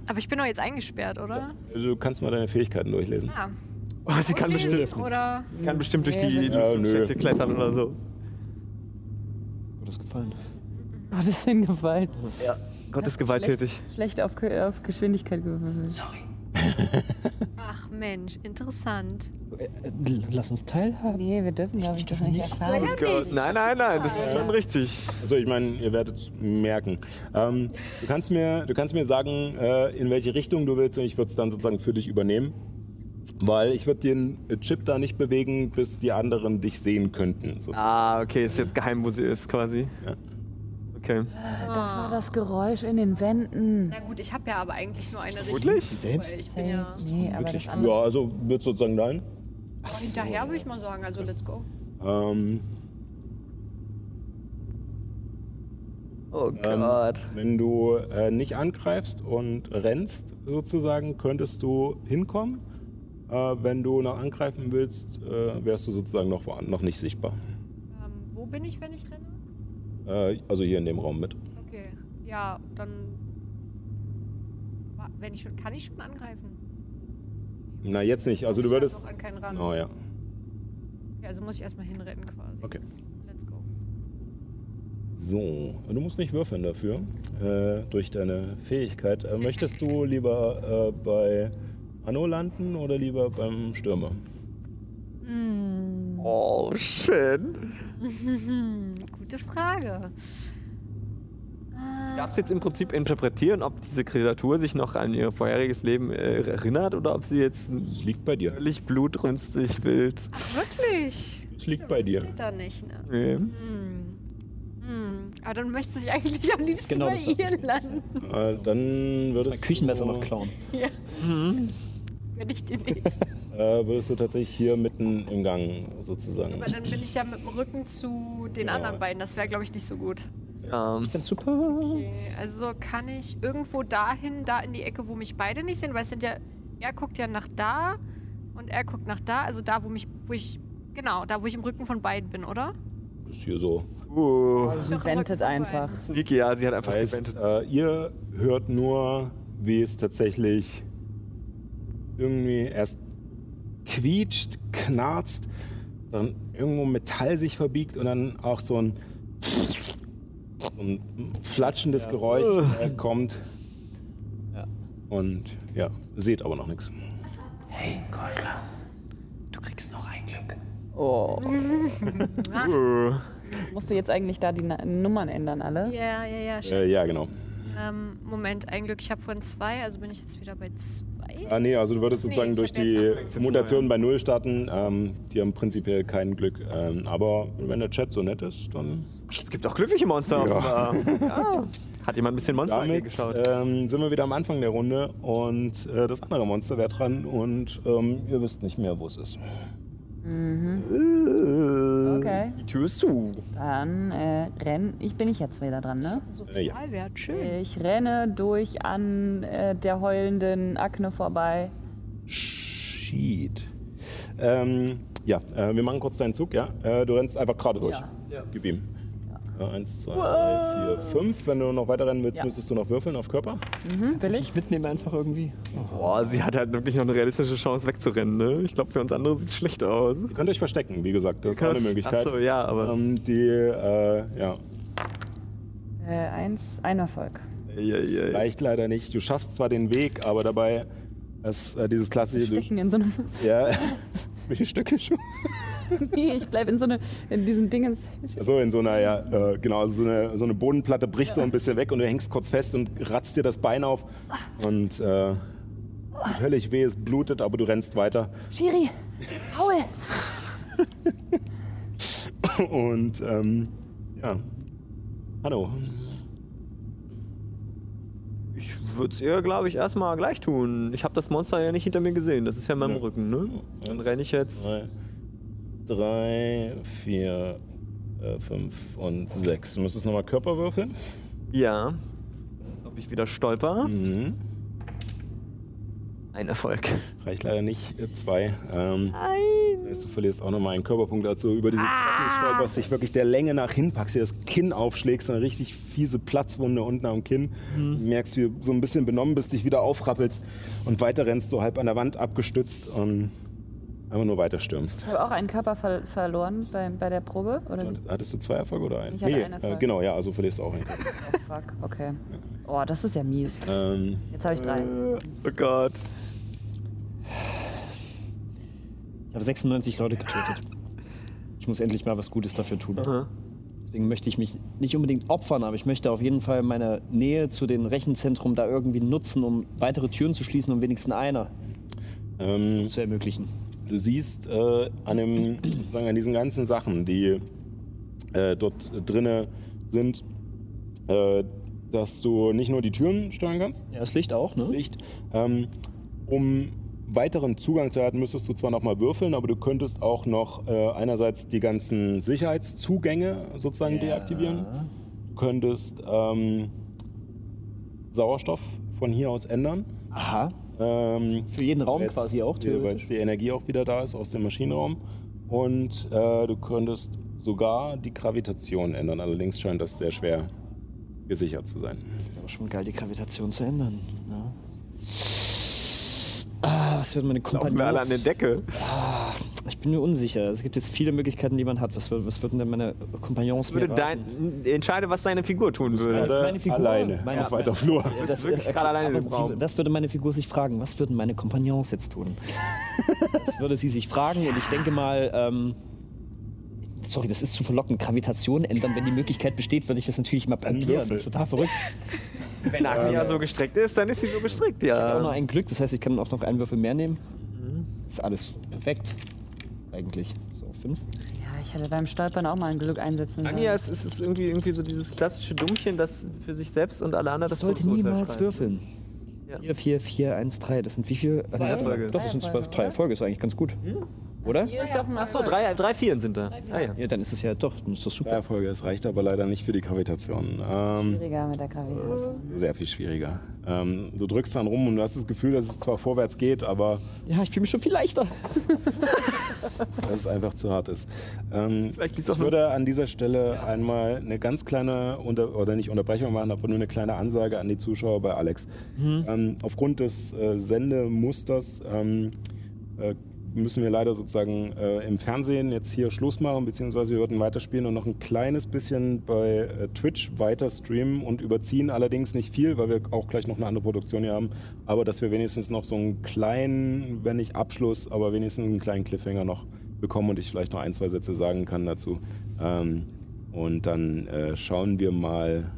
Aber ich bin doch jetzt eingesperrt, oder? Du kannst mal deine Fähigkeiten durchlesen. Ah. Oh, sie kann Lesen bestimmt, Oder sie kann bestimmt durch die Ja, nö. Luftschichte klettern oder so. Ist gefallen. Das ist hingefallen. Gott ist gewalttätig. Schlecht auf, Ge- auf Geschwindigkeit gewürfelt. Sorry. *laughs* Ach Mensch, interessant. Äh, äh, Lass uns teilhaben. Nee, wir dürfen, glaube ich, das dürfen nicht nicht. erfahren. Oh Gott. Nein, nein, nein, das ist schon richtig. Also ich meine, ihr werdet es merken. Ähm, du, kannst mir, du kannst mir sagen, äh, in welche Richtung du willst und ich würde es dann sozusagen für dich übernehmen. Weil ich würde den Chip da nicht bewegen, bis die anderen dich sehen könnten. sozusagen. Ah, okay, ist jetzt geheim, wo sie ist quasi. Ja. Okay. Das war das Geräusch in den Wänden. Na gut, ich habe ja aber eigentlich nur eine Richtung. Wirklich? Selbst? Ich bin ja Nee, aber das andere. Ja, also wird sozusagen dein. hinterher, würde ich mal sagen. Also let's go. Ähm, Oh ähm, Gott. wenn du äh, nicht angreifst und rennst, sozusagen, könntest du hinkommen. Äh, wenn du noch angreifen willst, äh, wärst du sozusagen noch, noch nicht sichtbar. Ähm, wo bin ich, wenn ich renne? Äh, also hier in dem Raum mit. Okay. Ja, dann. Wenn ich schon. Kann ich schon angreifen? Na, jetzt nicht. Also du Ich würdest. doch an keinen ran. Oh ja. Okay, also muss ich erstmal hinrennen quasi. Okay. Let's go. So, du musst nicht würfeln dafür, äh, durch deine Fähigkeit. Äh, möchtest du *laughs* lieber äh, bei Anno landen oder lieber beim Stürmer? Oh, shit. *laughs* Gute Frage. Darfst du jetzt im Prinzip interpretieren, ob diese Kreatur sich noch an ihr vorheriges Leben äh, erinnert oder ob sie jetzt Es liegt bei dir. völlig blutrünstig wild. Ach, wirklich? Es liegt bei dir. Steht da nicht, ne? Nee. Hm. Hm. Aber dann möchte ich eigentlich am liebsten Genau, bei das ihr landen. Äh, dann würdest Mein Küchenmesser du, noch klauen. Ja. Wenn ich den nicht. Äh, würdest du tatsächlich hier mitten im Gang sozusagen. Aber dann bin ich ja mit dem Rücken zu den Ja. anderen beiden. Das wäre, glaube ich, nicht so gut. Ähm, Ich find's super. Okay, also kann ich irgendwo dahin, da in die Ecke, wo mich beide nicht sehen, weil es sind ja, er guckt ja nach da und er guckt nach da, also da, wo mich, wo ich, genau, da, wo ich im Rücken von beiden bin, oder? ist hier so. uh, Sie wendet einfach. Sneaky, ja, sie hat einfach heißt, gewendet. äh, ihr hört nur, wie es tatsächlich irgendwie erst quietscht, knarzt, dann irgendwo Metall sich verbiegt und dann auch so ein, so ein flatschendes Geräusch äh, kommt. Ja. Und ja, seht aber noch nichts. Hey, Goldler. Du kriegst noch ein Glück. Oh. *laughs* *laughs* Musst du jetzt eigentlich da die Na Nummern ändern, alle? Ja, ja, ja. Äh, ja, genau. Ähm, Moment, ein Glück, ich habe vorhin zwei, also bin ich jetzt wieder bei zwei. Ah, nee, also du würdest Nee, sozusagen ich durch die. Mutation bei Null starten. Ähm, die haben prinzipiell kein Glück. Ähm, aber wenn der Chat so nett ist, dann es gibt auch glückliche Monster. Ja. offenbar. *laughs* ja. Hat jemand ein bisschen Monster Damit angeschaut? ähm, sind wir wieder am Anfang der Runde und äh, das andere Monster wäre dran und ähm, ihr wisst nicht mehr, wo es ist. Okay. Die Tür ist zu. Dann äh, renn. Ich bin ich jetzt wieder dran, ne? Sozialwert, schön. Ich renne durch an äh, der heulenden Akne vorbei. Shit. Ähm, ja, äh, wir machen kurz deinen Zug, ja? Äh, du rennst einfach gerade durch. Ja. Gib ihm. Ja, eins, zwei, drei, vier, fünf. Wenn du noch weiter rennen willst, Ja. müsstest du noch würfeln auf Körper. Mhm, will ich? Ich mitnehme einfach irgendwie. Boah, sie hat halt wirklich noch eine realistische Chance wegzurennen, ne? Ich glaube, für uns andere sieht es schlecht aus. Ihr könnt euch verstecken, wie gesagt. Das ist auch eine Möglichkeit. Achso, ja, aber. Ähm, die, äh, ja, Äh, eins, ein Erfolg. Ja, ja, ja. reicht leider nicht. Du schaffst zwar den Weg, aber dabei ist äh, dieses klassische... Du, Stecken in so einem. ja, *laughs* welche Stöcke schon? *laughs* nee, ich bleib in so eine, in diesen Dingens. So in so einer, ja, äh, genau, also so eine, so eine Bodenplatte bricht so ein bisschen weg und du hängst kurz fest und ratzt dir das Bein auf und äh, tut höllisch weh, es blutet, aber du rennst weiter Schiri, Paul! *laughs* und ähm, ja, hallo. Ich würde es ihr, glaube ich, erstmal gleich tun. Ich habe das Monster ja nicht hinter mir gesehen. Das ist ja in meinem Ja. Rücken, ne? Dann renne ich jetzt. Drei, drei vier, äh, fünf und sechs. Du müsstest nochmal Körper würfeln. Ja. Ob ich wieder stolper? Mhm. Ein Erfolg. Reicht leider nicht, äh, zwei. Ähm, Nein. Das heißt, du verlierst auch nochmal einen Körperpunkt, du über diese Treppen stolperst, dich wirklich der Länge nach hin packst, dir das Kinn aufschlägst, eine richtig fiese Platzwunde unten am Kinn. Du merkst, wie du so ein bisschen benommen bist, dich wieder aufrappelst und weiter rennst, so halb an der Wand abgestützt und einfach nur weiter stürmst. Ich habe auch einen Körper ver verloren bei, bei der Probe. Oder wie? Hattest du zwei Erfolge oder einen? Ich hatte nee, einen äh, Erfolg. genau, ja, also verlierst du auch einen Körper. *laughs* Oh, fuck, okay. Oh, das ist ja mies. ähm, Jetzt habe ich drei. Oh Gott. Ich habe 96 Leute getötet. *laughs* Ich muss endlich mal was Gutes dafür tun. Aha. Deswegen möchte ich mich nicht unbedingt opfern, aber ich möchte auf jeden Fall meine Nähe zu den Rechenzentrum da irgendwie nutzen, um weitere Türen zu schließen, um wenigstens einer ähm, zu ermöglichen. Du siehst äh, an, dem, sozusagen an diesen ganzen Sachen, die äh, dort drinne sind, äh, dass du nicht nur die Türen steuern kannst, Ja, das Licht auch, ne? Licht, ähm, um weiteren Zugang zu erhalten, müsstest du zwar nochmal würfeln, aber du könntest auch noch äh, einerseits die ganzen Sicherheitszugänge sozusagen deaktivieren. Du könntest ähm, Sauerstoff von hier aus ändern. Aha. Ähm, Für jeden Raum Jetzt- quasi auch Weil theoretisch. jetzt die Energie auch wieder da ist aus dem Maschinenraum. Und äh, du könntest sogar die Gravitation ändern. Allerdings scheint das sehr schwer gesichert zu sein. Aber schon geil, die Gravitation zu ändern. Ja. Ah, was würden meine Laufen wir alle an der Kompagnons... Decke. Ich bin mir unsicher. Es gibt jetzt viele Möglichkeiten, die man hat. Was, was würden denn meine Kompagnons Würde dein, entscheide, was deine Figur tun würde. Oder meine Figur- alleine meine- auf weiter Flur. Das, äh, gerade alleine sie, das würde meine Figur sich fragen. Was würden meine Kompagnons jetzt tun? das würde sie sich fragen und ich denke mal, ähm, sorry, das ist zu verlockend. Gravitation ändern, wenn die Möglichkeit besteht, würde ich das natürlich mal probieren. Das ist total verrückt. Wenn Agnia so gestrickt ist, dann ist sie so gestrickt, Ich habe auch noch ja. ein Glück, das heißt, ich kann auch noch einen Würfel mehr nehmen. Ist alles perfekt. Eigentlich. So, fünf. Ja, ich hätte beim Stolpern auch mal ein Glück einsetzen sollen. Anja, es ist, es ist irgendwie, irgendwie so dieses klassische Dummchen, das für sich selbst und alle anderen Das das sollte Todesurteil niemals schreibt. würfeln. Ja. 4, 4, 4, 1, 3. Das sind wie viel? Zwei Erfolge. Doch, das sind zwei, Erfolge, drei? Erfolge. Ist eigentlich ganz gut. Oder? Achso, drei, drei Vieren sind da. Ah ja. Ja, dann ist es ja doch, dann ist das Drei super. Erfolge, es reicht aber leider nicht für die Gravitation. Ähm, Schwieriger mit der Gravitas. sehr viel schwieriger. Ähm, du drückst dann rum und du hast das Gefühl, dass es zwar vorwärts geht, aber Ja, ich fühle mich schon viel leichter. *laughs* dass es einfach zu hart ist. Ähm, ich würde an dieser Stelle einmal eine ganz kleine, Unter oder nicht Unterbrechung machen, aber nur eine kleine Ansage an die Zuschauer bei Alex. Ähm, aufgrund des äh, Sendemusters ähm, äh, müssen wir leider sozusagen äh, im Fernsehen jetzt hier Schluss machen, beziehungsweise wir würden weiterspielen und noch ein kleines bisschen bei äh, Twitch weiter streamen und überziehen allerdings nicht viel, weil wir auch gleich noch eine andere Produktion hier haben, aber dass wir wenigstens noch so einen kleinen, wenn nicht Abschluss, aber wenigstens einen kleinen Cliffhanger noch bekommen und ich vielleicht noch ein, zwei Sätze sagen kann dazu. Ähm, und dann äh, schauen wir mal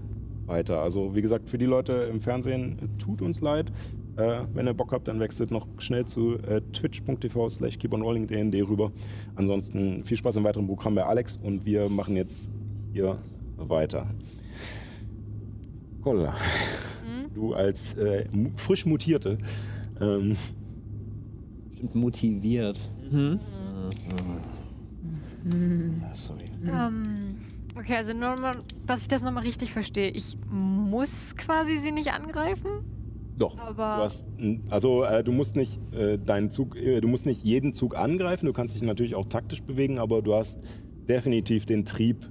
weiter. Also wie gesagt, für die Leute im Fernsehen, tut uns leid. Äh, wenn ihr Bock habt, dann wechselt noch schnell zu äh, twitch.tv slash keeponrollingdnd rüber. Ansonsten viel Spaß im weiteren Programm bei Alex und wir machen jetzt hier weiter. Kolla, du als äh, frisch mutierte, ähm, Bestimmt motiviert. Mhm. Ja, sorry. Ähm, okay, also nur mal, dass ich das nochmal richtig verstehe. Ich muss quasi sie nicht angreifen, doch, aber du hast, n- also äh, du musst nicht äh, deinen Zug, äh, du musst nicht jeden Zug angreifen, du kannst dich natürlich auch taktisch bewegen, aber du hast definitiv den Trieb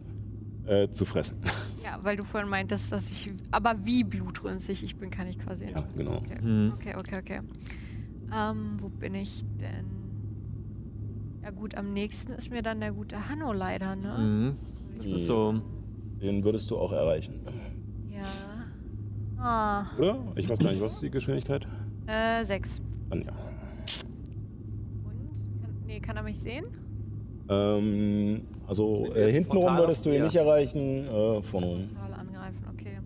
äh, zu fressen. *laughs* ja, weil du vorhin meintest, dass ich, aber wie blutrünstig ich bin, kann ich quasi Ja, entscheiden. genau. Okay, Mhm. okay, okay. okay. Ähm, wo bin ich denn? Ja gut, am nächsten ist mir dann der gute Hanno leider, ne? Mhm. Das ist so. Den würdest du auch erreichen. Ah, Oder? Ich weiß gar nicht, was ist die Geschwindigkeit? äh, sechs. Dann ja. Und? Kann, nee, kann er mich sehen? Ähm, also äh, hintenrum würdest du ihn nicht erreichen, äh, vorne. Total angreifen, okay.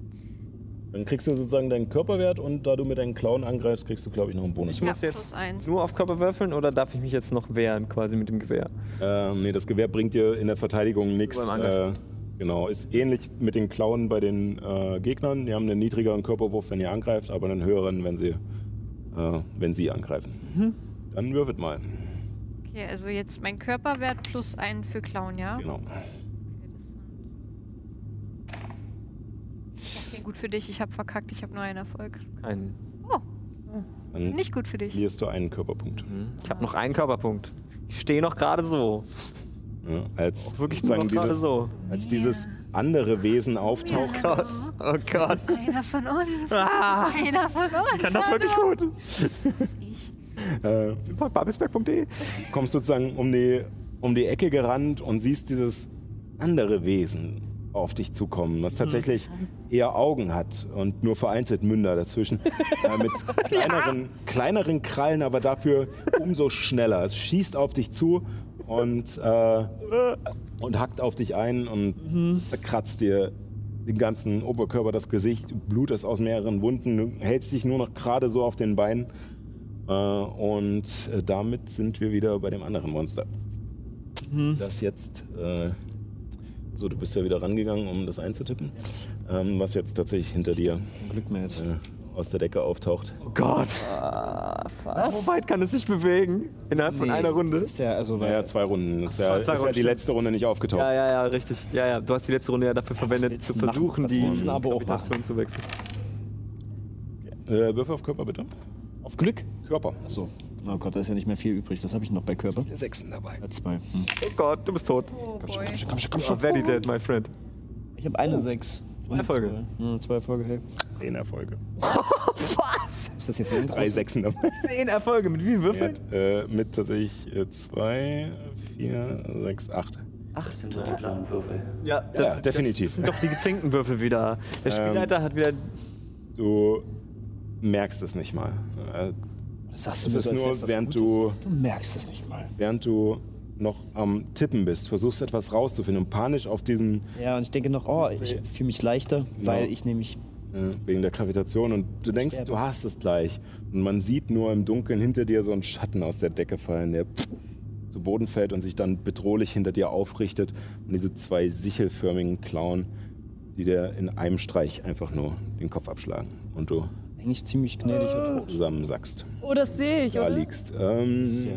Dann kriegst du sozusagen deinen Körperwert und da du mit deinen Klauen angreifst, kriegst du, glaube ich, noch einen Bonus. Ich muss ja, jetzt nur auf Körper würfeln oder darf ich mich jetzt noch wehren, quasi mit dem Gewehr? Ähm, nee, das Gewehr bringt dir in der Verteidigung nichts. Äh. Genau, ist ähnlich mit den Klauen bei den äh, Gegnern. Die haben einen niedrigeren Körperwurf, wenn ihr angreift, aber einen höheren, wenn sie, äh, wenn sie angreifen. Mhm. Dann würfelt mal. Okay, also jetzt mein Körperwert plus einen für Clown, ja? Genau. Okay, gut für dich. Ich habe verkackt. Ich habe nur einen Erfolg. Keinen. Dann Nicht gut für dich. verlierst du einen Körperpunkt. Mhm. Ich habe noch einen Körperpunkt. Ich stehe noch gerade so. Ja, als Wirklich sozusagen dieses, so. als dieses andere Wesen auftaucht. Gott. Oh Gott. Einer von uns. Ah. Einer von uns. Ich kann das wirklich gut. Ich. Äh, Babelsberg.de. kommst sozusagen um die, um die Ecke gerannt und siehst dieses andere Wesen auf dich zukommen, was tatsächlich eher Augen hat und nur vereinzelt Münder dazwischen. äh, mit *laughs* kleineren, kleineren Krallen, aber dafür umso schneller. Es schießt auf dich zu und, äh, und hackt auf dich ein und zerkratzt dir den ganzen Oberkörper, das Gesicht. Blut ist aus mehreren Wunden. Du hältst dich nur noch gerade so auf den Beinen. Äh, und äh, damit sind wir wieder bei dem anderen Monster. Das jetzt, äh, so du bist ja wieder rangegangen, um das einzutippen, ähm, was jetzt tatsächlich hinter dir Glück jetzt. äh, aus der Decke auftaucht. Oh Gott. So weit kann es sich bewegen? Innerhalb von einer Das Runde? ist ja, also, weil Naja, zwei Runden. Das ist ja, zwei ist ja Runden, die letzte Runde nicht aufgetaucht. Ja, ja, ja, richtig. Ja, ja. Du hast die letzte Runde ja dafür verwendet, zu versuchen, Was die? Gravitation zu wechseln. Äh, Würfel auf Körper bitte. auf Glück. Körper. Achso. Oh Gott, da ist ja nicht mehr viel übrig. Was habe ich noch bei Körper? Sechsten dabei. Ja, zwei. Hm. Oh Gott, du bist tot. Oh Komm schon, komm schon, komm schon, komm Oh, schon. very dead, my friend. Ich habe eine sechs. Zwei Erfolge. Zwei, hm, zwei Erfolge, hey. Zehn Erfolge. *laughs* Ist das jetzt ein Intro? Drei Sechsen dabei. Zehn Erfolge. Mit wie Würfeln? hat, äh, mit tatsächlich äh, zwei, vier, sechs, acht. Das sind doch die blauen Würfel. Ja, Ja, definitiv. Das sind doch die gezinkten Würfel wieder. Der Ähm, Spielleiter hat wieder. Du merkst es nicht mal. Äh, Das sagst Es mir ist nur, was während Gutes. du, Du merkst es nicht mal. während du noch am Tippen bist, versuchst etwas rauszufinden und panisch auf diesen, Ja, und ich denke noch, oh, ich fühle mich leichter, weil Genau. ich nämlich. äh, wegen der Gravitation und du denkst, sterbe. du hast es gleich. Und man sieht nur im Dunkeln hinter dir so einen Schatten aus der Decke fallen, der zu Boden fällt und sich dann bedrohlich hinter dir aufrichtet und diese zwei sichelförmigen Klauen, die dir in einem Streich einfach nur den Kopf abschlagen und du Eigentlich ziemlich gnädiger Tod. zusammensackst. Oh, das sehe ich, Da oder? liegst. Ähm,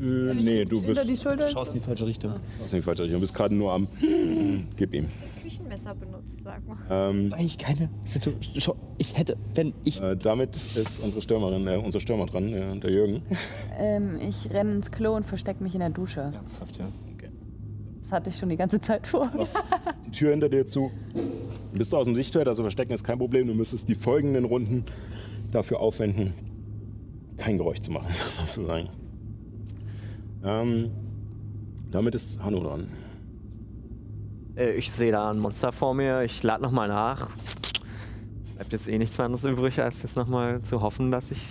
äh, nee, du bist die Schulter? Schaust in die falsche Richtung. aus nicht falsch. Du bist gerade nur am *clears throat* Gib ihm. Küchenmesser benutzt, sag mal. Ähm, Eigentlich keine Situation. Ich hätte, wenn ich. äh, damit ist unsere Stürmerin, äh, unser Stürmer dran, äh, der Jürgen. *laughs* Ähm, ich renne ins Klo und verstecke mich in der Dusche. Ernsthaft, ja. Das hatte ich schon die ganze Zeit vor. machst *laughs* die Tür hinter dir zu. Bist du aus dem Sichtfeld, also verstecken ist kein Problem. Du müsstest die folgenden Runden dafür aufwenden, kein Geräusch zu machen, *laughs* sozusagen. Ähm, damit ist Hanno dran. Äh, ich sehe da ein Monster vor mir. Ich lade nochmal nach. Bleibt jetzt eh nichts mehr anderes übrig, als jetzt nochmal zu hoffen, dass ich,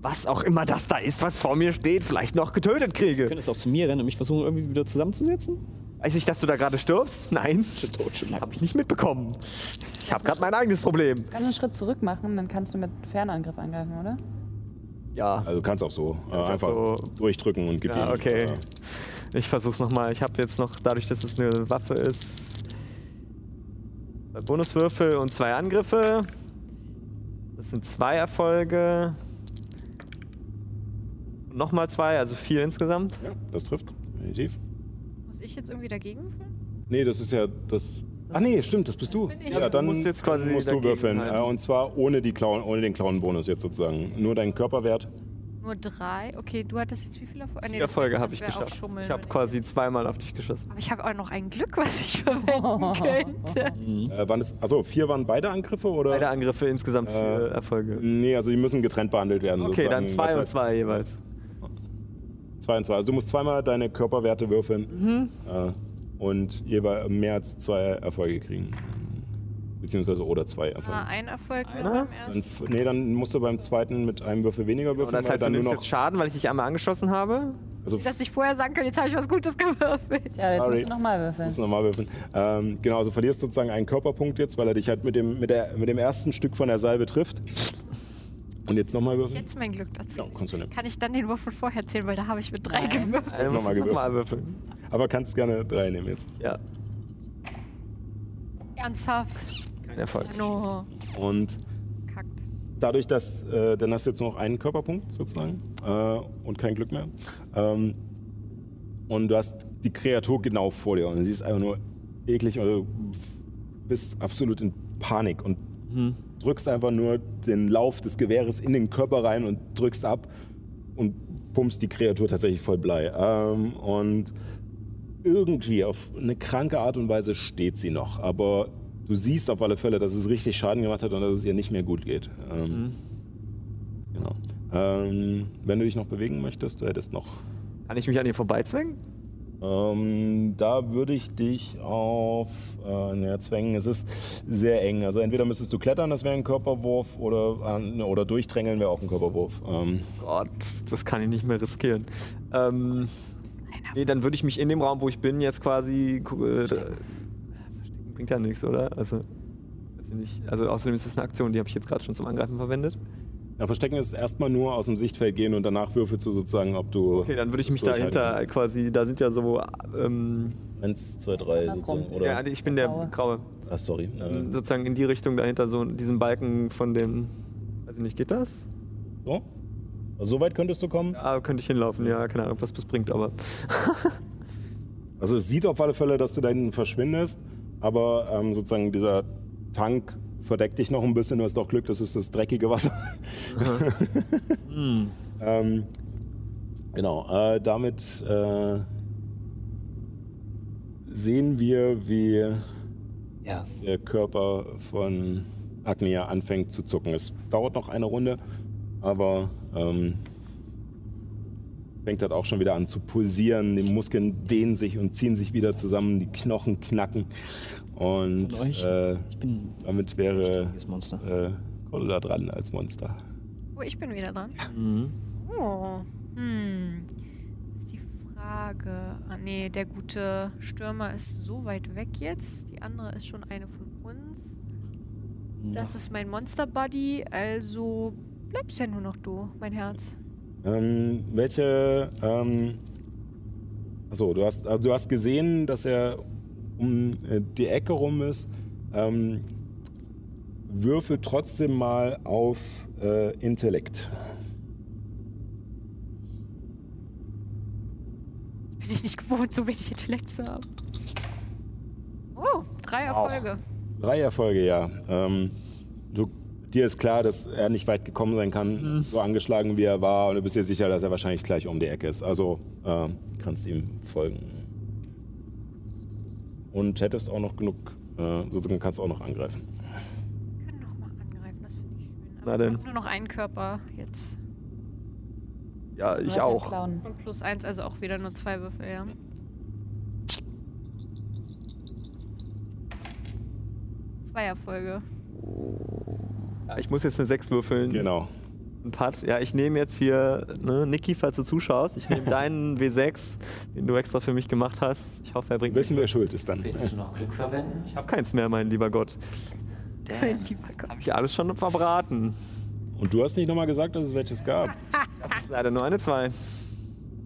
was auch immer das da ist, was vor mir steht, vielleicht noch getötet kriege. Du könntest auch zu mir rennen und mich versuchen, irgendwie wieder zusammenzusetzen? Weiß ich, dass du da gerade stirbst? Nein. Schon tot, schon Hab ich nicht mitbekommen. Ich habe gerade mein eigenes Problem. Du kannst einen Schritt zurück machen, dann kannst du mit Fernangriff angreifen, oder? Ja. Also du kannst auch so äh, einfach auch so- durchdrücken und gib Ja, ihm. okay. Äh, Ich versuch's nochmal. Ich habe jetzt noch, dadurch, dass es eine Waffe ist, zwei Bonuswürfel und zwei Angriffe. Das sind zwei Erfolge. Und Nochmal zwei, also vier insgesamt. ja, das trifft. Definitiv. Muss ich jetzt irgendwie dagegen würfeln? Nee, das ist ja das. Ach nee, stimmt, das bist du. ich. Ja, dann Du musst jetzt quasi musst du würfeln. halten. Äh, und zwar ohne, die Klauen, ohne den Klauenbonus jetzt sozusagen. Nur deinen Körperwert. Nur drei? Okay, du hattest jetzt wie viele Erfolge? Ah, nee, das Erfolge habe das ich geschafft. Ich habe wenn quasi zweimal auf dich geschossen. Aber ich habe auch noch ein Glück, was ich *laughs* verwenden *laughs* könnte. Äh, waren es, also vier waren beide Angriffe oder? Beide Angriffe insgesamt vier Äh, Erfolge. Nee, also die müssen getrennt behandelt werden. Okay, dann zwei und Das zwei jeweils. Zwei und zwei. Also du musst zweimal deine Körperwerte würfeln Mhm. äh, und jeweils mehr als zwei Erfolge kriegen. Beziehungsweise oder zwei Ah, Erfolge. ein Erfolg nur beim Dann, ersten. f- nee, dann musst du beim zweiten mit einem Würfel weniger Und würfeln, das heißt, du dann nimmst nur jetzt. Schaden, weil ich dich einmal angeschossen habe? Also Dass ich vorher sagen kann, jetzt habe ich was Gutes gewürfelt. Ja, jetzt Sorry. musst du nochmal würfeln. musst du nochmal würfeln. Ähm, genau, also verlierst sozusagen einen Körperpunkt jetzt, weil er dich halt mit dem, mit der, mit dem ersten Stück von der Salbe trifft. Und jetzt nochmal würfeln. Jetzt mein Glück dazu. Ja, kannst du nehmen. Kann ich dann den von vorher zählen, weil da habe ich mit drei Nein. gewürfelt. Also Nochmal musst du nochmal würfeln. Aber kannst gerne drei nehmen jetzt. Ja, Ernsthaft. kein Erfolg. No. Und Kackt. dadurch, dass äh, dann hast du jetzt nur noch einen Körperpunkt sozusagen äh, und kein Glück mehr. Ähm, und du hast die Kreatur genau vor dir und sie ist einfach nur eklig und du bist absolut in Panik und drückst einfach nur den Lauf des Gewehres in den Körper rein und drückst ab und pumpst die Kreatur tatsächlich voll Blei. Ähm, und irgendwie auf eine kranke Art und Weise steht sie noch, aber du siehst auf alle Fälle, dass es richtig Schaden gemacht hat und dass es ihr nicht mehr gut geht. Ähm, Genau. Ähm, wenn du dich noch bewegen möchtest, du hättest noch. Kann ich mich an ihr vorbeizwängen? Ähm, da würde ich dich auf äh, naja, zwängen. Es ist sehr eng. Also entweder müsstest du klettern, das wäre ein Körperwurf, oder, an- oder durchdrängeln wäre auch ein Körperwurf. Ähm, Gott, das kann ich nicht mehr riskieren. Ähm, nee, dann würde ich mich in dem Raum, wo ich bin, jetzt quasi. Äh, verstecken bringt ja nichts, oder? Also, ich nicht. Also, außerdem ist es eine Aktion, die habe ich jetzt gerade schon zum Angreifen verwendet. Ja, Verstecken ist erstmal nur aus dem Sichtfeld gehen und danach würfelst du sozusagen, ob du. Okay, dann würde ich mich dahinter quasi. Da sind ja so. Ähm, kannst. Eins, zwei, drei Andersrum. sozusagen. Oder? ja, ich bin der Graue. Graue. ah, sorry. Äh, Sozusagen in die Richtung dahinter, so diesen Balken von dem. Weiß ich nicht, geht das? so? Also, so weit könntest du kommen? Ja, könnte ich hinlaufen, ja, keine Ahnung, was das bringt, aber. *laughs* Also es sieht auf alle Fälle, dass du da hinten verschwindest, aber ähm, sozusagen dieser Tank verdeckt dich noch ein bisschen. Du hast auch Glück, das ist das dreckige Wasser. *laughs* ähm, genau, äh, damit äh, sehen wir, wie Ja. der Körper von Agnia anfängt zu zucken. Es dauert noch eine Runde, aber ähm, fängt halt auch schon wieder an zu pulsieren. Die Muskeln dehnen sich und ziehen sich wieder zusammen, die Knochen knacken. Und Von euch? äh, Ich bin damit wäre äh, Cordula dran als Monster. Oh, ich bin wieder dran. Mhm. Oh. Hm. Das ist die Frage. Ah, nee, der gute Stürmer ist so weit weg jetzt. Die andere ist schon eine von uns. Das ist mein Monster Buddy, also bleibst ja nur noch du, mein Herz. Ähm, welche, ähm, Achso, du hast, also du hast gesehen, dass er um äh, die Ecke rum ist. Ähm, würfel trotzdem mal auf äh, Intellekt. Bin ich nicht gewohnt, so wenig Intellekt zu haben. Oh, drei Erfolge. Drei Erfolge, ja. Ähm, du, dir ist klar, dass er nicht weit gekommen sein kann, so angeschlagen wie er war. Und du bist dir sicher, dass er wahrscheinlich gleich um die Ecke ist. Also ähm, kannst ihm folgen. Und hättest auch noch genug, äh, sozusagen kannst auch noch angreifen. Wir können noch mal angreifen, das finde ich schön. Na Aber ich denn. habe nur noch einen Körper jetzt. Ja, ich auch. Und plus eins, also auch wieder nur zwei Würfel, ja. Zwei Erfolge. Ja, ich muss jetzt eine 6 würfeln. Genau. Ein Putt. Ja, ich nehme jetzt hier, ne, Niki, falls du zuschaust, ich nehme *laughs* deinen W6, den du extra für mich gemacht hast. Ich hoffe, er bringt Wissen, wer schuld ist dann. Willst du noch Glück verwenden? Ich habe keins mehr, mein lieber Gott. Damn. Habe ich alles schon verbraten. Und du hast nicht nochmal gesagt, dass es welches gab. *laughs* Das ist leider nur eine 2.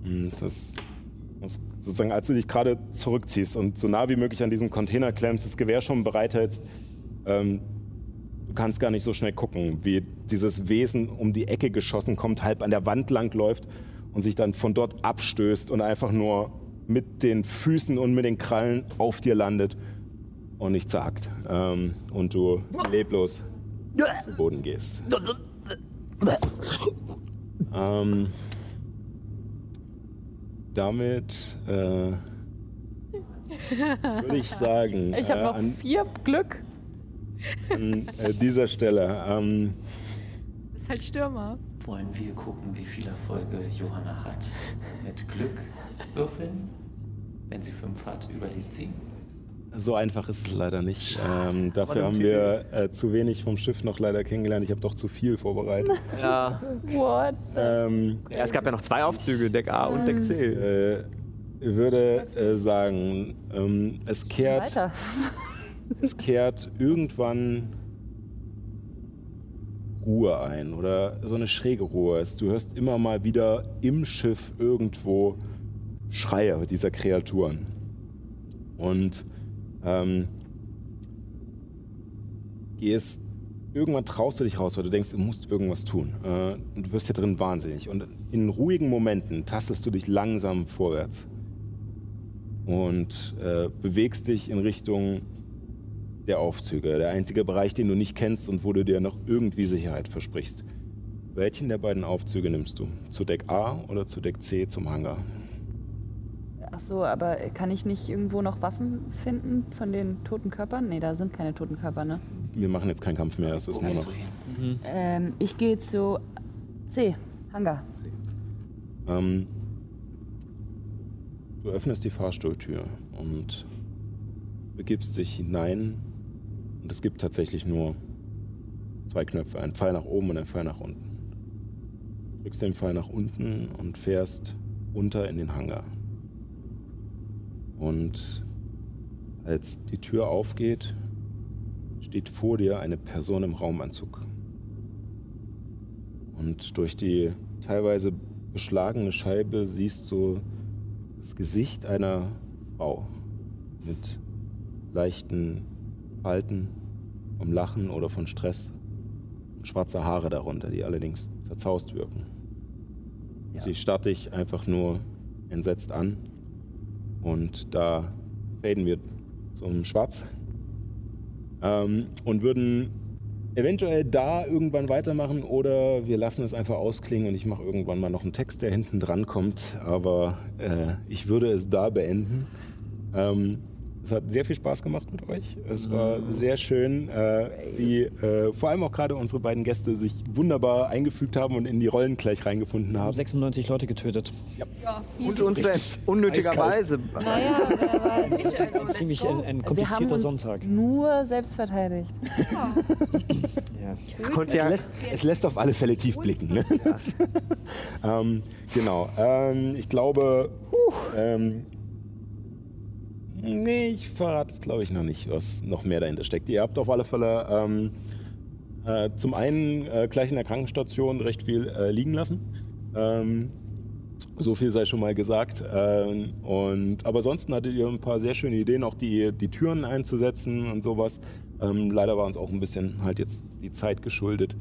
Hm, Das muss sozusagen, als du dich gerade zurückziehst und so nah wie möglich an diesen Container klemmst, das Gewehr schon bereithältst, ähm, kannst gar nicht so schnell gucken, wie dieses Wesen um die Ecke geschossen kommt, halb an der Wand lang läuft und sich dann von dort abstößt und einfach nur mit den Füßen und mit den Krallen auf dir landet und nicht zagt. Ähm, und du leblos zu Boden gehst. Ähm, damit äh, würde ich *laughs* sagen, Ich habe äh, noch vier Glück. An äh, dieser Stelle, ähm, Ist halt Stürmer. Wollen wir gucken, wie viele Erfolge Johanna hat? Mit Glück würfeln? Wenn sie fünf hat, überlebt sie. so einfach ist es leider nicht. Ähm, dafür haben wir äh, zu wenig vom Schiff noch leider kennengelernt. Ich habe doch zu viel vorbereitet. *laughs* Ja. What? ähm, ja. Es gab ja noch zwei Aufzüge, Deck A und Deck C. äh, ich würde äh, sagen, ähm, es kehrt Weiter. *laughs* *laughs* es kehrt irgendwann Ruhe ein oder so eine schräge Ruhe. Du hörst immer mal wieder im Schiff irgendwo Schreie dieser Kreaturen. Und ähm, gehst, irgendwann traust du dich raus, weil du denkst, du musst irgendwas tun. Äh, und du wirst hier drin wahnsinnig. Und in ruhigen Momenten tastest du dich langsam vorwärts und äh, bewegst dich in Richtung der Aufzüge. Der einzige Bereich, den du nicht kennst und wo du dir noch irgendwie Sicherheit versprichst. Welchen der beiden Aufzüge nimmst du? Zu Deck A oder zu Deck C zum Hangar? Ach so, aber kann ich nicht irgendwo noch Waffen finden von den toten Körpern? Nee, da sind keine toten Körper, ne? Wir machen jetzt keinen Kampf mehr. Es ist nur noch. Ähm, ich gehe zu C, Hangar. Ähm, du öffnest die Fahrstuhltür und begibst dich hinein. Und es gibt tatsächlich nur zwei Knöpfe: einen Pfeil nach oben und einen Pfeil nach unten. Drückst den Pfeil nach unten und fährst runter in den Hangar. Und als die Tür aufgeht, steht vor dir eine Person im Raumanzug. Und durch die teilweise beschlagene Scheibe siehst du das Gesicht einer Frau mit leichten Falten vom Lachen oder von Stress. Schwarze Haare darunter, die allerdings zerzaust wirken. Ja. Sie starrt dich einfach nur entsetzt an und da faden wir zum Schwarz ähm, und würden eventuell da irgendwann weitermachen oder wir lassen es einfach ausklingen und ich mache irgendwann mal noch einen Text, der hinten dran kommt. Aber äh, ich würde es da beenden. Ähm, es hat sehr viel Spaß gemacht mit euch. Es war sehr schön, äh, wie äh, vor allem auch gerade unsere beiden Gäste sich wunderbar eingefügt haben und in die Rollen gleich reingefunden haben haben. 96 Leute getötet. Und uns selbst unnötigerweise. Naja, wer weiß. Ich also, let's Ziemlich ein, ein Wir haben komplizierter uns Sonntag. nur selbst verteidigt. Ja. Konnte Es ja, lässt, es lässt auf alle Fälle tief blicken. Ne? *laughs* ähm, genau. Ähm, ich glaube, ähm, nee, ich verrate es glaube ich noch nicht, was noch mehr dahinter steckt. Ihr habt auf alle Fälle ähm, äh, zum einen äh, gleich in der Krankenstation recht viel äh, liegen lassen. Ähm, So viel sei schon mal gesagt. Ähm, und, aber ansonsten hattet ihr ein paar sehr schöne Ideen, auch die, die Türen einzusetzen und sowas. Ähm, leider war uns auch ein bisschen halt jetzt die Zeit geschuldet.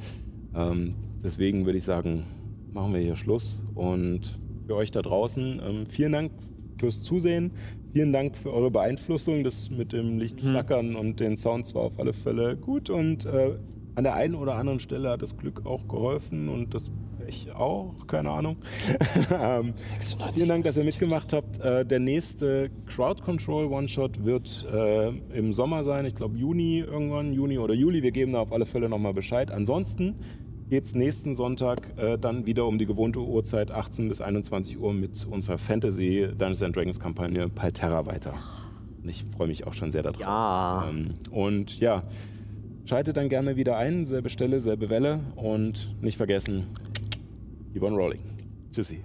Ähm, deswegen würde ich sagen, machen wir hier Schluss. Und für euch da draußen, ähm, vielen Dank fürs Zusehen. Vielen Dank für eure Beeinflussung. Das mit dem Lichtflackern und den Sounds war auf alle Fälle gut. Und äh, an der einen oder anderen Stelle hat das Glück auch geholfen und das Pech auch, keine Ahnung. *laughs* ähm, vielen Dank, dass ihr mitgemacht habt. Äh, der nächste Crowd Control One-Shot wird äh, im Sommer sein, ich glaube Juni irgendwann, Juni oder Juli. Wir geben da auf alle Fälle nochmal Bescheid. Ansonsten geht es nächsten Sonntag äh, dann wieder um die gewohnte Uhrzeit 18 bis 21 Uhr mit unserer Fantasy Dungeons and Dragons Kampagne Palterra weiter. Und ich freue mich auch schon sehr darauf. Ja. Ähm, und ja, schaltet dann gerne wieder ein, selbe Stelle, selbe Welle und nicht vergessen, keep on rolling. Tschüssi.